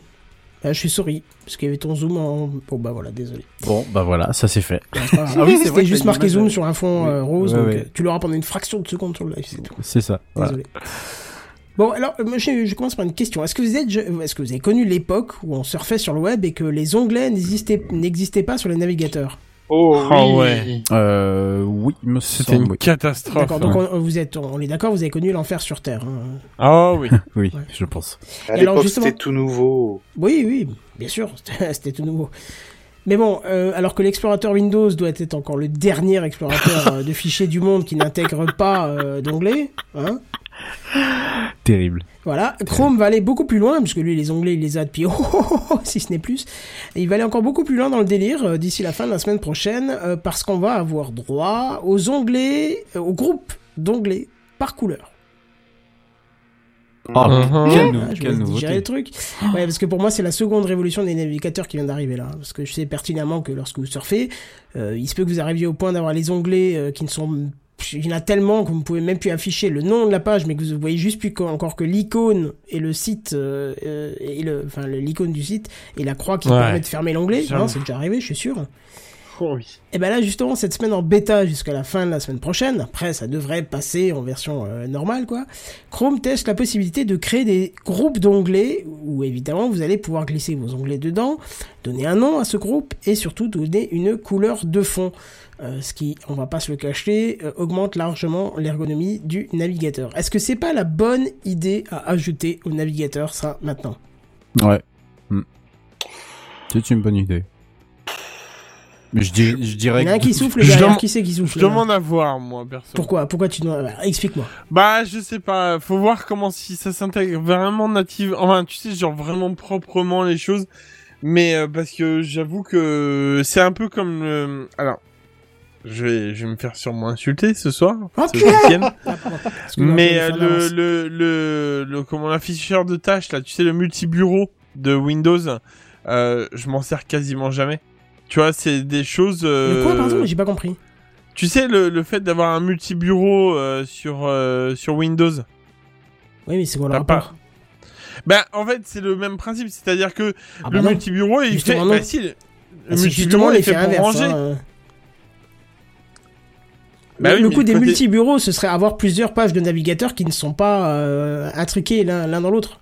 Bah, je suis sorry parce qu'il y avait ton zoom en. Bon bah voilà, désolé. Bon, bah voilà, ça c'est fait. Ah oui, c'est C'était juste marqué zoom sur un fond Oui. euh, rose, Ouais, donc ouais. euh, tu l'auras pendant une fraction de seconde sur le live, c'est tout. C'est ça. Voilà. Désolé. Bon, alors, euh, je, je commence par une question. Est-ce que vous êtes, est-ce que vous avez connu l'époque où on surfait sur le web et que les onglets n'existaient, n'existaient pas sur les navigateurs? Oh, Oh, ouais. Euh, oui, C'était une Oui, catastrophe. D'accord, donc on, vous êtes, on est d'accord, vous avez connu l'enfer sur Terre. hein. Ah oui. oui Ouais. je pense. À l'époque, justement- c'était tout nouveau. Oui, oui, bien sûr, c'était tout nouveau. Mais bon, euh, alors que l'explorateur Windows doit être encore le dernier explorateur euh, de fichiers du monde qui n'intègre pas euh, d'onglets, hein, Terrible. Voilà, Chrome va aller beaucoup plus loin, puisque lui, les onglets, il les a depuis, oh, oh, oh, oh, si ce n'est plus. Et il va aller encore beaucoup plus loin dans le délire euh, d'ici la fin de la semaine prochaine, euh, parce qu'on va avoir droit aux onglets, euh, au groupe d'onglets par couleur. Oh, Ah, digérer nouveauté. le truc. Ouais, parce que pour moi, c'est la seconde révolution des navigateurs qui vient d'arriver là. Parce que je sais pertinemment que lorsque vous surfez, euh, il se peut que vous arriviez au point d'avoir les onglets euh, qui ne sont il y en a tellement que vous ne pouvez même plus afficher le nom de la page, mais que vous voyez juste plus encore que l'icône et le site, euh, euh, et le, enfin l'icône du site et la croix qui Ouais. permet de fermer l'onglet. Hein, c'est déjà arrivé, je suis sûr. Oh oui. Et ben là, justement, cette semaine en bêta jusqu'à la fin de la semaine prochaine, après ça devrait passer en version euh, normale, quoi. Chrome teste la possibilité de créer des groupes d'onglets où évidemment vous allez pouvoir glisser vos onglets dedans, donner un nom à ce groupe et surtout donner une couleur de fond. Euh, ce qui, on va pas se le cacher, euh, augmente largement l'ergonomie du navigateur. Est-ce que c'est pas la bonne idée à ajouter au navigateur, ça, maintenant? Ouais. Hmm. C'est une bonne idée. Mais je, dis- je dirais Il y en a un qui souffle je derrière, demande- qui c'est qui Je souffle là demande à voir, moi, perso. Pourquoi Pourquoi tu dois... bah, Explique-moi. Bah, je sais pas. Faut voir comment si ça s'intègre vraiment native. Enfin, tu sais, genre vraiment proprement les choses. Mais euh, parce que j'avoue que c'est un peu comme le... Alors, je vais, je vais me faire sûrement insulter ce soir. Ce. Excuse-moi, Mais euh, le le, le, comment, l'afficheur de tâches, là, tu sais, le multibureau de Windows, euh, je m'en sers quasiment jamais. Tu vois, c'est des choses... Euh... Quoi, pardon J'ai pas compris. Tu sais, le, le fait d'avoir un multibureau euh, sur, euh, sur Windows. Oui, mais c'est quoi le rapport pas- Ben, en fait, c'est le même principe. C'est-à-dire que Ah le bah multibureau, il fait... Bah si, le, Ah, c'est multibureau, il fait pour inverse, ranger. hein. Bah le oui, le mais coup des côté- multibureaux, ce serait avoir plusieurs pages de navigateur qui ne sont pas euh, intriquées l'un l'un dans l'autre.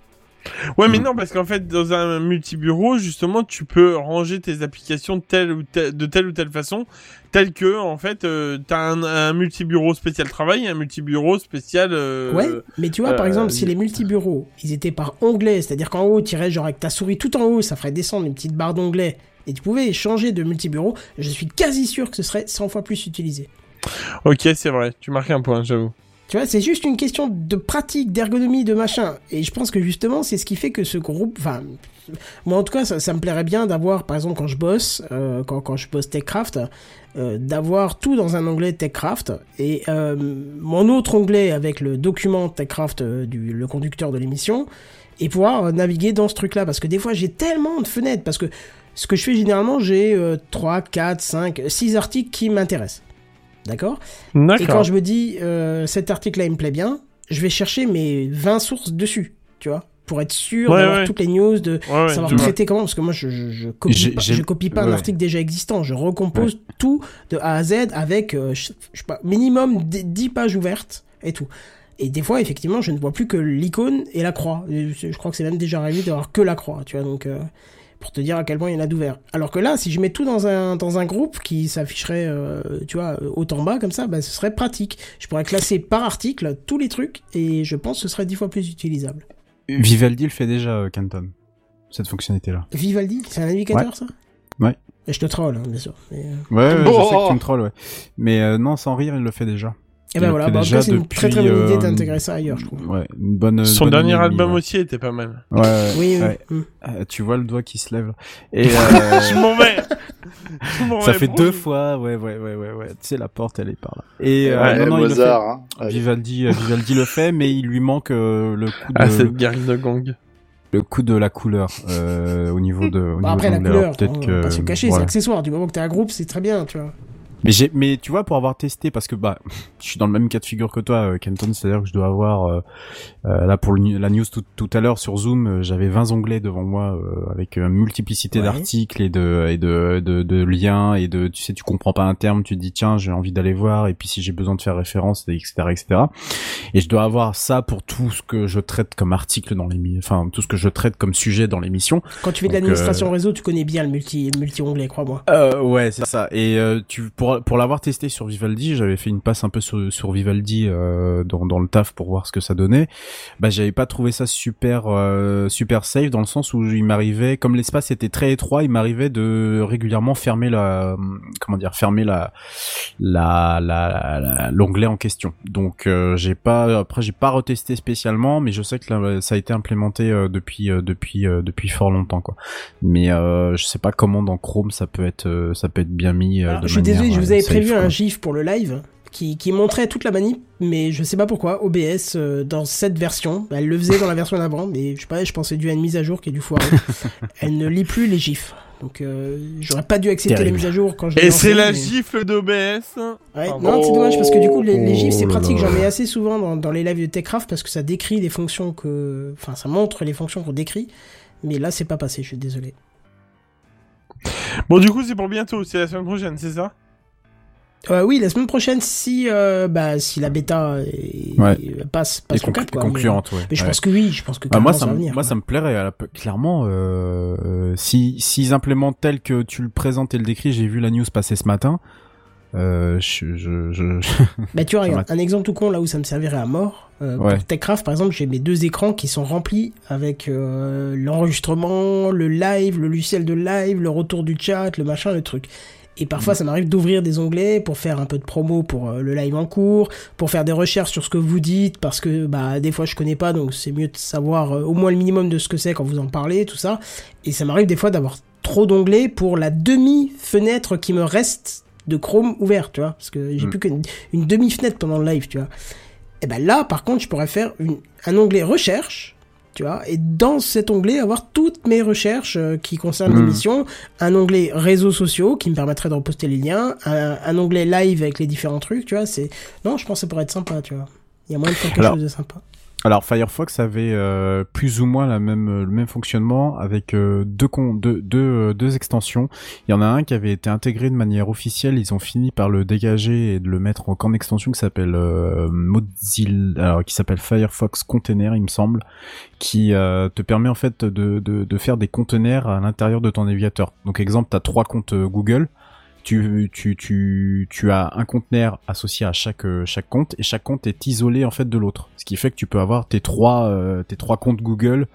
Ouais, mais Mm. non, parce qu'en fait, dans un multibureau, justement, tu peux ranger tes applications de telle ou telle, de telle ou telle façon, telle que, en fait, euh, t'as un, un multibureau spécial travail et un multibureau spécial... euh, Ouais, mais tu vois, par euh, exemple, si les multibureaux, ils étaient par onglet, c'est-à-dire qu'en haut, tu irais genre avec ta souris tout en haut, ça ferait descendre une petite barre d'onglet, et tu pouvais changer de multibureau, je suis quasi sûr que ce serait 100 fois plus utilisé. Ok, c'est vrai. Tu marques un point, j'avoue. Tu vois, c'est juste une question de pratique, d'ergonomie, de machin. Et je pense que justement, c'est ce qui fait que ce groupe, enfin, moi en tout cas, ça, me plairait bien d'avoir, par exemple, quand je bosse, euh, quand, je bosse TechCraft, euh, d'avoir tout dans un onglet TechCraft et euh, mon autre onglet avec le document TechCraft du le conducteur de l'émission et pouvoir naviguer dans ce truc-là. Parce que des fois, j'ai tellement de fenêtres. Parce que ce que je fais généralement, j'ai euh, 3, 4, 5, 6 articles qui m'intéressent. D'accord? Et quand je me dis, euh, cet article-là, il me plaît bien, je vais chercher mes 20 sources dessus, tu vois, pour être sûr Ouais, d'avoir ouais. toutes les news, de Ouais, savoir traiter comment, parce que moi, je, je, je copie, pas, j'ai- je copie pas un article déjà existant, je recompose tout de A à Z avec, euh, je, je sais pas, minimum d- 10 pages ouvertes et tout. Et des fois, effectivement, je ne vois plus que l'icône et la croix. Je crois que c'est même déjà arrivé d'avoir que la croix, tu vois, donc... euh, pour te dire à quel point il y en a d'ouvert. Alors que là, si je mets tout dans un, dans un groupe qui s'afficherait, euh, tu vois, haut en bas, comme ça, bah, ce serait pratique. Je pourrais classer par article tous les trucs, et je pense que ce serait dix fois plus utilisable. Vivaldi le fait déjà, euh, Canton. Cette fonctionnalité-là. Vivaldi, c'est un navigateur, ça Ouais. Et je te troll, hein, bien sûr. Mais, euh, Ouais, ouais, Oh je sais que tu me trolls, ouais. Mais euh, non, sans rire, il le fait déjà. Et ben voilà, bah, c'est une très très bonne idée euh, d'intégrer ça ailleurs, je trouve. Ouais, une bonne. Son bonne dernier album ouais. aussi était pas mal. Ouais, ouais, Oui, oui. ouais. mm. Euh, tu vois le doigt qui se lève. Et euh, Je m'en vais. Je m'en ça vais, fait deux fois, ouais, ouais, ouais, ouais, ouais. Tu sais, la porte, elle est par là. Et euh, Ouais, non, non, il le fait. Mozart, hein. Vivaldi, euh, Vivaldi le fait, mais il lui manque euh, le coup de Ah, cette guerre de gang. le coup de la couleur euh, au niveau de. Au Bon, niveau après, de la couleur, peut-être que pas se cacher, c'est voilà. accessoire. Du moment que t'es un groupe, c'est très bien, tu vois. Mais j'ai, mais tu vois, pour avoir testé, parce que bah, je suis dans le même cas de figure que toi, euh, Kenton, c'est-à-dire que je dois avoir, euh, euh, là pour le la news tout, tout à l'heure sur Zoom, euh, j'avais 20 onglets devant moi euh, avec une multiplicité Ouais. d'articles et de et de, de de liens et de, tu sais, tu comprends pas un terme, tu te dis tiens, j'ai envie d'aller voir et puis si j'ai besoin de faire référence, etc., etc. Et je dois avoir ça pour tout ce que je traite comme article dans l'émission, enfin tout ce que je traite comme sujet dans l'émission. Quand tu fais de l'administration réseau, tu connais bien le multi, multi-onglet, crois-moi. Euh, ouais, c'est ça. Et euh, tu pour pour l'avoir testé sur Vivaldi, j'avais fait une passe un peu sur, sur Vivaldi euh, dans dans le taf pour voir ce que ça donnait. Bah, j'avais pas trouvé ça super euh, super safe dans le sens où il m'arrivait comme l'espace était très étroit, il m'arrivait de régulièrement fermer la comment dire fermer la la la l'onglet en question. Donc euh, j'ai pas après j'ai pas retesté spécialement, mais je sais que là, ça a été implémenté euh, depuis euh, depuis euh, depuis fort longtemps quoi. Mais euh, je sais pas comment dans Chrome ça peut être euh, ça peut être bien mis. euh, Alors, de je suis manière, désolé, je vous avais prévu quoi. un gif pour le live qui, qui montrait toute la manip, mais je sais pas pourquoi, OBS, euh, dans cette version, elle le faisait dans la version d'avant, mais je sais pas, je pensais dû à une mise à jour qui est du foiré. elle ne lit plus les gifs. Donc euh, j'aurais pas dû accepter Terrible. les mises à jour quand je Et c'est la mais- gifle d'OBS. Ouais, non, c'est dommage parce que du coup les, les gifs c'est Oh pratique, j'en mets assez souvent dans, dans les lives de Techcraft parce que ça décrit les fonctions que, enfin ça montre les fonctions qu'on décrit, mais là c'est pas passé, je suis désolé. Bon, du coup, c'est pour bientôt. C'est la semaine prochaine, c'est ça? Euh, oui, la semaine prochaine si euh, bah si la bêta est- Ouais. passe passe cap quoi. mais- concluante, ouais. Mais je Ouais. pense que oui, je pense que Ah, moi, ça, va me- venir. moi, ça me plairait. euh, Clairement, euh, si s'ils implémentent tel que tu le présentes et le décris, j'ai vu la news passer ce matin. Euh, je, je, je... Bah tu vois, ça regarde, un exemple tout con là où ça me servirait à mort. Euh, Ouais. Pour Techcraft, par exemple, j'ai mes deux écrans qui sont remplis avec euh, l'enregistrement, le live, le logiciel de live, le retour du chat, le machin, le truc. Et parfois, Mhm. ça m'arrive d'ouvrir des onglets pour faire un peu de promo pour euh, le live en cours, pour faire des recherches sur ce que vous dites, parce que bah des fois je connais pas, donc c'est mieux de savoir euh, au moins le minimum de ce que c'est quand vous en parlez, tout ça. Et ça m'arrive des fois d'avoir trop d'onglets pour la demi-fenêtre qui me reste de Chrome ouvert, tu vois, parce que j'ai Mm. plus qu'une une demi-fenêtre pendant le live, tu vois. Et ben là, par contre, je pourrais faire une- un onglet recherche, tu vois, et dans cet onglet avoir toutes mes recherches euh, qui concernent Mm. l'émission, un onglet réseaux sociaux qui me permettrait de reposter les liens, un, un onglet live avec les différents trucs, tu vois, c'est... Non, je pense que ça pourrait être sympa, tu vois. Il y a moyen de faire quelque Alors, chose de sympa. Alors Firefox avait euh, plus ou moins la même le même fonctionnement avec euh, euh, deux extensions. Il y en a un qui avait été intégré de manière officielle. Ils ont fini par le dégager et de le mettre en extension qui s'appelle Mozilla, qui s'appelle Firefox Container, il me semble, qui te permet en fait de, de, faire des conteneurs à l'intérieur de ton navigateur. Donc exemple, tu as trois comptes Google. Tu, tu, tu, tu as un conteneur associé à chaque, euh, chaque compte et chaque compte est isolé en fait de l'autre. Ce qui fait que tu peux avoir tes trois, euh, tes trois comptes Google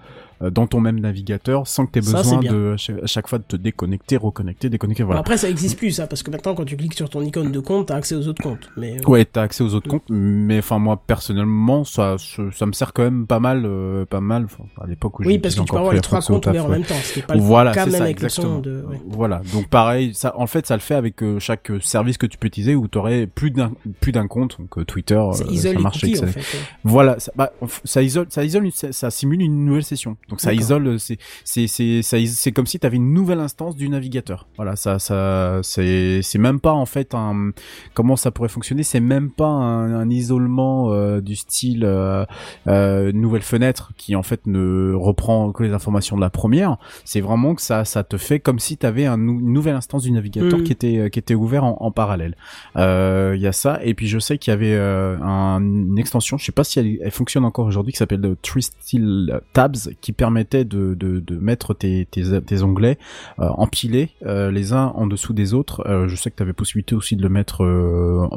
dans ton même navigateur sans que tu aies Ça, besoin de à chaque- fois de te déconnecter, reconnecter, déconnecter. Bon, Voilà. après, ça existe plus, ça, parce que maintenant, quand tu cliques sur ton icône de compte, t'as accès aux autres comptes. Mais, euh, Ouais, t'as accès aux autres comptes, mais enfin moi personnellement, ça, ça, me sert quand même pas mal, euh, pas mal. À l'époque où oui, parce que tu peux avoir les trois comptes en même temps, ce qui est pas le Voilà, cas même ça, avec le son de... ouais. Voilà. Donc pareil, ça, en fait, ça le fait avec euh, chaque euh, service que tu peux utiliser où t'aurais plus d'un, plus d'un compte. Donc euh, Twitter, Ça euh, marche cookies, en fait. ouais. Voilà, ça, bah, ça isole, ça isole, une- ça, ça simule une nouvelle session. Donc ça isole, c'est comme si tu avais une nouvelle instance du navigateur. Voilà, ça ça c'est c'est même pas en fait un comment ça pourrait fonctionner, c'est même pas un, un isolement euh, du style euh, euh, nouvelle fenêtre qui en fait ne reprend que les informations de la première. C'est vraiment que ça ça te fait comme si tu avais un nou- une nouvelle instance du navigateur Mhm. qui était qui était ouvert en, en parallèle. Il y a ça et puis je sais qu'il y avait un- une extension, je sais pas si elle, elle fonctionne encore aujourd'hui, qui s'appelle le Tristil Tabs, qui permettait de, de, de mettre tes, tes, tes onglets euh, empilés euh, les uns en dessous des autres. Euh, je sais que tu avais possibilité aussi de le mettre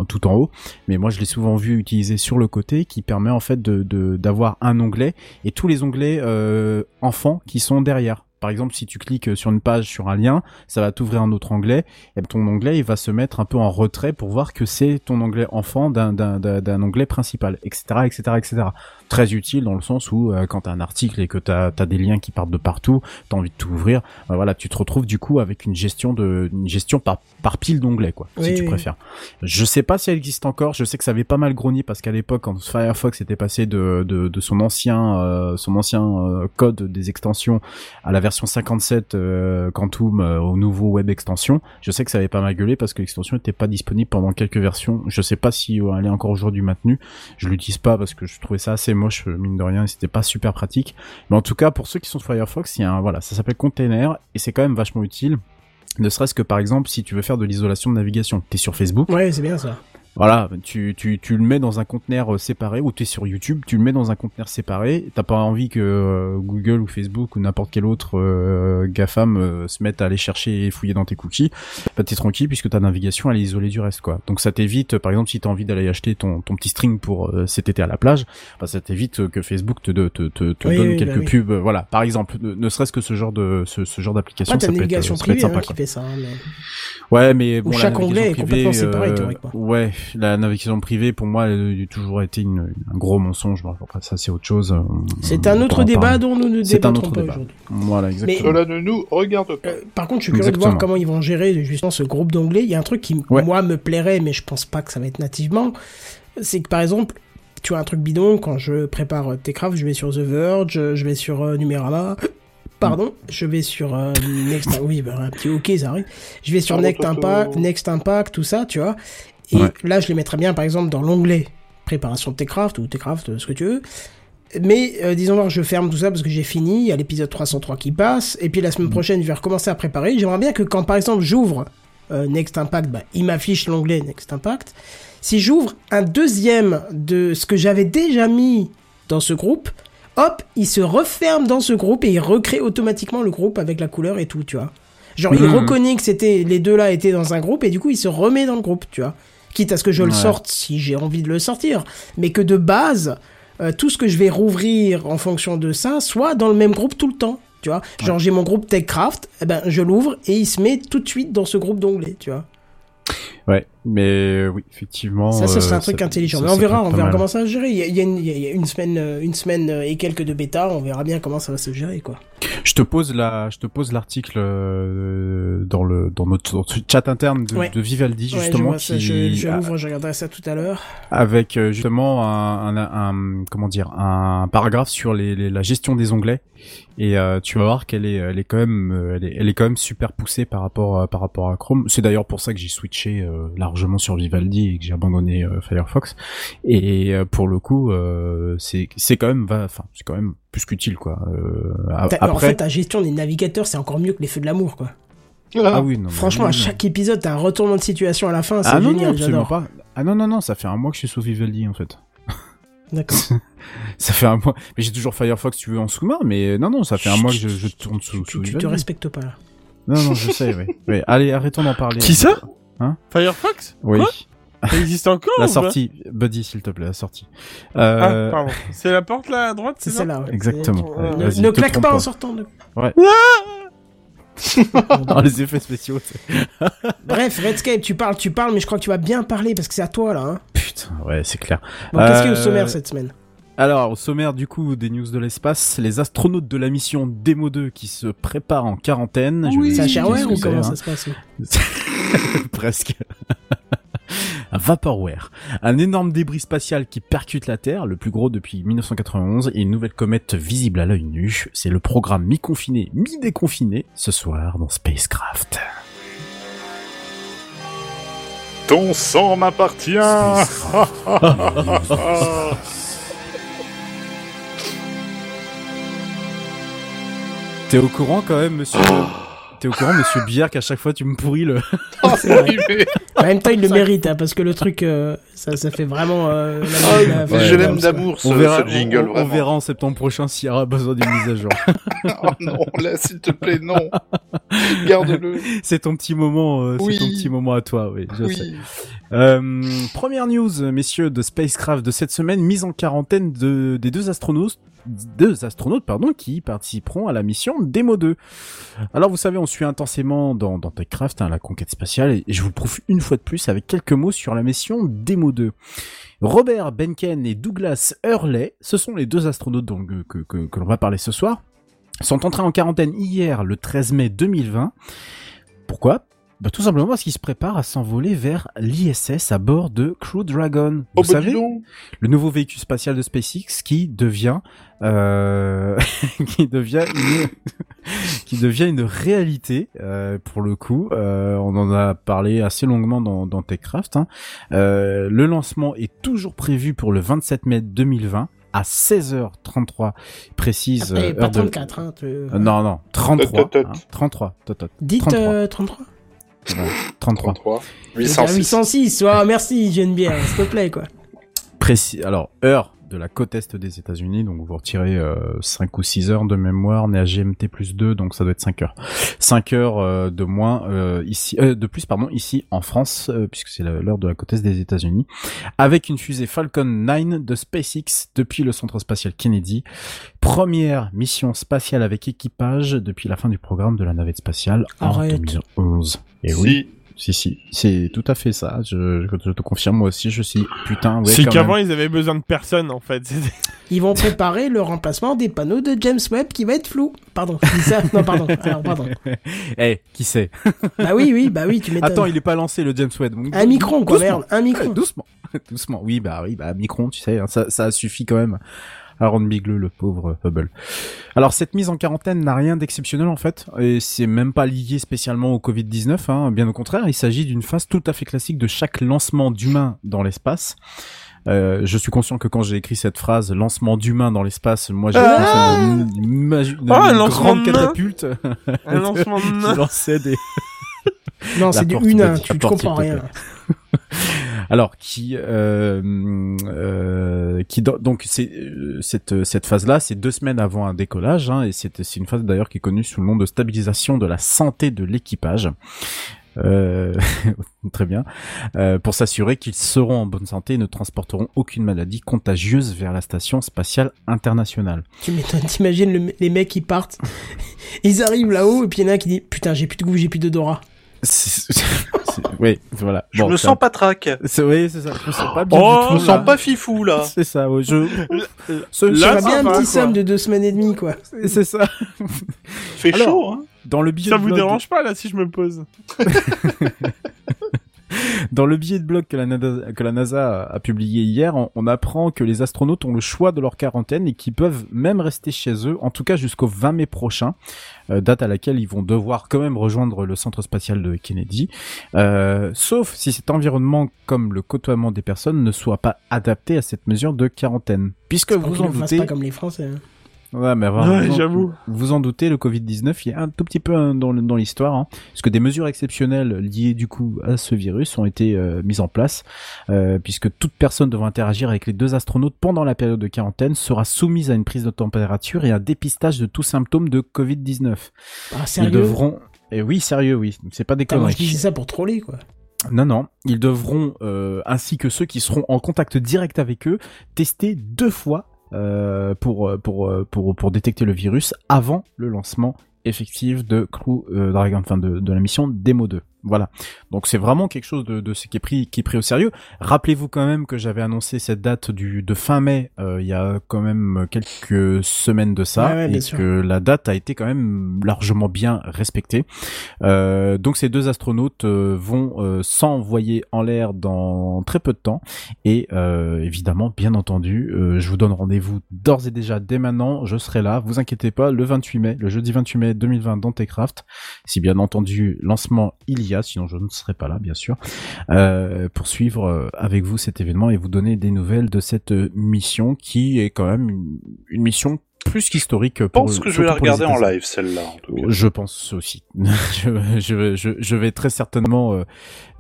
tout en haut, mais moi je l'ai souvent vu utiliser sur le côté, qui permet en fait d'avoir un onglet et tous les onglets enfants qui sont derrière. Par exemple, si tu cliques sur une page, sur un lien, ça va t'ouvrir un autre onglet, et ton onglet il va se mettre un peu en retrait pour voir que c'est ton onglet enfant d'un onglet principal, etc., etc., etc. Très utile dans le sens où euh, quand t'as un article et que t'as as des liens qui partent de partout, t'as envie de tout ouvrir, euh, voilà, tu te retrouves du coup avec une gestion de une gestion par par pile d'onglets quoi, si tu oui. préfères. Je sais pas si elle existe encore. Je sais que ça avait pas mal grogné parce qu'à l'époque, quand Firefox était passé de, de, de son ancien euh, son ancien euh, code des extensions à la version 57 euh, Quantum euh, au nouveau web extension, je sais que ça avait pas mal gueulé parce que l'extension était pas disponible pendant quelques versions. Je sais pas si elle est encore aujourd'hui maintenue. Je l'utilise pas parce que je trouvais ça assez moche euh, mine de rien. et C'était pas super pratique. Mais en tout cas, pour ceux qui sont sur Firefox, il y a un voilà, ça s'appelle Container et c'est quand même vachement utile. Ne serait-ce que par exemple si tu veux faire de l'isolation de navigation, t'es sur Facebook, Ouais, c'est bien ça. Voilà, tu, tu, tu le mets dans un conteneur euh, séparé ou tu es sur YouTube, tu le mets dans un conteneur séparé. T'as pas envie que euh, Google ou Facebook ou n'importe quel autre euh, GAFAM euh, se mette à aller chercher et fouiller dans tes cookies. Bah, t'es tranquille puisque ta navigation elle est isolée du reste quoi. Donc ça t'évite, par exemple, si t'as envie d'aller acheter ton, ton petit string pour cet été à la plage, bah, ça t'évite que Facebook te, te, te, te, Oui, donne oui, quelques bah oui. pubs. Voilà, par exemple, ne, ne serait-ce que ce genre de ce, ce genre d'application. Ah, ça peut être, navigation ça peut être privée hein, sympa, qui fait ça. hein, mais- Ouais, mais bon, la chaque navigation onglet est privée, complètement séparé. Ouais, la navigation privée, pour moi, elle a toujours été une, un gros mensonge. Bon, après, ça, c'est autre chose. C'est un autre débat dont nous ne autre pas aujourd'hui. Voilà, exactement. Cela ne nous regarde pas. Euh, par contre, je suis curieux de voir comment ils vont gérer justement ce groupe d'onglets. Il y a un truc qui, Ouais. moi, me plairait, mais je pense pas que ça va être nativement. C'est que par exemple, tu as un truc bidon, quand je prépare euh, Techcraft, je vais sur The Verge, je vais sur euh, Numérama. Pardon, je vais sur euh, Next, oui, bah, un petit OK, ça arrive. Je vais sur Next. Impact, Next Impact, tout ça, tu vois. Et Ouais. là, je les mettrais bien, par exemple, dans l'onglet préparation de Techcraft ou Techcraft, ce que tu veux. Mais euh, disons je ferme tout ça parce que j'ai fini, il y a l'épisode 303 qui passe, et puis la semaine prochaine je vais recommencer à préparer. J'aimerais bien que quand par exemple j'ouvre euh, Next Impact, bah, il m'affiche l'onglet Next Impact. Si j'ouvre un deuxième de ce que j'avais déjà mis dans ce groupe, hop, il se referme dans ce groupe et il recrée automatiquement le groupe avec la couleur et tout, tu vois. Genre il Mhm. reconnaît que c'était les deux là étaient dans un groupe et du coup il se remet dans le groupe, tu vois. Quitte à ce que je le sorte si j'ai envie de le sortir, mais que de base euh, tout ce que je vais rouvrir en fonction de ça soit dans le même groupe tout le temps. Tu vois, genre j'ai mon groupe Techcraft, eh ben je l'ouvre et il se met tout de suite dans ce groupe d'onglets, tu vois. Ouais, mais oui, effectivement. Ça, ce serait un euh, truc ça- intelligent. ça- Mais on ça verra, on verra comment ça va se gérer. Il y a, une, semaine, euh, une semaine euh, et quelques de bêta. On verra bien comment ça va se gérer, quoi. Je te pose la, je te pose l'article dans le dans notre, chat interne de, Ouais. de Vivaldi Ouais, je justement vois ça, qui je, je l'ouvre, je regarderai ça tout à l'heure. avec justement un, un, un- comment dire un paragraphe sur les, les- la gestion des onglets et euh, tu vas voir qu'elle est elle est quand même elle est, elle est quand même super poussée par rapport à, par rapport à Chrome c'est d'ailleurs pour ça que j'ai switché euh, largement sur Vivaldi et que j'ai abandonné euh, Firefox et euh, pour le coup euh, c'est c'est quand même va enfin c'est quand même plus qu'utile quoi euh, a- T'as- après En fait, ta gestion des navigateurs, c'est encore mieux que les feux de l'amour, quoi. ah oui non, mais Franchement, à non. chaque épisode, t'as un retournement de situation à la fin. C'est ah non, non génial, absolument pas ah non non non ça fait un mois que je suis sous Vivaldi en fait D'accord. Ça fait un mois. Mais j'ai toujours Firefox, tu veux, en sous-main, mais non, non, ça fait un mois que je, je tourne sous, Tu, sous tu te Vivaldi. respectes pas, là. Non, non, je sais, oui. oui. Allez, arrêtons d'en parler. Qui ça? Hein Firefox Oui. Quoi Ça existe encore la sortie. Buddy, s'il te plaît, la sortie. Ah, Euh, pardon. C'est la porte là à droite, C'est celle-là, ouais. Exactement. Euh, Ouais, ne claque pas en sortant. de- oh, les effets spéciaux. c'est- Bref, Redscape, tu parles, tu parles, mais je crois que tu vas bien parler parce que c'est à toi, là. Hein. Putain, ouais, c'est clair. Bon, qu'est-ce qu'il y a au Euh, sommaire cette semaine? Alors, au sommaire du coup des news de l'espace, les astronautes de la mission Demo 2 qui se préparent en quarantaine. Vais C'est à Shareware ou comment hein. ça se passe oui Presque. un Vaporware, un énorme débris spatial qui percute la Terre, le plus gros depuis 1991, et une nouvelle comète visible à l'œil nu. C'est le programme mi-confiné, mi-déconfiné, ce soir dans Spacecraft. Ton sang m'appartient T'es au courant quand même, monsieur T'es au courant, monsieur Bière, qu'à chaque fois tu me pourris le... C'est vrai. En même temps, il le mérite, hein, parce que le truc, euh, ça, ça fait vraiment. Euh, la- Ah, la- mais la- je la- l'aime d'amour, ce, on verra, ce jingle, on- on, verra en septembre prochain s'il y aura besoin d'une mise à jour. Oh non, là, s'il te plaît, non. Garde-le. c'est ton petit moment, euh, Oui. c'est ton petit moment à toi, oui, je sais. Oui. Euh, première news, messieurs, de Spacecraft de cette semaine, mise en quarantaine de, des deux astronautes, deux astronautes, pardon, qui participeront à la mission Demo 2. Alors, vous savez, on suit intensément dans, dans TechCraft, hein, la conquête spatiale, et je vous le prouve une fois de plus avec quelques mots sur la mission Demo 2. Robert Benken et Douglas Hurley, ce sont les deux astronautes euh, que l'on va parler ce soir, sont entrés en quarantaine hier, le 13 mai 2020. Pourquoi? Bah, tout simplement parce qu'ils se préparent à s'envoler vers l'ISS à bord de Crew Dragon. Oh, Vous bah, dis savez, le nouveau véhicule spatial de SpaceX qui devient euh, qui devient une qui devient une réalité euh, pour le coup. Euh, on en a parlé assez longuement dans, dans TechCraft. Hein. Euh, le lancement est toujours prévu pour le 27 mai 2020 à 16h33 précise. Après, pas heure de- 34, hein. tu- Euh, non non 33 Tot, tot, tot. hein, 33 tot, tot. Dites 33. euh, 33. Ouais, 33 33. Je veux dire 806. 806. Oh, merci, Geneviève, s'il te plaît, quoi. précis. Alors, heure de la côte est des États-Unis, donc vous retirez euh, 5 ou 6 heures de mémoire, on est à GMT plus 2, donc ça doit être 5 heures. 5 heures euh, de moins euh, ici, euh, de plus pardon, ici en France, euh, puisque c'est l'heure de la côte est des États-Unis, avec une fusée Falcon 9 de SpaceX depuis le centre spatial Kennedy. Première mission spatiale avec équipage depuis la fin du programme de la navette spatiale en Arrête. 2011. Et oui, si, si, c'est tout à fait ça. Je, je te confirme, moi aussi, je suis putain. Ouais, c'est qu'avant, ils avaient besoin de personne, en fait. Ils vont préparer le remplacement des panneaux de James Webb qui va être flou. Pardon, je dis ça. Non, pardon. Alors, pardon. Eh, qui sait? Bah oui, oui, bah oui, tu m'étonnes. Attends, il est pas lancé le James Webb. donc- Un micron, quoi, Doucement. merde. Un micron. Doucement, doucement. Oui, bah oui, bah micron, tu sais, hein, ça, ça suffit quand même rendre bigleux le pauvre Hubble. Alors cette mise en quarantaine n'a rien d'exceptionnel en fait, et c'est même pas lié spécialement au Covid-19, hein, bien au contraire, il s'agit d'une phase tout à fait classique de chaque lancement d'humains dans l'espace. Euh, je suis conscient que quand j'ai écrit cette phrase, lancement d'humains dans l'espace, moi j'ai Ah pensé à une, une, Ah, un lancement grande catapulte Un lancement de qui lançait des, Non, c'est du une, tu, tu comprends rien. Alors qui euh, euh, qui do- donc c'est euh, cette cette phase là c'est deux semaines avant un décollage hein, et c'est c'est une phase d'ailleurs qui est connue sous le nom de stabilisation de la santé de l'équipage. Euh, très bien. Euh, pour s'assurer qu'ils seront en bonne santé et ne transporteront aucune maladie contagieuse vers la station spatiale internationale. Tu m'étonnes, t'imagines le- les mecs qui partent, ils arrivent là-haut et puis il y en a un qui dit putain j'ai plus de goût, j'ai plus d'odorat. Oui, voilà. Je Bon, me c'est sens pas traque. C'est oui, c'est ça. Je me sens pas bien Oh, du tout. Je me là. sens pas fifou, là. C'est ça. Ouais, je. Ce- Là, Ça ça bien un petit somme de deux semaines et demie quoi. C'est ça. Fait Alors, chaud, hein. Dans le billet Ça vous blog, dérange pas, là, si je me pose? dans le billet de blog que la, NASA, que la NASA a, publié hier, on, on apprend que les astronautes ont le choix de leur quarantaine et qu'ils peuvent même rester chez eux, en tout cas jusqu'au 20 mai prochain, euh, date à laquelle ils vont devoir quand même rejoindre le centre spatial de Kennedy, euh, sauf si cet environnement, comme le côtoiement des personnes, ne soit pas adapté à cette mesure de quarantaine. Puisque vous en doutez, pas comme les Français. hein. Ouais, mais Ouais, vous en- j'avoue. Vous en doutez, le Covid-19, il y a un tout petit peu hein, dans, l'histoire, hein, parce que des mesures exceptionnelles liées du coup à ce virus ont été euh, mises en place, euh, puisque toute personne devant interagir avec les deux astronautes pendant la période de quarantaine sera soumise à une prise de température et à un dépistage de tout symptôme de Covid-19. Ah Ils sérieux? devront... Et oui, sérieux, oui, c'est pas des je conneries. disais ça pour troller quoi. Non, non, ils devront, euh, ainsi que ceux qui seront en contact direct avec eux, tester deux fois pour, euh, pour, euh, pour, pour détecter le virus avant le lancement effectif de Crew euh, Dragon, enfin de, de la mission Demo 2. Voilà. Donc c'est vraiment quelque chose de, de ce qui est pris qui est pris au sérieux. Rappelez-vous quand même que j'avais annoncé cette date du de fin mai euh, il y a quand même quelques semaines de ça Ouais, ouais, bien et sûr. que la date a été quand même largement bien respectée. Euh, donc ces deux astronautes euh, vont euh, s'envoyer en l'air dans très peu de temps et euh, évidemment bien entendu euh, je vous donne rendez-vous d'ores et déjà dès maintenant je serai là vous inquiétez pas le 28 mai le jeudi 28 mai 2020 dans Techcraft si bien entendu lancement il y a sinon je ne serai pas là bien sûr euh, pour suivre euh, avec vous cet événement et vous donner des nouvelles de cette euh, mission qui est quand même une, une mission plus qu'historique Je pour pense que je vais la regarder en live, celle-là, en tout cas. Je pense aussi. je, je, je, je vais très certainement euh,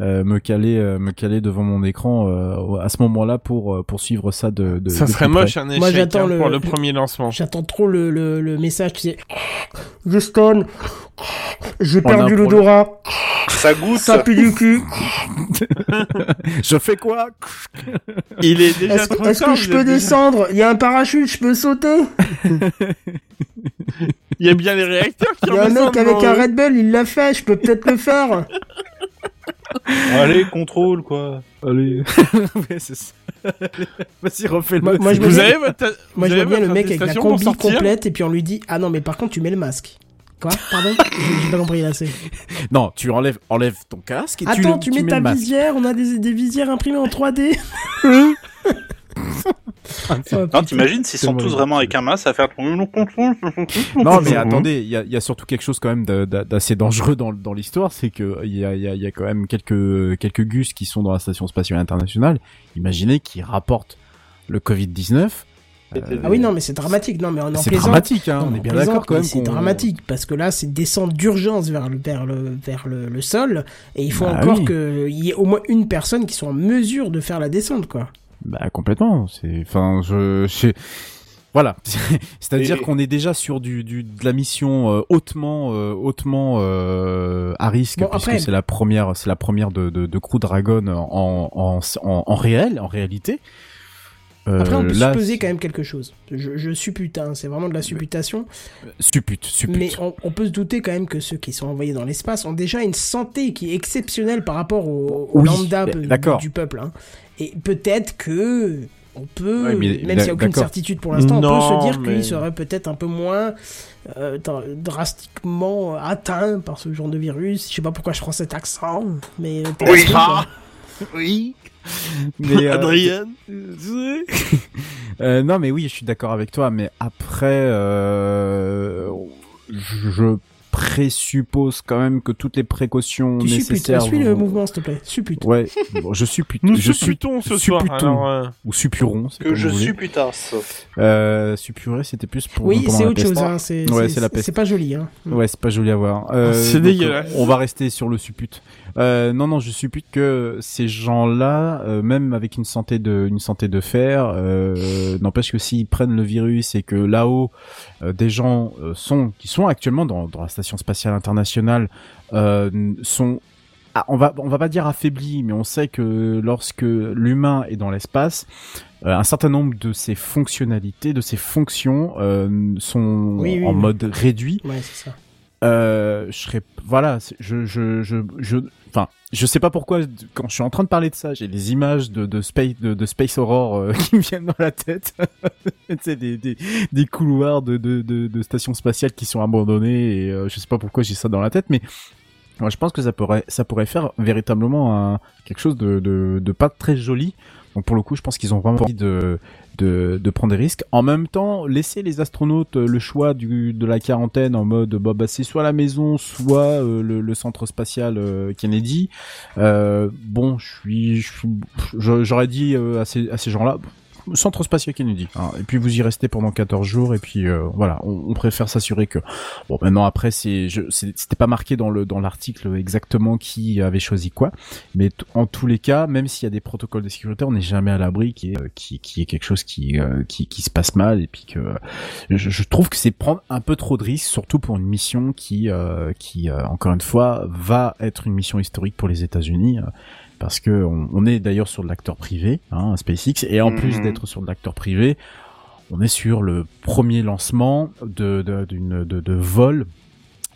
euh, me caler, euh, me caler devant mon écran euh, à ce moment-là pour euh, pour suivre ça de. de Ça de serait plus près. moche un échec Moi, j'attends hein, le- pour le premier lancement. J'attends trop le, le, le message, tu sais. Houston, j'ai perdu l'odorat, Ça goûte. ça pue du cul. Je fais quoi? Il est déjà Est-ce que je peux descendre? Il y a un parachute, je peux sauter? Il y a bien les réacteurs qui Il y a un mec avec un le- Red Bull, il l'a fait, je peux peut-être le faire. Allez, contrôle, quoi. Allez. ouais, c'est ça. Vas-y, refais-le. Moi- moi, je Vous me- avez votre Moi, vous je vois bien le mec avec la combi complète et puis on lui dit Ah non, mais par contre, tu mets le masque. Quoi? Pardon? J'ai pas compris là, c'est. Non, tu enlèves, enlèves ton casque et tu, Attends, le- tu, mets le ta masque. visière, on a des, des visières imprimées en 3D. Non, t'imagines s'ils sont tous vraiment avec un masque à faire. Non, mais attendez, il y a, il y a surtout quelque chose quand même d'assez dangereux dans, dans l'histoire, c'est que il y a, il y, a, il y a quand même quelques quelques gus qui sont dans la station spatiale internationale. Imaginez qu'ils rapportent le Covid 19. Ah oui, non, mais c'est dramatique. Non, mais on en C'est plaisante. dramatique, hein. Non, on est bien d'accord quand même. C'est dramatique parce que là, c'est descendre d'urgence vers le vers le vers le, le sol et il faut Bah encore oui. qu'il y ait au moins une personne qui soit en mesure de faire la descente, quoi. Bah complètement. C'est, enfin, je, je- voilà. C'est-à-dire Et- qu'on est déjà sur du, du de la mission euh, hautement, euh, hautement euh, à risque Bon, puisque après- c'est la première, c'est la première de, de, de Crew Dragon en, en, en, en réel, en réalité. Euh, Après, on peut là, supposer quand même quelque chose. Je, je suppute, hein, c'est vraiment de la supputation. Suppute, suppute. Mais on, on peut se douter quand même que ceux qui sont envoyés dans l'espace ont déjà une santé qui est exceptionnelle par rapport au, au Oui, lambda du peuple. hein. Et peut-être que on peut, Ouais, mais- même s'il n'y a aucune certitude pour l'instant, on peut se dire mais- qu'ils seraient peut-être un peu moins euh, dra- drastiquement atteints par ce genre de virus. Je sais pas pourquoi je prends cet accent, mais Oui. quoi. Oui. Mais, euh, Adrien Euh, non, mais oui, je suis d'accord avec toi. Mais après, euh, je, je présuppose quand même que toutes les précautions Tu supputes, nécessaires. suis le vont- mouvement s'il te plaît, suppute. Ouais, bon, je suppute. Nous je supputons ce soir. supputons. Alors, euh, ou suppuron, c'est Que comme je vous voulez. suis putasse. Euh, suppurer, c'était plus pour. Oui, c'est autre peste. chose, hein, c'est Ouais, c'est- c'est la peste. c'est pas joli. Hein. Ouais, c'est pas joli à voir. Euh, C'est dégueulasse. euh, On va rester sur le suppute. Euh, non, non, je suppute que ces gens-là, euh, même avec une santé de, une santé de fer, euh, n'empêche que s'ils prennent le virus et que là-haut, euh, des gens euh, sont, qui sont actuellement dans, dans la station spatiale internationale, euh, sont ah, on va on va pas dire affaiblis, mais on sait que lorsque l'humain est dans l'espace, euh, un certain nombre de ses fonctionnalités, de ses fonctions euh, sont Oui, oui, en oui. mode réduit. Ouais, c'est ça. Euh, je serais voilà, c'est- je je je enfin, je sais pas pourquoi quand je suis en train de parler de ça, j'ai des images de space de, space aurore euh, qui me viennent dans la tête. sais des, couloirs de stations spatiales qui sont abandonnés et euh, je sais pas pourquoi j'ai ça dans la tête mais je pense que ça pourrait, ça pourrait faire véritablement quelque chose de, de, de pas très joli. Donc pour le coup, je pense qu'ils ont vraiment envie de, de, prendre des risques. En même temps, laisser les astronautes euh, le choix de la quarantaine en mode, bah, bah c'est soit la maison, soit euh, le, centre spatial euh, Kennedy. Bon, je suis, j'aurais dit à ces gens-là. Centre spatial Kennedy. hein. Et puis vous y restez pendant 14 jours et puis euh, voilà, on, on préfère s'assurer que Bon, maintenant après, c'est, c'était pas marqué dans le dans l'article exactement qui avait choisi quoi, mais en tous les cas, même s'il y a des protocoles de sécurité, on n'est jamais à l'abri qui est qui est quelque chose qui euh, qui qui se passe mal et puis que je, je trouve que c'est prendre un peu trop de risques, surtout pour une mission qui euh, qui euh, encore une fois va être une mission historique pour les États-Unis. Parce que on, on est d'ailleurs sur de l'acteur privé, hein, SpaceX, et en plus Mhm. d'être sur de l'acteur privé, on est sur le premier lancement de de, d'une- de, de vol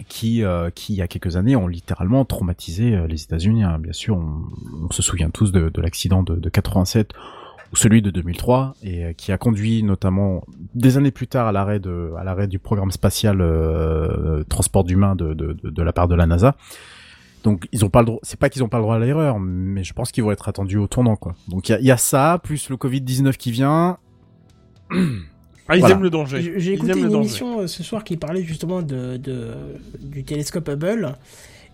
qui, euh, qui il y a quelques années ont littéralement traumatisé euh, les États-Unis. hein. Bien sûr, on, on se souvient tous de, de l'accident de, de 87 ou celui de 2003 et euh, qui a conduit notamment des années plus tard à l'arrêt de à l'arrêt du programme spatial euh, transport d'humains de, de, de, de la part de la NASA. Donc ils ont pas le droit, c'est pas qu'ils ont pas le droit à l'erreur, mais je pense qu'ils vont être attendus au tournant quoi. Donc il y a, il y a ça plus le Covid 19 qui vient. Ah, ils Voilà. aiment le danger. J'ai écouté une émission euh, ce soir qui parlait justement de, de- du télescope Hubble.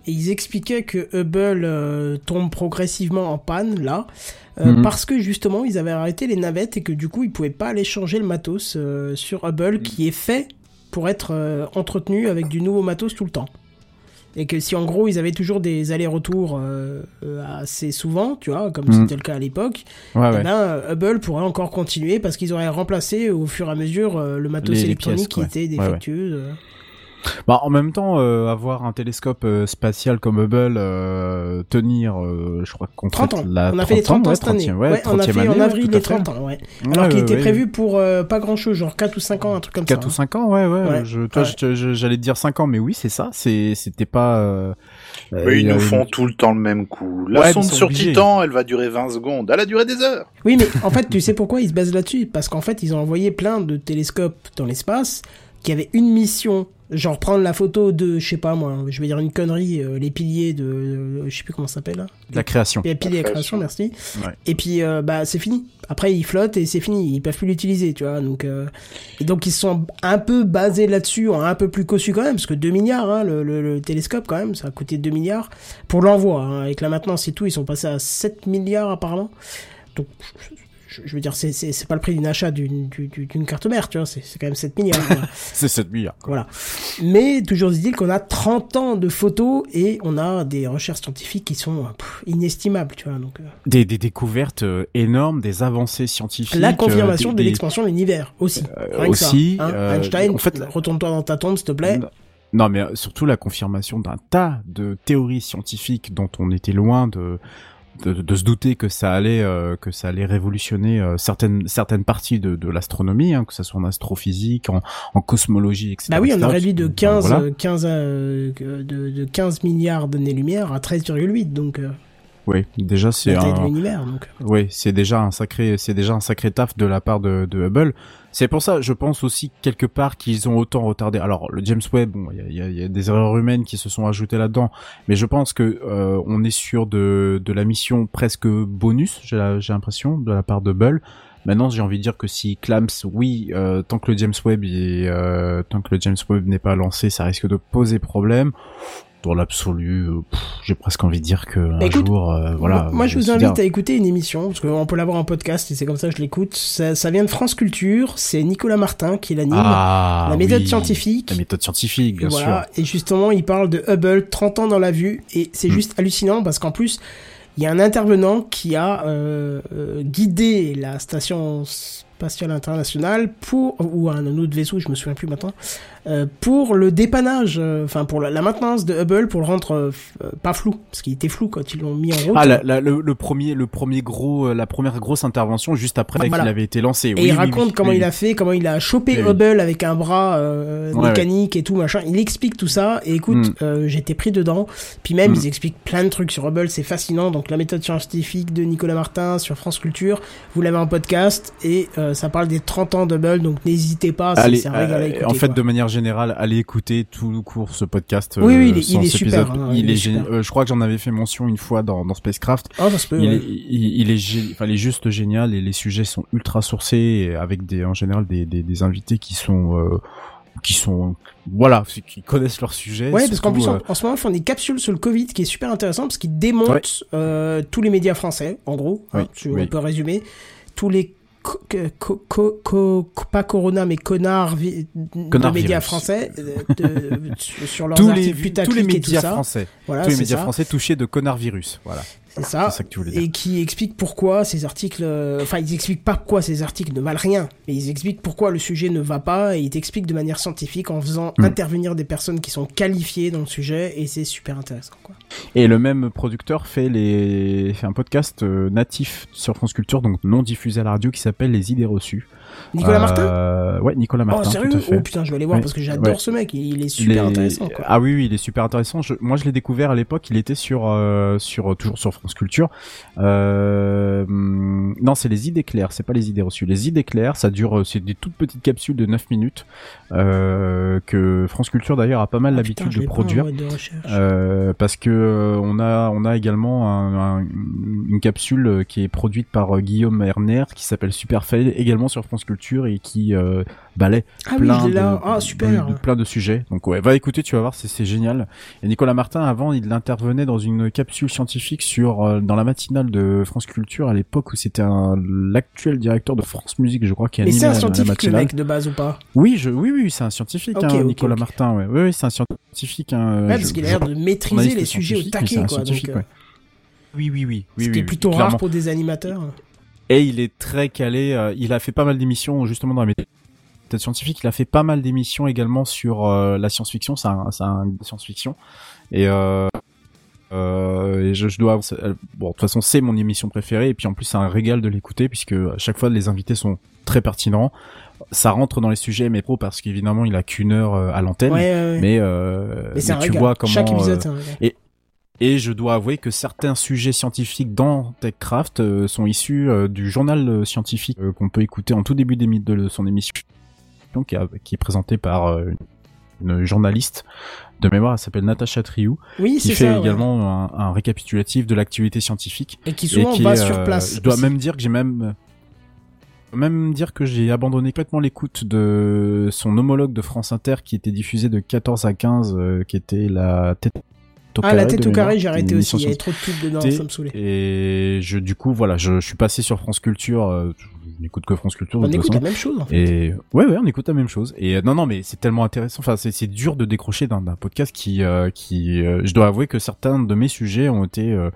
Et ils expliquaient que Hubble euh, tombe progressivement en panne, là, euh, Mhm. parce que justement, ils avaient arrêté les navettes et que du coup, ils pouvaient pas aller changer le matos euh, sur Hubble, qui est fait pour être euh, entretenu avec du nouveau matos tout le temps. Et que si en gros, ils avaient toujours des allers-retours euh, euh, assez souvent, tu vois, comme Mhm. c'était le cas à l'époque, Ouais eh ouais. ben, euh, Hubble pourrait encore continuer parce qu'ils auraient remplacé au fur et à mesure euh, le matos Les- les électronique pièces, qui était défectueux. Bah, en même temps, euh, avoir un télescope euh, spatial comme Hubble euh, tenir, euh, je crois qu'on 30 ans. la on a fait les 30 ans ouais, cette année. 30e, ouais, Ouais, on a 30e fait année, en avril les à fait. 30 ans, ouais. Ouais, Alors qu'il était ouais. prévu pour euh, pas grand chose, genre 4 ou 5 ans, un truc comme 4 ça. ou hein. 5 ans, ouais, ouais. Ouais. Je, toi, j'allais te dire 5 ans, mais oui, c'est ça. C'est, c'était pas. Euh, Mais il ils nous une- font tout le temps le même coup. La sonde sur obligés. Titan, elle va durer 20 secondes. Elle a duré des heures. Oui, mais en fait, tu sais pourquoi ils se basent là-dessus? Parce qu'en fait, ils ont envoyé plein de télescopes dans l'espace qui avaient une mission, genre prendre la photo de, je sais pas moi, je vais dire une connerie, euh, les piliers de, euh, je sais plus comment ça s'appelle de la création. Les piliers La de création, merci. Ouais. Et puis euh, bah c'est fini. Après ils flottent et c'est fini, ils peuvent plus l'utiliser, tu vois. Donc euh, et donc ils se sont un peu basés là-dessus, en un peu plus cossu quand même, parce que 2 milliards, hein, le, le- le télescope quand même, ça a coûté 2 milliards pour l'envoi. Hein, avec la maintenance et tout, ils sont passés à 7 milliards apparemment. Donc je, je veux dire, c'est c'est c'est pas le prix d'une achat d'une carte mère, tu vois. C'est c'est quand même 7 milliards. C'est 7 milliards. quoi. Voilà. Mais toujours dit qu'on a 30 ans de photos et on a des recherches scientifiques qui sont pff, inestimables, tu vois. Donc, euh, Des, des découvertes euh, énormes, des avancées scientifiques. la euh, confirmation des- de des- l'expansion de l'univers aussi. Euh, ça, aussi, hein. Einstein, en fait, retourne-toi dans ta tombe, s'il te plaît. Non, mais surtout la confirmation d'un tas de théories scientifiques dont on était loin de de, de se douter que ça allait euh, que ça allait révolutionner euh, certaines certaines parties de, de l'astronomie, hein, que ça soit en astrophysique, en, en cosmologie, etc. Bah oui, on a réduit de Donc, 15, voilà. euh, 15, euh, de, de 15 milliards d'années-lumière à 13,8, donc euh, Oui, déjà c'est un. Donc. oui, c'est déjà un sacré, c'est déjà un sacré taf de la part de, de Hubble. C'est pour ça, je pense aussi quelque part qu'ils ont autant retardé. Alors le James Webb, bon, il y a, y a- des erreurs humaines qui se sont ajoutées là-dedans, mais je pense que euh, on est sur de, de la mission presque bonus, j'ai l'impression, de la part de Hubble. Maintenant, j'ai envie de dire que si Clams, oui, euh, tant que le James Webb est, euh, tant que le James Webb n'est pas lancé, ça risque de poser problème. Dans l'absolu, euh, j'ai presque envie de dire que un écoute, jour, euh, voilà. moi, je vous invite à écouter une émission, parce qu'on peut l'avoir en podcast, et c'est comme ça que je l'écoute. Ça, ça vient de France Culture, c'est Nicolas Martin qui l'anime. Ah, la méthode oui. scientifique. La méthode scientifique, bien voilà. sûr. Et justement, il parle de Hubble, 30 ans dans la vue, et c'est Mm. juste hallucinant parce qu'en plus, il y a un intervenant qui a euh, euh, guidé la station spatiale internationale pour ou un autre vaisseau, je me souviens plus maintenant, pour le dépannage, euh, enfin pour la, la maintenance de Hubble pour le rendre euh, euh, pas flou, parce qu'il était flou quand ils l'ont mis en route. Ah, la- la- le, le premier, le premier gros, euh, la première grosse intervention juste après Voilà. qu'il avait été lancé. Et Oui, il oui, raconte oui, comment il a fait, comment il a chopé. Hubble avec un bras euh, Ouais, mécanique et tout machin. Il explique tout ça. Et écoute, Mm. euh, j'étais pris dedans. Puis même, Mm. ils expliquent plein de trucs sur Hubble. C'est fascinant. Donc la méthode scientifique de Nicolas Martin sur France Culture. Vous l'avez en podcast et euh, ça parle des 30 ans d'Hubble. Donc n'hésitez pas. Allez, c'est un régal à euh, écouter, en fait, quoi. de manière générale, allez écouter tout le cours ce podcast. Oui, euh, oui, il est- sans il est cet super, hein, il, il est est génial. super. Euh, je crois que j'en avais fait mention une fois dans, dans Spacecraft. Ah, ça se peut. Il, ouais. est, il, est, gé- enfin, il est juste génial et les sujets sont ultra sourcés avec des, en général, des, des, des invités qui sont, euh, qui sont, voilà, qui connaissent leur sujet. Ouais, parce qu'en plus, en, en ce moment, ils font des capsules sur le Covid qui est super intéressant parce qu'ils démontent euh, tous les médias français, en gros. hein, tu- oui. On peut résumer. Tous les. Co- co- co- pas Corona, mais connards vi- Connards de médias virus. français euh, de- sur leurs tous les, articles tous les et tout médias ça. français, Voilà, tous les médias ça. français touchés de connard virus. Voilà. C'est ça. C'est ça que tu voulais dire. Et qui explique pourquoi ces articles, euh, enfin ils expliquent pas pourquoi ces articles ne valent rien, mais ils expliquent pourquoi le sujet ne va pas et ils t'expliquent de manière scientifique en faisant Mm. intervenir des personnes qui sont qualifiées dans le sujet et c'est super intéressant quoi. Et le même producteur fait les fait un podcast euh, natif sur France Culture, donc non diffusé à la radio, qui s'appelle Les idées reçues. Nicolas Euh, Martin Ouais, Nicolas Martin. Oh, sérieux? tout à fait. Oh putain, je vais aller voir Ouais. parce que j'adore Ouais. ce mec, il, est Il super est- intéressant, quoi. Ah oui, oui, il est super intéressant. Je- Moi, je l'ai découvert à l'époque. Il était sur, euh, sur toujours sur France Culture. Euh, non, c'est les idées claires. C'est pas les idées reçues. Les idées claires, ça dure. euh, C'est des toutes petites capsules de 9 minutes euh, que France Culture d'ailleurs a pas mal Ah, l'habitude de produire. de. Euh, parce que euh, on a on a également un- un- une capsule euh, qui est produite par euh, Guillaume Erner qui s'appelle Superfail également sur France Culture et qui euh, balaie ah plein de, Ah, super. de- de plein de sujets. Donc ouais, va écouter, tu vas voir, c'est c'est génial. Et Nicolas Martin avant, il intervenait dans une capsule scientifique sur euh, dans la matinale de France Culture à l'époque où c'était un- l'actuel directeur de France Musique, je crois, qui Mais animait c'est un la- la scientifique, le matinale. mec, de base ou pas? Oui, je oui oui, c'est un scientifique hein, Nicolas. Martin, ouais. Oui, oui, c'est un scientifique hein, Ouais, parce qu'il a l'air de maîtriser les sujets au scientifique, mais taquet, c'est un quoi. Donc, euh, ouais. Oui, oui, oui. oui est oui, plutôt rare pour des animateurs. Et il est très calé. euh, il a fait pas mal d'émissions justement dans la méthode scientifique. Il a fait pas mal d'émissions également sur euh, la science-fiction. C'est un, un science-fiction. Et, euh, euh, et je, je dois. euh, Bon, de toute façon, c'est mon émission préférée. Et puis en plus, c'est un régal de l'écouter puisque à chaque fois, les invités sont très pertinents. Ça rentre dans les sujets mais pro parce qu'évidemment, il a qu'une heure à l'antenne. Ouais, ouais, ouais. Mais, euh, Mais mais tu régal. vois comment. Chaque épisode, euh. Et je dois avouer que certains sujets scientifiques dans TechCraft euh, sont issus euh, du journal euh, scientifique euh, qu'on peut écouter en tout début de son émission, qui, a- qui est présenté par une journaliste de mémoire, elle s'appelle Natacha Triou, Oui, qui fait ça. ouais. également un, un récapitulatif de l'activité scientifique. Et qui et souvent qui va est, sur place. Je dois aussi. même dire que j'ai même même dire que j'ai abandonné complètement l'écoute de son homologue de France Inter qui était diffusé de 14 à 15, euh, qui était la Ah, la tête au carré, j'ai arrêté aussi. Il y avait trop de pubs dedans, ça me saoulait. et je, du coup, voilà, je, je suis passé sur France Culture. euh, n'écoute que France Culture. de On toute écoute la façon. même chose, en fait. Et ouais, ouais, on écoute la même chose. Et euh, non, non, mais c'est tellement intéressant. Enfin, c'est, c'est dur de décrocher d'un, podcast qui, euh, qui, euh, je dois avouer que certains de mes sujets ont été, euh,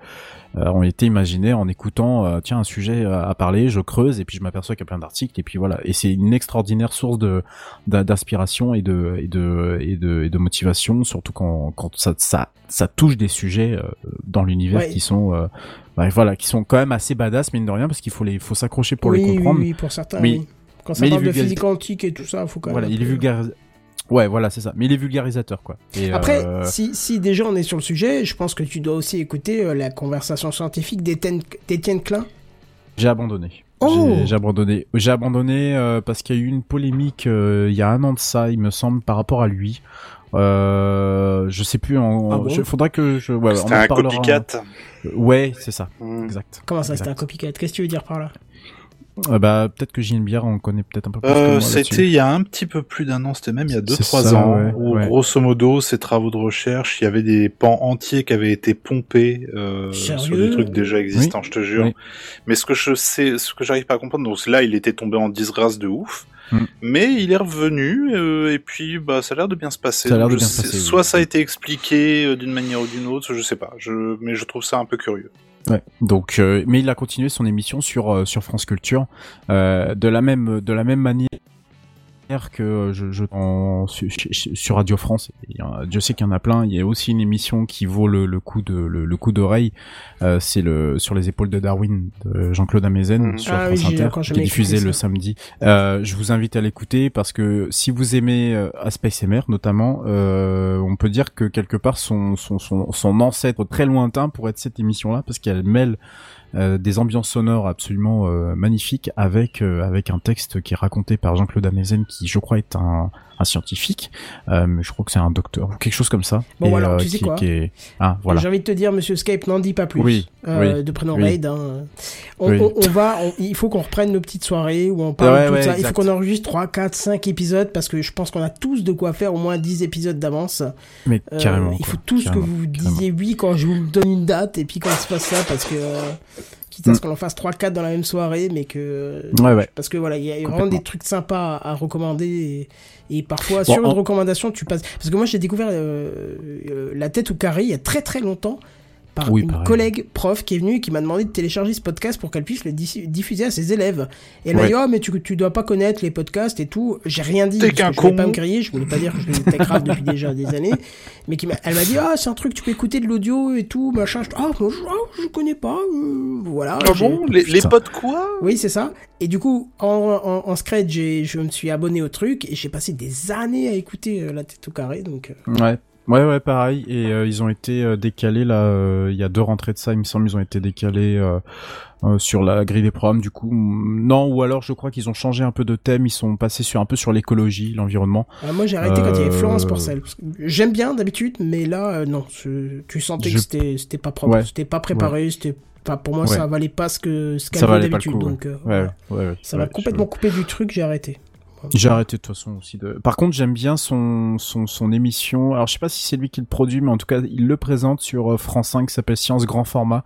euh, ont été imaginés en écoutant, euh, tiens, un sujet à, à parler, je creuse et puis je m'aperçois qu'il y a plein d'articles et puis voilà. Et c'est une extraordinaire source de, d'inspiration et de, et de, et de, et de motivation, surtout quand, quand ça, ça, ça touche des sujets dans l'univers Ouais. qui sont, euh, bah, voilà, qui sont quand même assez badass mine de rien parce qu'il faut les, faut s'accrocher pour oui, les comprendre. Oui, oui, pour certains, Mais- oui. Quand ça mais il parle de physique quantique et tout ça, faut quand même. Voilà, il est vulgarisé. Ouais, voilà, c'est ça. Mais il est vulgarisateur, quoi. Et, Après, euh, si, si déjà on est sur le sujet, je pense que tu dois aussi écouter euh, la conversation scientifique d'Étienne Klein. j'ai abandonné. Oh J'ai- J'ai abandonné. J'ai abandonné euh, parce qu'il y a eu une polémique euh, il y a un an de ça, il me semble, par rapport à lui. Euh, je sais plus. En, Ah bon je, faudra que je. Ouais, C'était un en- copycat. Ouais, c'est ça. Hmm. Exact. Comment ça, c'était un copycat? Qu'est-ce que tu veux dire par là? Euh, bah, peut-être que Gilles Bière, on connaît peut-être un peu plus que Euh, c'était il y a un petit peu plus d'un an, c'était même il y a C'est 2-3 ça, ans, ouais, où ouais. grosso modo, ces travaux de recherche, il y avait des pans entiers qui avaient été pompés euh, sur des trucs déjà existants, je te jure. Oui. Mais ce que je sais, ce que j'arrive pas à comprendre, donc là, il était tombé en disgrâce de ouf. Mm. Mais il est revenu euh, et puis bah ça a l'air de bien se passer. Ça a de bien se passer, oui. Soit ça a été expliqué euh, d'une manière ou d'une autre, je sais pas. Je mais je trouve ça un peu curieux. Ouais. Donc, euh, mais il a continué son émission sur euh, sur France Culture euh, de la même de la même manière que euh, je, je en, sur, sur Radio France. Il y a- Dieu sait qu'il y en a plein. Il y a aussi une émission qui vaut le, le coup de le, le coup d'oreille. Euh, c'est le sur les épaules de Darwin de Jean-Claude Amezen Mhm. sur Ah France Inter, qui est diffusé le samedi. Euh, je vous invite à l'écouter parce que si vous aimez euh, Space MR notamment, euh, on peut dire que quelque part son son son, son ancêtre très lointain pourrait être cette émission-là parce qu'elle mêle euh, des ambiances sonores absolument euh, magnifiques avec euh, avec un texte qui est raconté par Jean-Claude Amezen qui je crois est un, un scientifique euh, mais je crois que c'est un docteur ou quelque chose comme ça Bon, Et, alors, euh, tu sais qui, quoi qui est... ah voilà J'ai envie de te dire, Monsieur Skype, n'en dis pas plus. Oui, Euh, oui, de prénom oui. Raid. hein. On, Oui. on- on va, on- il faut qu'on reprenne nos petites soirées où on parle Ouais, de tout ouais, ça. Il faut qu'on enregistre 3, 4, 5 épisodes parce que je pense qu'on a tous de quoi faire au moins 10 épisodes d'avance. mais Euh, carrément il quoi, faut tous que vous disiez oui quand je vous donne une date et puis quand il se passe ça parce que quitte à ce Mm. qu'on en fasse 3 4 dans la même soirée mais que ouais ouais. parce que voilà il y a vraiment des trucs sympas à, à recommander et, et parfois Bon, sur une en- recommandation tu passes. Parce que moi j'ai découvert euh, euh, la tête au carré il y a très très longtemps par Oui, une pareil. collègue prof qui est venue et qui m'a demandé de télécharger ce podcast pour qu'elle puisse le diffuser à ses élèves. Et elle m'a Ouais. dit, oh, mais tu, tu dois pas connaître les podcasts et tout. J'ai rien dit. T'es parce que qu'un je voulais pas me griller, je voulais pas dire que je grave depuis déjà des années. Mais qui m'a- elle m'a dit, ah, c'est un truc, tu peux écouter de l'audio et tout, machin. Je, ah, moi, je, ah, je connais pas, euh, voilà. Ah bon les, les potes quoi? Oui, c'est ça. Et du coup, en, en, en Scred, j'ai, je me suis abonné au truc et j'ai passé des années à écouter euh, La Tête au carré. Donc, euh, Ouais. Ouais, ouais, pareil. Et euh, ils ont été euh, décalés là. euh, Il y a deux rentrées de ça, il me semble. Ils ont été décalés sur la grille des programmes. Du coup, non. Ou alors, je crois qu'ils ont changé un peu de thème. Ils sont passés sur un peu sur l'écologie, l'environnement. euh, moi, j'ai arrêté quand il y avait Florence Porcel. parce que J'aime bien d'habitude, mais là, non. tu sentais Je- que c'était, pas propre, Ouais. c'était pas préparé, c'était. Enfin, pour moi, Ouais. ça valait pas ce que ce qu'elle Ça d'habitude. Donc, euh, ouais, voilà. ouais, ouais, ça m'a complètement coupé du truc. J'ai arrêté. J'ai arrêté de toute façon aussi. De... Par contre, j'aime bien son, son son émission. Alors, je sais pas si c'est lui qui le produit, mais en tout cas, il le présente sur euh, France 5, qui s'appelle Science Grand Format,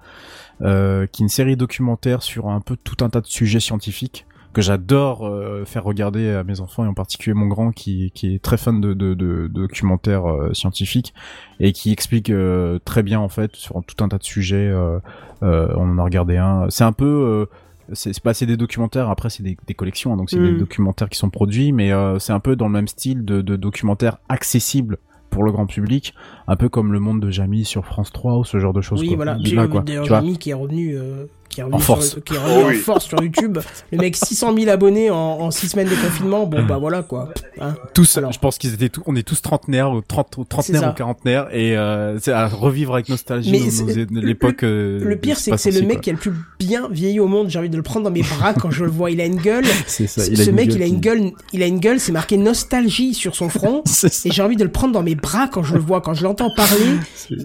euh, qui est une série documentaire sur un peu tout un tas de sujets scientifiques que j'adore euh, faire regarder à mes enfants et en particulier mon grand qui, qui est très fan de, de, de, documentaires euh, scientifiques et qui explique euh, très bien en fait sur tout un tas de sujets. euh, on en a regardé un. C'est un peu c'est c'est pas c'est des documentaires après c'est des, des collections hein, donc c'est Mm. des documentaires qui sont produits mais euh, c'est un peu dans le même style de, de documentaires accessibles pour le grand public un peu comme le monde de Jamie sur France 3 ou ce genre de choses Oui, quoi. voilà. Quoi, tu vois. Jérémy qui est revenu, euh, qui est revenu En sur- force. qui est revenu Oh en force sur YouTube. Le mec 600 000 abonnés en, en 6 semaines de confinement. Bon, bah voilà quoi. Hein. tous Alors. je pense qu'ils étaient tous on est tous trentenaires ou trente trentenaires ou quarantenaires et euh, c'est à revivre avec nostalgie l'époque euh, Le pire, c'est que c'est le mec quoi. qui a le plus bien vieilli au monde. J'ai envie de le prendre dans mes bras quand je le vois. Il a une gueule. c'est ça Ce il mec, il a une qui- gueule. Il a une gueule. C'est marqué nostalgie sur son front. Et j'ai envie de le prendre dans mes bras quand je le vois. Quand je l'entends parler,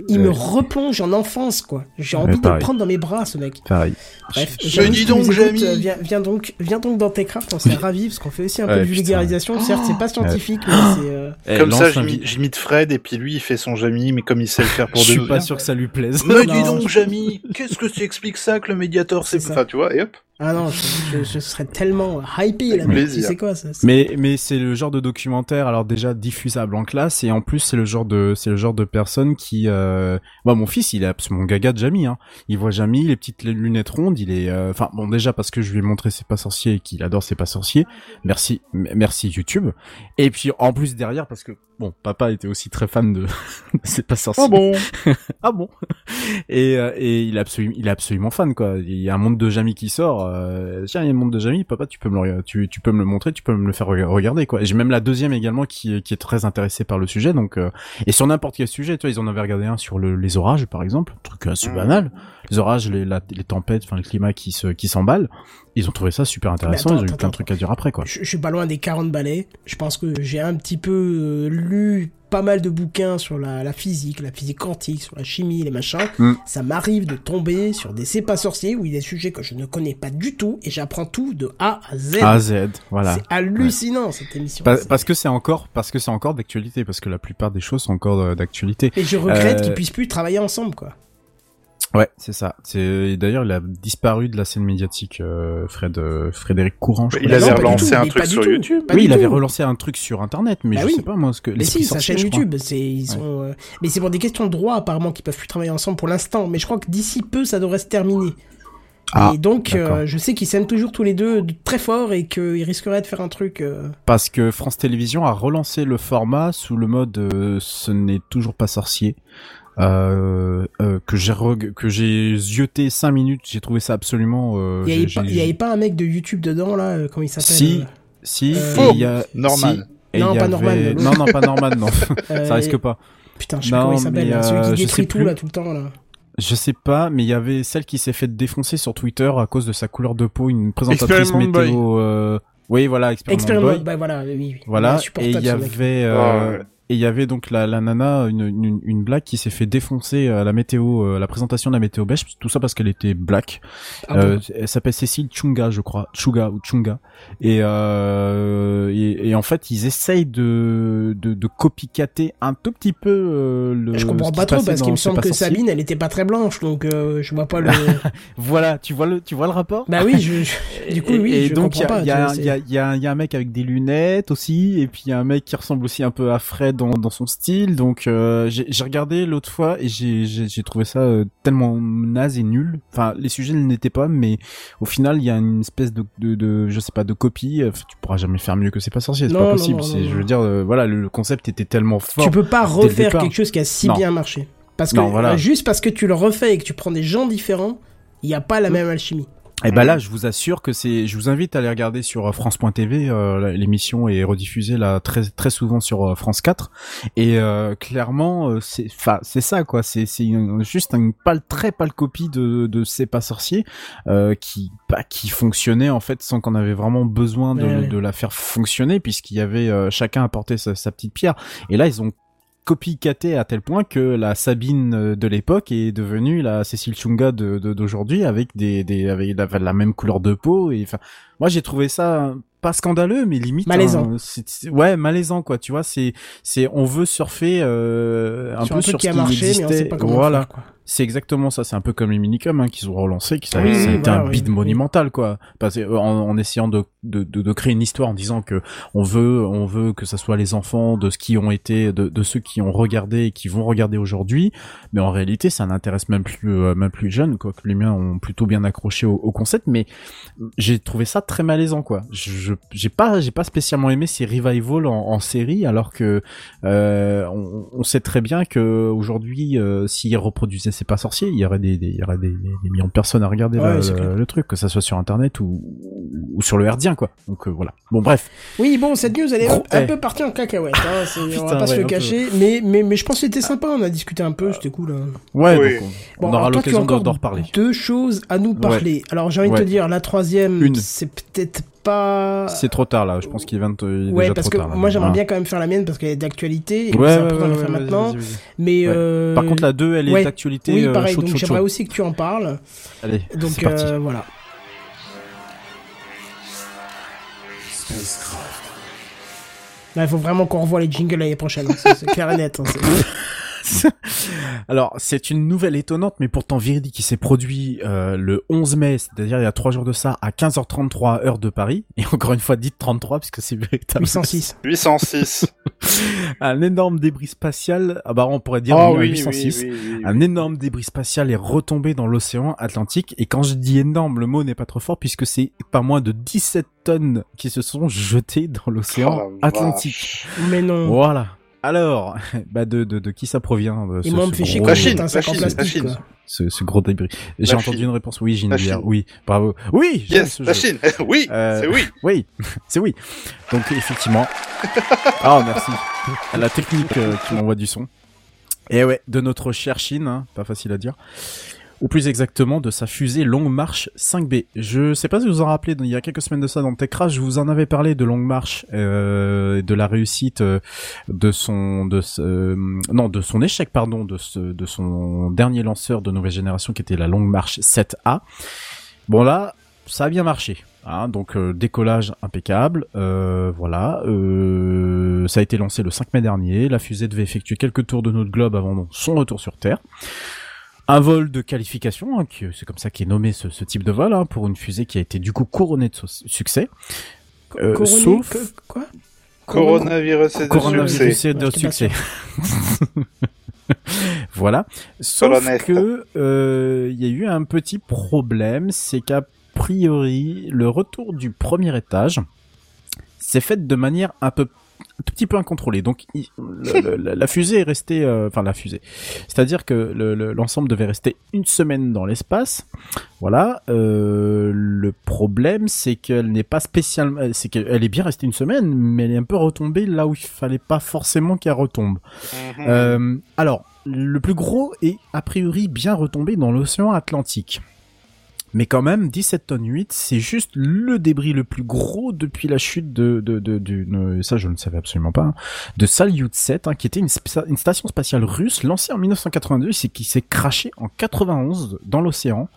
il me replonge en enfance, quoi. J'ai envie de le prendre dans mes bras, ce mec. pareil Bref, Jamie, dis donc, euh, Viens, viens donc, viens donc dans Techcraft, on serait ravis parce qu'on fait aussi un peu de putain. vulgarisation. Certes, c'est pas scientifique, mais c'est. euh, Eh, Comme ça, j'imite Fred et puis lui il fait son Jamie, mais comme il sait le faire pour je deux. suis pas sûr que ça lui plaise Mais dis donc, je- Jamie, qu'est-ce que tu expliques ça que le médiateur c'est. Enfin, tu vois, et hop. Ah non, je, je- je serais tellement hypé là. Tu sais quoi ça c'est- Mais mais c'est le genre de documentaire alors déjà diffusable en classe et en plus c'est le genre de c'est le genre de personne qui euh... moi mon fils il est absolument gaga de Jamie hein. Il voit Jamie les petites lunettes rondes, il est euh, enfin bon déjà parce que je lui ai montré c'est pas sorcier et qu'il adore c'est pas sorcier. Merci merci YouTube. Et puis en plus derrière parce que bon papa était aussi très fan de c'est pas sorcier. Ah bon? Ah bon? Et, euh, et il est absolument il est absolument fan quoi il y a un monde de Jamie qui sort euh, tiens il y a un monde de Jamie papa tu peux me le tu, tu peux me le montrer tu peux me le faire re- regarder quoi j'ai même la deuxième également qui est- qui est très intéressée par le sujet donc euh, et sur n'importe quel sujet tu vois ils en avaient regardé un sur le, les orages par exemple un truc assez Mhm. banal les orages les la- les tempêtes enfin le climat qui se qui s'emballe ils ont trouvé ça super intéressant attends, ils ont eu plein de trucs à dire après quoi Je, je suis pas loin des 40 balais. Je pense que j'ai un petit peu euh, lu pas mal de bouquins sur la, la physique, la physique quantique, sur la chimie, les machins. Mm. Ça m'arrive de tomber sur des C'est pas sorciers où il y a des sujets que je ne connais pas du tout et j'apprends tout de A à Z. A à Z voilà C'est hallucinant cette émission. Pa- parce que c'est encore parce que c'est encore d'actualité parce que la plupart des choses sont encore euh, d'actualité Et je regrette Euh, qu'ils puissent plus travailler ensemble, quoi. Ouais, c'est ça. C'est d'ailleurs il a disparu de la scène médiatique, euh, Fred, euh, Frédéric Courant. je Il avait relancé un truc sur. YouTube. Oui, il avait relancé un truc sur Internet, mais Bah je oui. sais pas moi ce que. Mais si, sa chaîne. YouTube, c'est ils sont. euh, Mais c'est pour des questions de droit apparemment qu'ils peuvent plus travailler ensemble pour l'instant. Mais je crois que d'ici peu, ça devrait se terminer. Ah, et donc, euh, je sais qu'ils s'aiment toujours tous les deux de- très fort et qu'ils risqueraient de faire un truc. euh, Parce que France Télévisions a relancé le format sous le mode euh, ce n'est toujours pas sorcier. Euh, euh, que j'ai que j'ai zioté 5 minutes, j'ai trouvé ça absolument. Euh, Il y avait j'ai- pas- il y avait pas un mec de YouTube dedans là, euh, comment il s'appelle Si. euh, Si, Euh, et il y a Normal. si, et Non, y pas avait- Norman, l'autre. Non, non, pas Norman, non. euh, ça risque pas. Putain, je sais pas Non, comment il s'appelle, celui euh, qui détruit tout plus. là tout le temps là. Je sais pas, mais il y avait celle qui s'est fait défoncer sur Twitter à cause de sa couleur de peau, une présentatrice Experiment météo. euh, Oui, voilà, Experiment, Expériment, Boy. bah voilà, oui, oui. Voilà, et Insupportable, il y avait euh, Ah. Et il y avait donc la, la nana une, une, une blague qui s'est fait défoncer à la météo, euh, la présentation de la météo belge, tout ça parce qu'elle était black. Ah Euh, bon elle s'appelle Cécile Chunga, je crois, Chuga ou Chunga. Et, euh, et, et en fait, ils essayent de, de, de copycater un tout petit peu euh, le. Je comprends pas trop parce qu'il me semble que. Sabine, elle était pas très blanche, donc euh, je vois pas le. Voilà, tu vois le, tu vois le rapport? bah oui, je, je- du coup Et- oui, et je donc il y comprends a, pas. il y, a, y, a, il y, a, il y a un mec avec des lunettes aussi, et puis il y a un mec qui ressemble aussi un peu à Fred dans, dans son style. Donc euh, j'ai regardé l'autre fois et j'ai trouvé ça euh, tellement naze et nul. Enfin, les sujets ne l'étaient pas, mais au final, il y a une espèce de, de, de je sais pas, de copie. Enfin, tu pourras jamais faire mieux que c'est pas sorcier, c'est pas possible. non, C'est, non, je veux dire, euh, voilà, le, le concept était tellement fort. Tu peux pas refaire quelque chose qui a si bien marché. Parce que voilà. juste parce que tu le refais et que tu prends des gens différents, il n'y a pas la même alchimie. Et ben là, je vous assure que c'est. Je vous invite à aller regarder sur euh, France.tv. euh, l'émission est rediffusée là très très souvent sur euh, France 4. Et euh, clairement, euh, c'est. Enfin, c'est ça quoi. C'est c'est juste une pâle très pâle copie de de C'est pas sorcier euh, qui bah, qui fonctionnait en fait sans qu'on avait vraiment besoin de, Ouais, ouais. de la faire fonctionner puisqu'il y avait euh, chacun apportait sa, sa petite pierre. Et là, ils ont copycaté à tel point que la Sabine euh, de l'époque est devenue la Cécile Chunga de de- d'aujourd'hui avec des des avec la, la même couleur de peau et enfin moi j'ai trouvé ça pas scandaleux mais limite Malaisant. hein, c'est- ouais malaisant quoi tu vois c'est c'est on veut surfer euh, un sur peu un sur qui ce a qui marché, mais on sait pas comment voilà faire, quoi. C'est exactement ça. C'est un peu comme les minicums hein, qu'ils ont relancé, qui ça, Oui, voilà, un bid oui. monumental quoi. Parce euh, en, en essayant de, de, de, de créer une histoire en disant que on veut on veut que ça soit les enfants de ce qui ont été de, de ceux qui ont regardé et qui vont regarder aujourd'hui, mais en réalité ça n'intéresse même plus euh, même plus jeunes quoi. Que les miens ont plutôt bien accroché au, au concept, mais j'ai trouvé ça très malaisant quoi. Je je- j'ai pas j'ai pas spécialement aimé ces revivals en, en série alors que euh, on, on sait très bien que aujourd'hui euh, s'ils reproduisaient c'est pas sorcier, il y aurait des, des- il y aurait des, des- des millions de personnes à regarder Ouais, le, truc que ça soit sur internet ou ou sur le herdien quoi. Donc euh, voilà. Bon bref. Oui, bon, cette news, elle est Gros- un, eh. peu partie en cacahuète. Hein, on va pas se le cacher, mais, mais, mais je pense que c'était sympa. On a discuté un peu, c'était cool. hein. Ouais, Oui. donc on, Bon, on aura alors toi, tu as l'occasion d'en encore d'en reparler. Deux choses à nous parler. Alors j'ai envie de te dire, la troisième, Une. c'est peut-être pas. C'est trop tard là, je pense qu'il est 20 il est Ouais, déjà parce trop que tard, là. moi j'aimerais bien quand même faire la mienne parce qu'elle est d'actualité et Ouais, c'est important de la faire maintenant. Mais euh, Par contre la 2 elle est d'actualité oui, euh, pareil. chaud, donc j'aimerais aussi que tu en parles. Allez, Donc c'est parti. euh, voilà. Là, il faut vraiment qu'on revoie les jingles l'année prochaine. hein. C'est c'est clair et net. hein. Alors, c'est une nouvelle étonnante, mais pourtant véridique, qui s'est produit euh, le 11 mai, c'est-à-dire il y a trois jours de ça, à 15h33 heure de Paris. Et encore une fois, dites 33, puisque c'est véritable. 806. 806. Un énorme débris spatial, ah bah on pourrait dire Ah oui, oui, 806. oui, oui, oui, oui. Un énorme débris spatial est retombé dans l'océan Atlantique. Et quand je dis énorme, le mot n'est pas trop fort, puisque c'est pas moins de 17 tonnes qui se sont jetées dans l'océan Oh la Atlantique. Mais non. Voilà. Alors, bah de, de, de qui ça provient de fait chier quand La Chine, mets un sac la en Chine, la plastique. Chine. quoi. ce, ce gros débris. J'ai entendu Chine. une réponse. Oui. Chine. Oui, bravo. Oui, Yes, ce la jeu. Chine. oui, Euh, c'est oui. Oui, c'est oui. Donc effectivement. Ah, merci. À la technique euh, qui m'envoie du son. Et ouais, de notre chère Chine, hein, pas facile à dire. Ou plus exactement, de sa fusée Longue Marche 5B. Je sais pas si vous vous en rappelez, il y a quelques semaines de ça dans TechCrash, je vous en avais parlé de Longue Marche, euh, de la réussite euh, de son, de ce, euh, non, de son échec, pardon, de ce, de son dernier lanceur de nouvelle génération qui était la Longue Marche 7A. Bon là, ça a bien marché. Hein, donc euh, décollage impeccable, euh, voilà. Euh, ça a été lancé le 5 mai dernier. La fusée devait effectuer quelques tours de notre globe avant son retour sur Terre. Un vol de qualification, hein, qui- c'est comme ça qu'est nommé ce, ce type de vol, hein, pour une fusée qui a été du coup couronnée de su- succès. Euh, sauf que- quoi? Coronavirus et de coronavirus succès. et de Ouais, j'étais pas succès. voilà. Sauf Colonel. que euh, il y a eu un petit problème, c'est qu'a priori le retour du premier étage s'est fait de manière un peu un tout petit peu incontrôlée. Donc il- le- le- la fusée est restée, euh, enfin la fusée, c'est-à-dire que le- le- l'ensemble devait rester une semaine dans l'espace. Voilà. Euh, le problème, c'est qu'elle n'est pas spécialement, c'est qu'elle est bien restée une semaine, mais elle est un peu retombée là où il fallait pas forcément qu'elle retombe. Mhm. Euh, alors, le plus gros est a priori bien retombé dans l'océan Atlantique. Mais quand même, 17 tonnes 8, c'est juste le débris le plus gros depuis la chute de, de, de, ça je ne savais absolument pas, hein, de Salyut 7, hein, qui était une, station spatiale russe lancée en 1982 et qui s'est crashée en 91 dans l'océan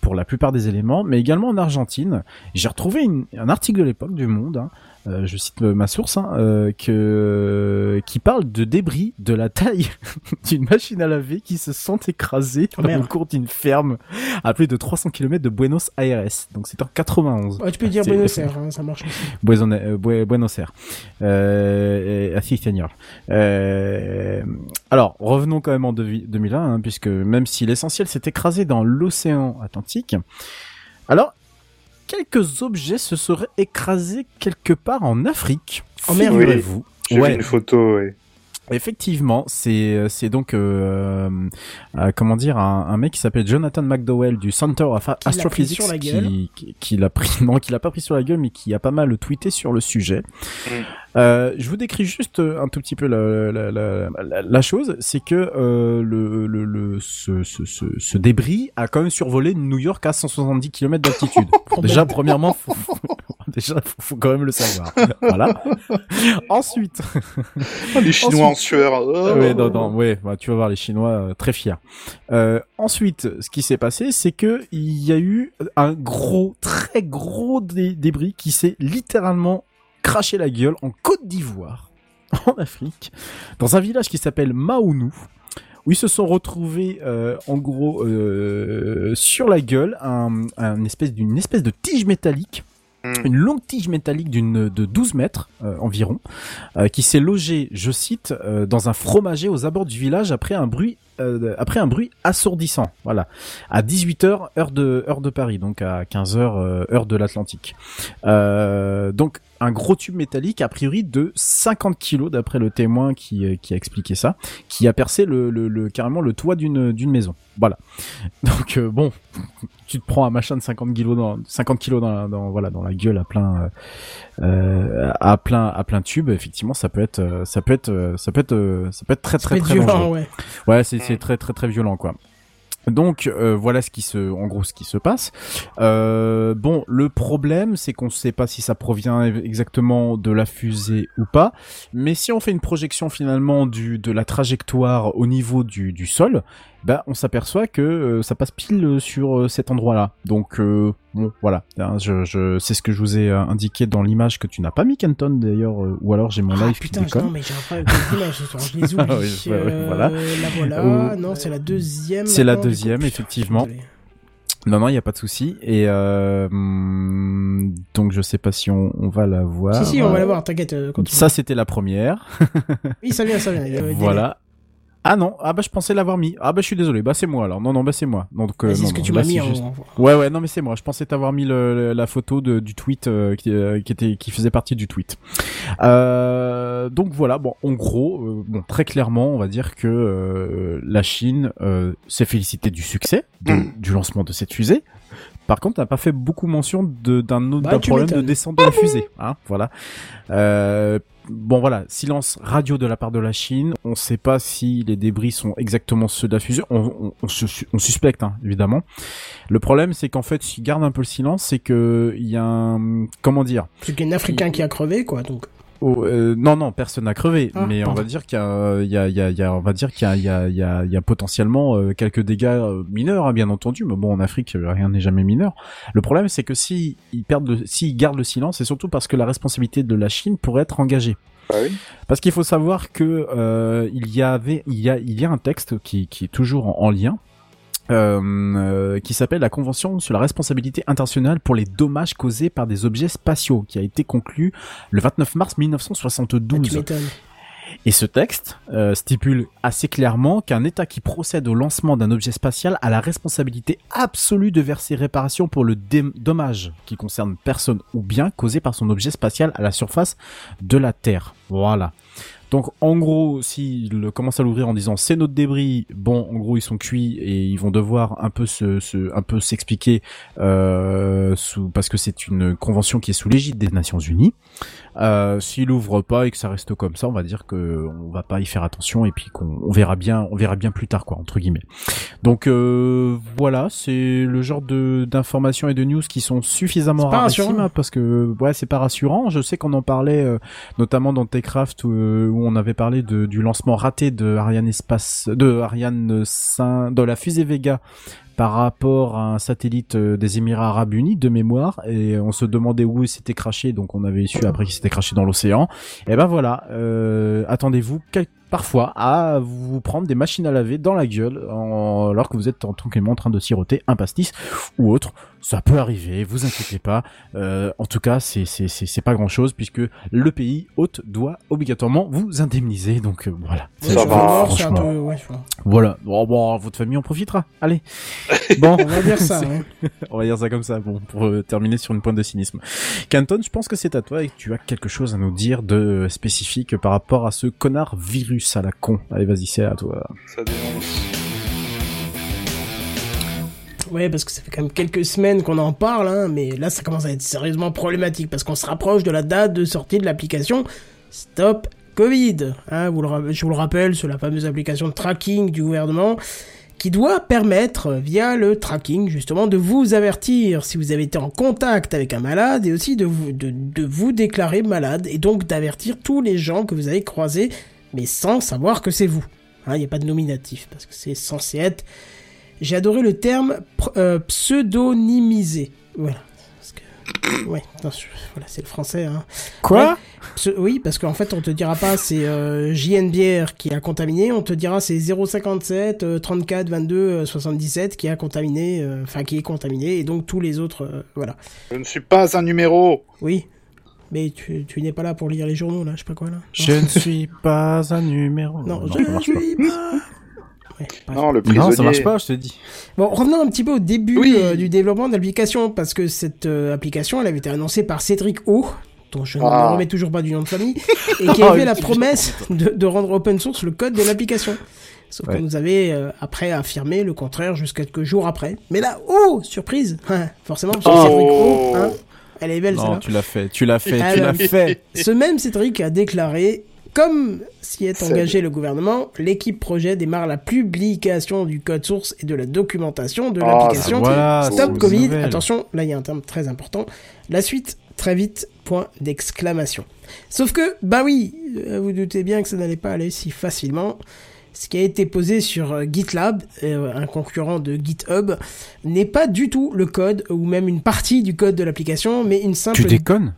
pour la plupart des éléments, mais également en Argentine. J'ai retrouvé un article de l'époque du Monde hein, euh, je cite ma source, hein, euh, que qui parle de débris de la taille d'une machine à laver qui se sont écrasés Oh, le cours d'une ferme à plus de 300 km de Buenos Aires. Donc c'est en 91. Ouais, tu peux dire C'est- Buenos Aires, hein, ça marche. Buenos, euh, Bue- Buenos Aires. Euh, así, señor. Euh, alors, revenons quand même en devi- 2001, hein, puisque même si l'essentiel s'est écrasé dans l'océan Atlantique, alors, quelques objets se seraient écrasés quelque part en Afrique. Figurez-vous. J'ai Ouais. vu une photo, ouais. Effectivement, c'est c'est donc euh, euh, comment dire un, un mec qui s'appelle Jonathan McDowell du Center of Qui l'a Astrophysics pris sur la gueule. qui, qui, qui l'a pris non qui l'a pas pris sur la gueule mais qui a pas mal tweeté sur le sujet. Mm. Euh, je vous décris juste un tout petit peu la, la, la, la- la chose, c'est que euh, le, le, le ce, ce, ce, ce débris a quand même survolé New York à 170 km d'altitude. Déjà premièrement, faut- déjà faut, faut quand même le savoir. Voilà. Ensuite, Oh, les Chinois en sueur. oh. ah ouais, non, non, ouais, bah, tu vas voir les Chinois euh, très fiers. Euh, ensuite, ce qui s'est passé, c'est que il y a eu un gros, très gros dé- débris qui s'est littéralement craché la gueule en Côte d'Ivoire, en Afrique, dans un village qui s'appelle Maounou. Où ils se sont retrouvés, euh, en gros, euh, sur la gueule, un, un espèce d'une espèce de tige métallique Mm. une longue tige métallique d'une de 12 mètres euh, environ, euh, qui s'est logée, je cite, euh, dans un fromager aux abords du village après un bruit après un bruit assourdissant. Voilà, à 18 h heure de heure de Paris, donc à 15 h heure de l'Atlantique. Euh, donc un gros tube métallique a priori de 50 kilos d'après le témoin qui euh, qui a expliqué ça, qui a percé le, le, le- carrément le toit d'une d'une maison. Voilà. Donc euh, bon, tu te prends un machin de 50 kilos dans 50 kilos dans, la- dans voilà dans la gueule à plein euh, à plein à plein tube effectivement ça peut être ça peut être ça peut être ça peut être très très C'est très violent, dangereux ouais. ouais c'est c'est très très très violent quoi donc euh, voilà ce qui se, en gros ce qui se passe. Euh, bon, le problème c'est qu'on ne sait pas si ça provient exactement de la fusée ou pas, mais si on fait une projection finalement du de la trajectoire au niveau du, du sol, bah on s'aperçoit que euh, ça passe pile sur euh, cet endroit-là. Donc euh, bon, voilà, Hein, je, je c'est ce que je vous ai euh, indiqué dans l'image que tu n'as pas mis Kenton d'ailleurs, euh, ou alors j'ai mon Ah, live putain, qui déconne. non, mais j'ai soir, je les oublie. Ah oui, ouais, ouais, Euh, voilà. La voilà, Euh, non, c'est la deuxième. c'est la coup. deuxième, Putain, effectivement. Non, non, il y a pas de souci. Et euh, donc je sais pas si on, on va la voir. Si, si, on va la voir, t'inquiète, euh. Ça, c'était la première. Oui, ça vient, ça vient. voilà. Ah non, ah bah je pensais l'avoir mis. Ah bah je suis désolé. Bah c'est moi alors. Non non bah c'est moi. Donc euh, non, ce que tu là, m'as mis c'est en... Ouais ouais non mais c'est moi. Je pensais t'avoir mis le, le- la photo de, du tweet euh, qui, euh, qui était qui faisait partie du tweet. Euh, donc voilà. Bon en gros euh, bon très clairement on va dire que euh, la Chine euh, s'est félicitée du succès de- Mm. du lancement de cette fusée. Par contre, n'a pas fait beaucoup mention de- d'un autre Bah, problème de descente de la fusée. Hein, voilà. Euh, bon voilà, silence radio de la part de la Chine. On ne sait pas si les débris sont exactement ceux de la fusée. On, on, on suspecte hein, évidemment. Le problème, c'est qu'en fait, s'ils gardent un peu le silence, c'est que il y a un comment dire? C'est qu'il y a un Africain qui a crevé, quoi, donc. Oh, euh, non, non, personne n'a crevé, Ah, mais on va dire qu'il y a, il y a, il y a, il y a- on va dire qu'il y a, il y a, il y a, il y a potentiellement euh, quelques dégâts euh, mineurs, hein, bien entendu. Mais bon, en Afrique, euh, rien n'est jamais mineur. Le problème, c'est que si ils perdent, le, s'ils gardent le silence, c'est surtout parce que la responsabilité de la Chine pourrait être engagée. Ah oui? Parce qu'il faut savoir que euh, il y avait, il y a, il y a un texte qui, qui est toujours en, en lien. Euh, euh, qui s'appelle la Convention sur la responsabilité internationale pour les dommages causés par des objets spatiaux, qui a été conclu le 29 mars Ah, 1972. tu m'étonnes. Et ce texte euh, stipule assez clairement qu'un État qui procède au lancement d'un objet spatial a la responsabilité absolue de verser réparation pour le dommage qui concerne personne ou bien causé par son objet spatial à la surface de la Terre. Voilà. Donc en gros, s'ils commencent à l'ouvrir en disant c'est notre débris, bon, en gros ils sont cuits et ils vont devoir un peu se, se un peu s'expliquer euh, sous parce que c'est une convention qui est sous l'égide des Nations Unies. Euh, s'il ouvre pas et que ça reste comme ça, on va dire que on va pas y faire attention et puis qu'on on verra bien, on verra bien plus tard quoi entre guillemets. Donc euh, voilà, c'est le genre de d'informations et de news qui sont suffisamment rassurant. hein, parce que ouais c'est pas rassurant. Je sais qu'on en parlait euh, notamment dans Techcraft où, euh, on avait parlé de, du lancement raté de Ariane Espace, de Ariane 5, de la fusée Vega par rapport à un satellite euh, des Émirats Arabes Unis de mémoire et on se demandait où il s'était craché donc on avait su après qu'il s'était craché dans l'océan. Et ben voilà, euh, attendez-vous parfois à vous prendre des machines à laver dans la gueule en- alors que vous êtes en, tranquillement en train de siroter un pastis ou autre. Ça peut arriver, vous inquiétez pas. Euh, en tout cas, c'est pas grand chose puisque le pays hôte doit obligatoirement vous indemniser. Donc euh, voilà. Ça va, franchement. peu, ouais. Voilà. Bon, bon, votre famille en profitera. Allez. Bon, On va dire ça, hein. on va dire ça comme ça. Bon, pour euh, terminer sur une pointe de cynisme. Canton, je pense que c'est à toi et que tu as quelque chose à nous dire de euh, spécifique par rapport à ce connard virus à la con. Allez, vas-y, c'est à toi. Ça dénonce. Ouais, parce que ça fait quand même quelques semaines qu'on en parle, hein, mais là, ça commence à être sérieusement problématique parce qu'on se rapproche de la date de sortie de l'application Stop Covid. Hein, vous le, ra- je vous le rappelle, c'est la fameuse application de tracking du gouvernement qui doit permettre, via le tracking, justement, de vous avertir si vous avez été en contact avec un malade et aussi de vous, de, vous déclarer malade et donc d'avertir tous les gens que vous avez croisés, mais sans savoir que c'est vous. Il n'y a pas de nominatif parce que c'est censé être j'ai adoré le terme euh, pseudonymisé. Voilà. Ouais, voilà, c'est le français. Hein. Quoi Oui, parce qu'en fait, on te dira pas c'est euh, JNBR qui a contaminé, on te dira c'est 057 euh, 34 22 euh, 77 qui a contaminé, euh, enfin qui est contaminé, et donc tous les autres, euh, voilà. Je ne suis pas un numéro. Oui. Mais tu, tu n'es pas là pour lire les journaux, là, je sais pas quoi, là. Je ne suis pas un numéro. Non, ça je marche ne pas. suis pas. Bref. Non, le prisonnier. Non, ça marche pas, je te dis. Bon, revenons un petit peu au début Oui. euh, du développement de l'application, parce que cette euh, application, elle avait été annoncée par Cédric O, dont je ne Ah. me remets toujours pas du nom de famille, et qui avait la promesse de, de rendre open source le code de l'application. Sauf Ouais. qu'on nous avait euh, après affirmé le contraire jusqu'à quelques jours après. Mais là, oh, surprise Forcément, parce que Oh. Cédric O, hein, elle est belle Non, tu l'as fait, tu l'as fait, tu l'as fait. Ce même Cédric a déclaré, comme s'y est engagé le gouvernement, l'équipe projet démarre la publication du code source et de la documentation de Ah, l'application. Voilà, Stop Covid, nouvelle. attention, là il y a un terme très important. La suite, très vite, point d'exclamation. Sauf que, bah oui, euh, vous doutez bien que ça n'allait pas aller si facilement. Ce qui a été posé sur euh, GitLab, euh, un concurrent de GitHub, n'est pas du tout le code ou même une partie du code de l'application, mais une simple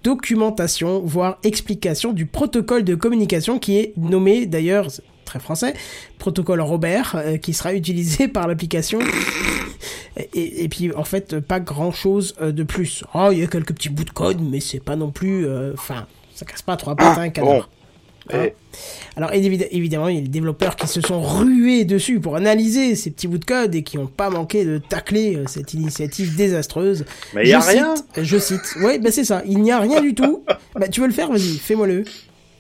documentation, voire explication du protocole de communication qui est nommé d'ailleurs, très français, protocole Robert, euh, qui sera utilisé par l'application. Et, et puis en fait, pas grand chose de plus. Oh, il y a quelques petits bouts de code, mais c'est pas non plus. euh, Enfin, ça casse pas trois un canard. Hein. Alors évi- évidemment, il y a des développeurs qui se sont rués dessus pour analyser ces petits bouts de code et qui n'ont pas manqué de tacler euh, cette initiative désastreuse. mais il y a rien. Je cite. Ouais, bah c'est ça. Il n'y a rien du tout. Bah tu veux le faire? Vas-y, fais-moi-le.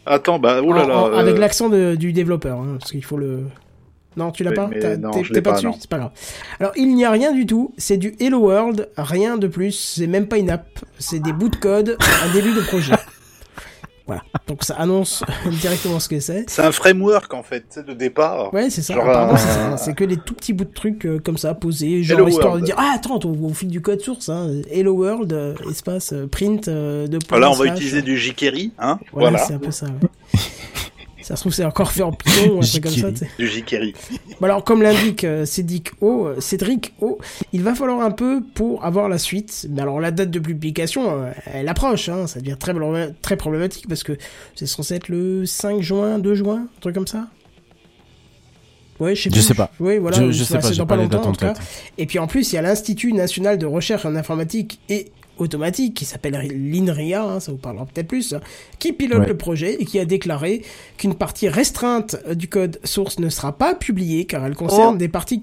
Attends, bah, oh là En- là. en- Avec euh, l'accent du développeur, hein, parce qu'il faut le. Non, tu l'as pas? T'es pas, dessus? C'est pas grave. Alors, il n'y a rien du tout. C'est du Hello World, rien de plus. C'est même pas une app. C'est des bouts de code, un début de projet. Voilà. Donc ça annonce directement ce que c'est. C'est un framework en fait, tu sais, de départ. Ouais, c'est ça. Genre, Apparemment, euh, c'est que les tout petits bouts de trucs euh, comme ça, posés, genre Hello histoire de World. dire Ah, attends, on, on file du code source, hein. Hello World, euh, espace, euh, print, euh, de Voilà, on va slash, utiliser du jQuery, hein. Voilà, Voilà, c'est un peu ça, ouais. ça se trouve, c'est encore fait en Python ou un truc comme ça, du. Bon, alors, comme l'indique euh, Cédric O, euh, Cédric O, il va falloir un peu pour avoir la suite. Mais alors, la date de publication, euh, elle approche, hein. Ça devient très, problé- très problématique parce que c'est censé être le 5 juin, 2 juin, un truc comme ça. Ouais, je sais Je sais pas. Oui, voilà. je, je sais pas, longtemps, dates en en tout cas. tête. Et puis en plus, il y a l'Institut national de recherche en informatique et automatique qui s'appelle l'INRIA, hein, ça vous parlera peut-être plus, hein, qui pilote Ouais. le projet et qui a déclaré qu'une partie restreinte euh, du code source ne sera pas publiée car elle concerne Oh. des parties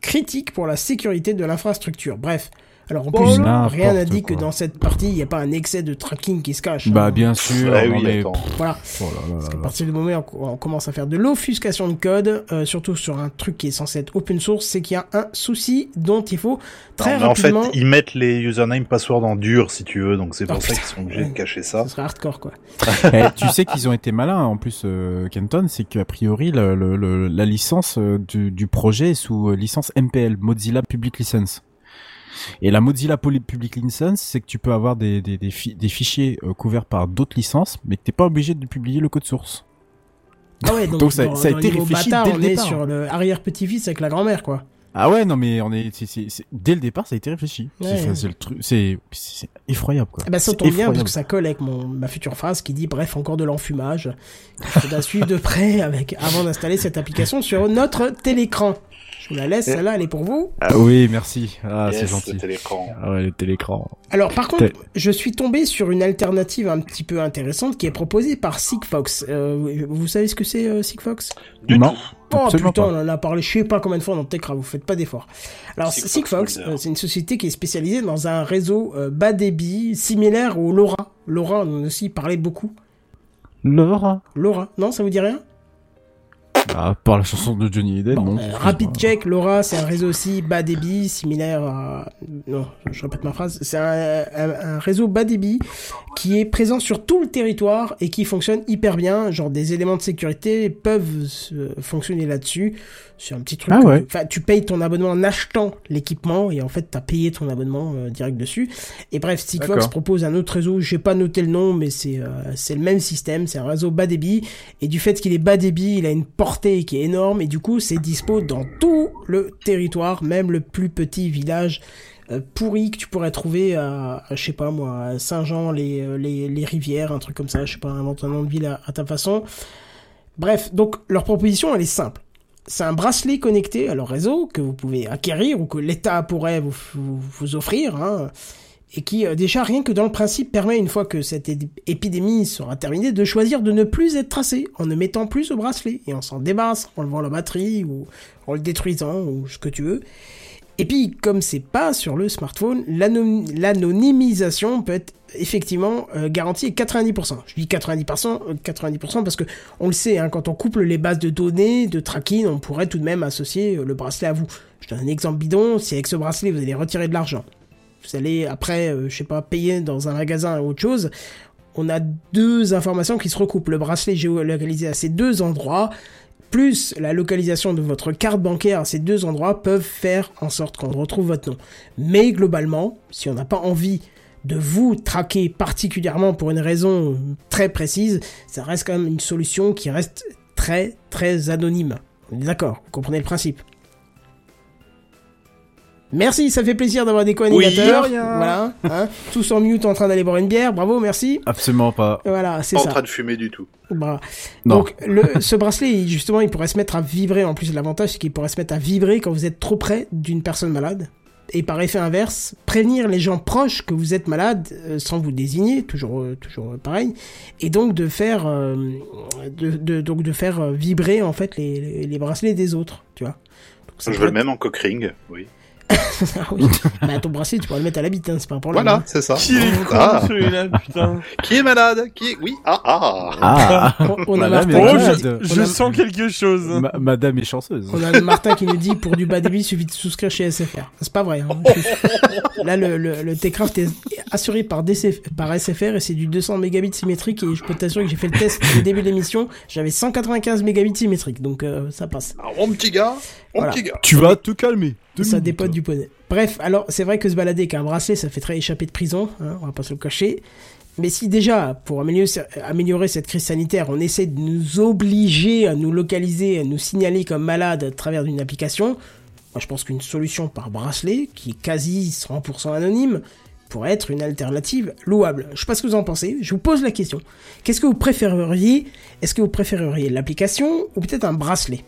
critiques pour la sécurité de l'infrastructure. Bref. Alors en plus, rien n'a dit que dans cette partie, il n'y a pas un excès de tracking qui se cache. Bah hein. bien sûr. Ouais, non, oui, mais- attends. Voilà. Oh là là Parce qu'à partir du moment où on commence à faire de l'offuscation de code, euh, surtout sur un truc qui est censé être open source, c'est qu'il y a un souci dont il faut très Non, mais en fait, rapidement... ils mettent les username password en dur, si tu veux, donc c'est pour Oh, ça qu'ils sont obligés de cacher ça. Ce serait hardcore, quoi. Eh, tu sais qu'ils ont été malins en plus, euh, Kenton, c'est qu'a priori le, le- le- la licence euh, du, du projet est sous euh, licence MPL, Mozilla Public License. Et la Mozilla Public License, c'est que tu peux avoir des, des, des, fi- des fichiers euh, couverts par d'autres licences, mais que t'es pas obligé de publier le code source. Ah ouais, donc, Donc ça- dans- ça a dans été réfléchi bâtard, dès le on est départ. sur le arrière-petit-fils avec la grand-mère, quoi. Ah ouais, non mais on est, dès le départ, ça a été réfléchi. C'est- Ouais. c'est, c'est le truc, c'est, c'est effroyable quoi. Ben, ça tombe bien parce que ça colle avec mon, ma future phrase qui dit bref encore de l'enfumage. Il faudra suivre de près avec, avant d'installer cette application sur notre télécran. Je vous la laisse, celle-là elle est pour vous. Ah oui, merci. Ah, Yes, c'est gentil. Ah ouais, le télécran. Alors par contre, je suis tombé sur une alternative un petit peu intéressante qui est proposée par Sigfox. Euh, vous savez ce que c'est euh, Sigfox? Du non, tout. Oh putain, pas. on en a parlé je sais pas combien de fois dans Techcraft, vous faites pas d'efforts. Alors Sigfox euh, c'est une société qui est spécialisée dans un réseau euh, bas débit similaire au LoRa. LoRa, on en a aussi parlé beaucoup. Laura. LoRa, non, ça vous dit rien? Ah, par la chanson de Johnny Bon, non. euh, rapid check, LoRa, c'est un réseau aussi bas débit, similaire à... Non, je répète ma phrase. C'est un, un- un réseau bas débit qui est présent sur tout le territoire et qui fonctionne hyper bien. Genre, des éléments de sécurité peuvent fonctionner là-dessus. C'est un petit truc. Ah ouais. Enfin, tu payes ton abonnement en achetant l'équipement et en fait, t'as payé ton abonnement euh, direct dessus. Et bref, D'accord. propose un autre réseau. J'ai pas noté le nom, mais c'est euh, c'est le même système. C'est un réseau bas débit et du fait qu'il est bas débit, il a une portée qui est énorme et du coup c'est dispo dans tout le territoire, même le plus petit village euh, pourri que tu pourrais trouver à, je sais pas moi, Saint-Jean, les, euh, les, les rivières, un truc comme ça, je sais pas, un nom de ville à, à ta façon. Bref, donc leur proposition elle est simple. C'est un bracelet connecté à leur réseau que vous pouvez acquérir ou que l'État pourrait vous, vous, vous offrir, hein, et qui euh, déjà rien que dans le principe permet une fois que cette épidémie sera terminée de choisir de ne plus être tracé en ne mettant plus ce bracelet et en s'en débarrassant, en levant la batterie ou en le détruisant ou ce que tu veux. Et puis comme c'est pas sur le smartphone, l'ano- l'anonymisation peut être effectivement euh, garantie à 90%. Je dis 90%, euh, 90% parce que on le sait, hein, quand on couple les bases de données, de tracking, on pourrait tout de même associer euh, le bracelet à vous. Je donne un exemple bidon, si avec ce bracelet vous allez retirer de l'argent, vous allez après, euh, je sais pas, payer dans un magasin ou autre chose, on a deux informations qui se recoupent. Le bracelet géolocalisé à ces deux endroits, plus la localisation de votre carte bancaire à ces deux endroits peuvent faire en sorte qu'on retrouve votre nom. Mais globalement, si on n'a pas envie de vous traquer particulièrement pour une raison très précise, ça reste quand même une solution qui reste très très anonyme. On est d'accord, vous comprenez le principe. Merci, ça fait plaisir d'avoir des co-animateurs. Oui, voilà, hein, tous en mute en train d'aller boire une bière, bravo, merci. Absolument pas. Voilà, c'est Pas en ça. train de fumer du tout. Non. Donc le, ce bracelet, justement, il pourrait se mettre à vibrer. En plus, l'avantage, c'est qu'il pourrait se mettre à vibrer quand vous êtes trop près d'une personne malade. Et par effet inverse, prévenir les gens proches que vous êtes malade euh, sans vous désigner, toujours, euh, toujours euh, pareil, et donc de faire, euh, de, de- donc de faire vibrer en fait les, les, les bracelets des autres, tu vois. Donc, ça Je veux le même en cockring, oui. Ah oui. bah, ton bracelet, tu pourrais le mettre à la bite, hein, c'est pas un problème. Voilà, hein. c'est ça. Qui est con Ah. celui-là, putain Qui est malade Qui est... Oui, ah, ah Ah, On, on a Martin, Oh, qui malade. nous dit- je, on je a- sens quelque chose. Ma- Madame est chanceuse. On a Martin qui nous dit pour du bas débit, il suffit de souscrire chez SFR. C'est pas vrai. Hein. Là, le, le, le Techcraft est assuré par, DC, par SFR et c'est du 200 mégabits symétrique. Et je peux t'assurer que j'ai fait le test au début de l'émission. J'avais 195 mégabits symétriques, donc euh, ça passe. Ah, Mon petit gars Mon Voilà. petit gars Tu vas te calmer. Deux ça minutes. dépote du poney. Bref, alors c'est vrai que se balader avec un bracelet, ça fait très échappé de prison. Hein, on va pas se le cacher. Mais si déjà, pour améliorer, améliorer cette crise sanitaire, on essaie de nous obliger à nous localiser, à nous signaler comme malades à travers d'une application, moi je pense qu'une solution par bracelet, qui est quasi 100% anonyme, pourrait être une alternative louable. Je sais pas ce que vous en pensez, je vous pose la question. Qu'est-ce que vous préféreriez? Est-ce que vous préféreriez l'application ou peut-être un bracelet?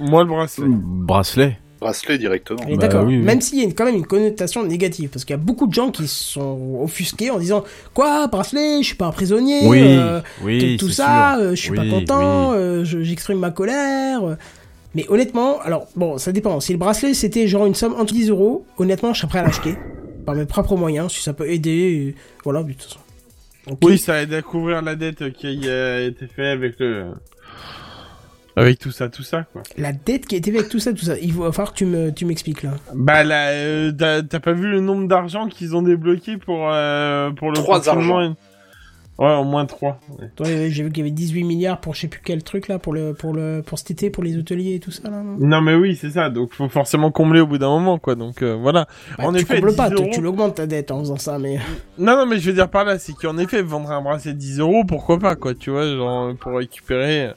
Moi, le bracelet. Bracelet. Bracelet directement. Bah d'accord. oui, oui. Même s'il y a une- quand même une connotation négative, parce qu'il y a beaucoup de gens qui sont offusqués en disant quoi bracelet, je suis pas un prisonnier, Oui, euh, oui, tout ça, euh, je suis pas content, oui. euh, je- j'exprime ma colère. Mais honnêtement, alors bon, ça dépend. Si le bracelet c'était genre une somme entre 10 euros, honnêtement, je serais prêt à l'acheter par mes propres moyens, si ça peut aider. voilà, de toute façon. Oui, ça aide à couvrir la dette qui a été faite avec le... Avec tout ça, tout ça, quoi. La dette qui a été faite avec tout ça, tout ça, il va falloir que tu me, tu m'expliques là. Bah là, euh, t'as t'as pas vu le nombre d'argent qu'ils ont débloqué pour, euh, pour le Trois argents. Ouais, au moins trois. ouais. Toi, euh, j'ai vu qu'il y avait 18 milliards pour je sais plus quel truc là, pour le, pour le, pour cet été, pour les hôteliers et tout ça là. non? Non mais oui, c'est ça. Donc faut forcément combler au bout d'un moment, quoi. Donc euh, voilà. Bah, en tu effet, combles pas, 10 tu- euros- tu l'augmentes ta dette en faisant ça, mais. Non, non, mais je veux dire par là, c'est qu'en effet, vendre un bracelet de 10 euros, pourquoi pas, quoi, tu vois, genre, pour récupérer...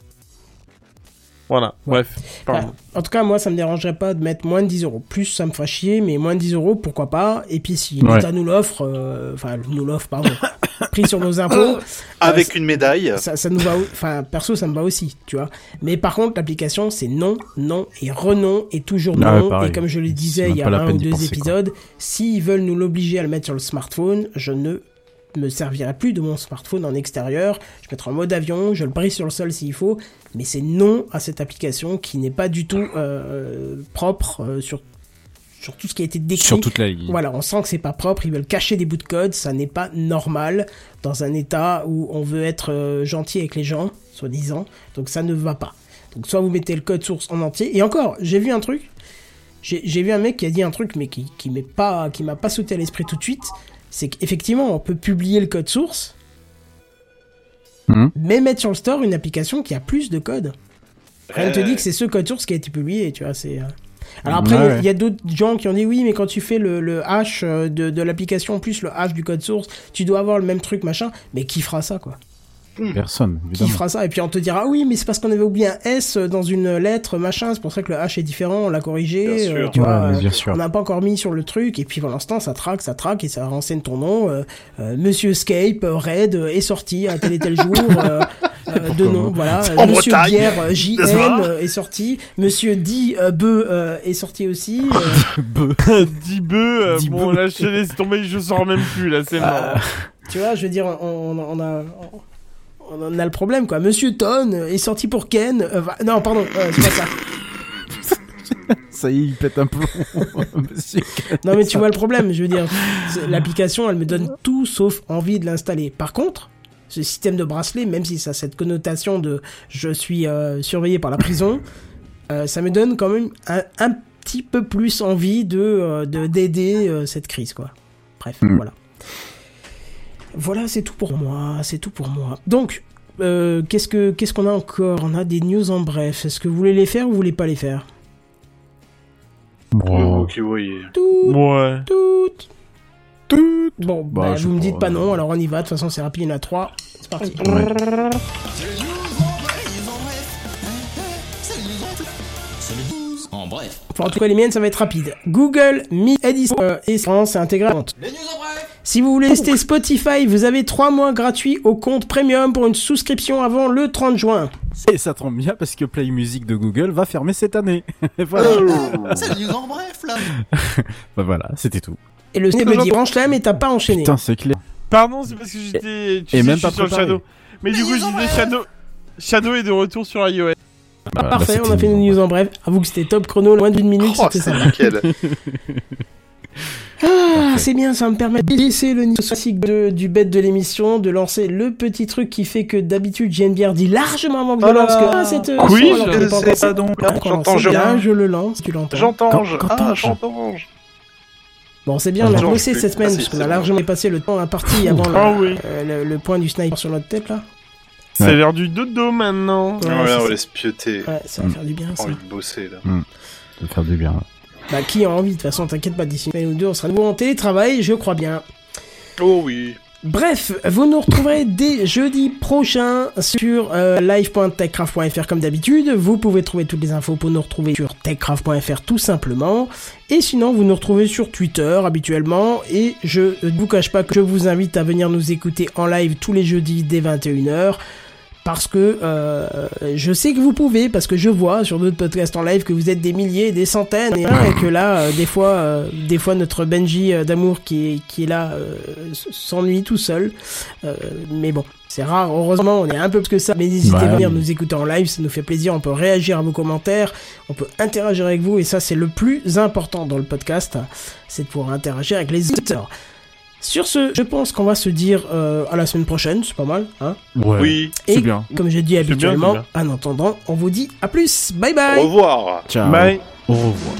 Voilà, bref. Enfin, en tout cas, moi, ça me dérangerait pas de mettre moins de 10 euros. Plus, ça me fera chier, mais moins de 10 euros, pourquoi pas. Et puis, si Ouais. l'État nous l'offre, euh, enfin, nous l'offre, pardon, pris sur nos impôts, Avec une médaille. ça, ça nous va, enfin, perso, ça me va aussi, tu vois. Mais par contre, l'application, c'est non, non et renon et toujours Ah ouais, non. pareil. et comme je le disais il y a un ou deux penser, épisodes, s'ils veulent nous l'obliger à le mettre sur le smartphone, je ne me servirai plus de mon smartphone en extérieur. Je mettrai en mode avion, je le brise sur le sol s'il faut. Mais c'est non à cette application qui n'est pas du tout euh, propre euh, sur, sur tout ce qui a été décrit. Sur toute la ligne. Voilà, on sent que c'est pas propre, ils veulent cacher des bouts de code, ça n'est pas normal dans un état où on veut être euh, gentil avec les gens, soi-disant, donc ça ne va pas. Donc soit vous mettez le code source en entier, et encore, j'ai vu un truc, j'ai vu un mec qui a dit un truc, mais qui, qui m'est pas, m'a pas sauté à l'esprit tout de suite, c'est qu'effectivement, on peut publier le code source, Mhm. mais mettre sur le store une application qui a plus de code. Rien ne te Ouais. dit que c'est ce code source qui a été publié, tu vois, c'est... euh. Alors après, il y a- ouais. il y a, d'autres gens qui ont dit oui, mais quand tu fais le, le hash euh, de, de l'application plus le hash du code source, tu dois avoir le même truc, machin. Mais qui fera ça, quoi Personne, Qui évidemment. fera ça Et puis on te dira, ah oui, mais c'est parce qu'on avait oublié un S dans une lettre, machin, c'est pour ça que le hash est différent, on l'a corrigé, Bien sûr. euh, tu Ouais, vois. mais euh, bien sûr. on n'a pas encore mis sur le truc, et puis pour l'instant, ça traque, ça traque, et ça renseigne ton nom. euh, euh, Monsieur Scape, Red, euh, est sorti à tel et tel jour, euh, euh, de nom, voilà. En Monsieur Bretagne, Bière, JN, est sorti. Monsieur Di euh, Beu euh, est sorti aussi. euh, 10 bœufs, euh, Dix bon là je te laisse tomber, je sors même plus là, c'est mort. Tu vois, je veux dire, on, on- on a, on en a le problème, quoi. Monsieur Ton est sorti pour Ken. euh, va- non, pardon, euh, c'est pas ça. Ça y est, il pète un plomb. Monsieur. Non, mais tu vois le problème, je veux dire, l'application, elle me donne tout sauf envie de l'installer. Par contre, ce système de bracelet, même si ça a cette connotation de je suis euh, surveillé par la prison, ça me donne quand même un, un petit peu plus envie de de- d'aider cette crise, quoi. Bref, Mm. voilà. Voilà, c'est tout pour moi, c'est tout pour moi. Donc, euh, qu'est-ce que qu'est-ce qu'on a encore? On a des news en bref. Est-ce que vous voulez les faire ou vous voulez pas les faire? Oh. Ok, oui. Tout, Ouais. tout. Bon, Bah, bah, je vous me dites pas, pas non, alors on y va. De toute façon, c'est rapide, il y en a trois. C'est parti. Ouais. Enfin, en tout cas, les miennes, ça va être rapide. Google, Mi, Edison euh, et France est intégré à la compte. Si vous voulez tester Spotify, vous avez 3 mois gratuits au compte premium pour une souscription avant le 30 juin. Et ça tombe bien parce que Play Music de Google va fermer cette année. voilà. C'est le news en bref là. Bah voilà, c'était tout. Et le ciné me dit branche-la, mais t'as pas enchaîné. Putain, c'est clair. Pardon, c'est parce que j'étais. Tu Et sais, même je suis pas sur le préparé. Shadow. Mais du coup, je disais Shadow. Shadow est de retour sur iOS. Ah, Bah, là, parfait, on a fait une news en bref. Avoue que c'était top chrono, moins d'une minute, Oh, c'était c'est sympa. nickel. Ah, c'est bien, ça me permet de laisser le niveau classique de- du bête de l'émission, de lancer le petit truc qui fait que d'habitude JNBR dit largement avant que je Voilà. lance que ah, cette Oui, je sais encore pas donc, j'entends bien, Jean. je le lance, tu l'entends. J'entends. Je- Ah, j'entends. Bon, c'est bien, on a bossé je cette semaine, Ah, parce qu'on a largement passé le temps imparti avant Ah la- oui. euh, le, le point du sniper sur notre tête, là. C'est Ouais. l'heure du dodo maintenant. Ouais, Ouais, c'est on les spioter. Ouais, ça va Mm. faire du bien, J'ai ça. envie de bosser là. Ça va faire du bien. Bah, qui a envie, de toute façon, t'inquiète pas, d'ici une semaine ou deux, on sera de nouveau en télétravail, je crois bien. Oh oui. Bref, vous nous retrouverez dès jeudi prochain sur euh, live.techcraft.fr comme d'habitude. Vous pouvez trouver toutes les infos pour nous retrouver sur techcraft.fr tout simplement. Et sinon, vous nous retrouvez sur Twitter habituellement. Et je ne vous cache pas que je vous invite à venir nous écouter en live tous les jeudis dès 21h. Parce que euh, je sais que vous pouvez, parce que je vois sur d'autres podcasts en live que vous êtes des milliers, des centaines, et, et que là, euh, des fois, euh, des fois notre Benji euh, d'amour qui est, qui est là euh, s'ennuie tout seul. Euh, mais bon, c'est rare. Heureusement, on est un peu plus que ça. Mais n'hésitez Ouais. pas à venir nous écouter en live, ça nous fait plaisir. On peut réagir à vos commentaires, on peut interagir avec vous, et ça, c'est le plus important dans le podcast, c'est de pouvoir interagir avec les auditeurs. Sur ce, je pense qu'on va se dire euh, à la semaine prochaine, c'est pas mal, hein Ouais. Oui. et C'est bien. comme j'ai dit bien, habituellement, en attendant, on vous dit à plus. Bye Au bye. revoir. Ciao. Bye. Au revoir.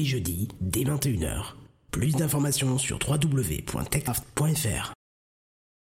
Les jeudis dès 21h. Plus d'informations sur www.techcraft.fr.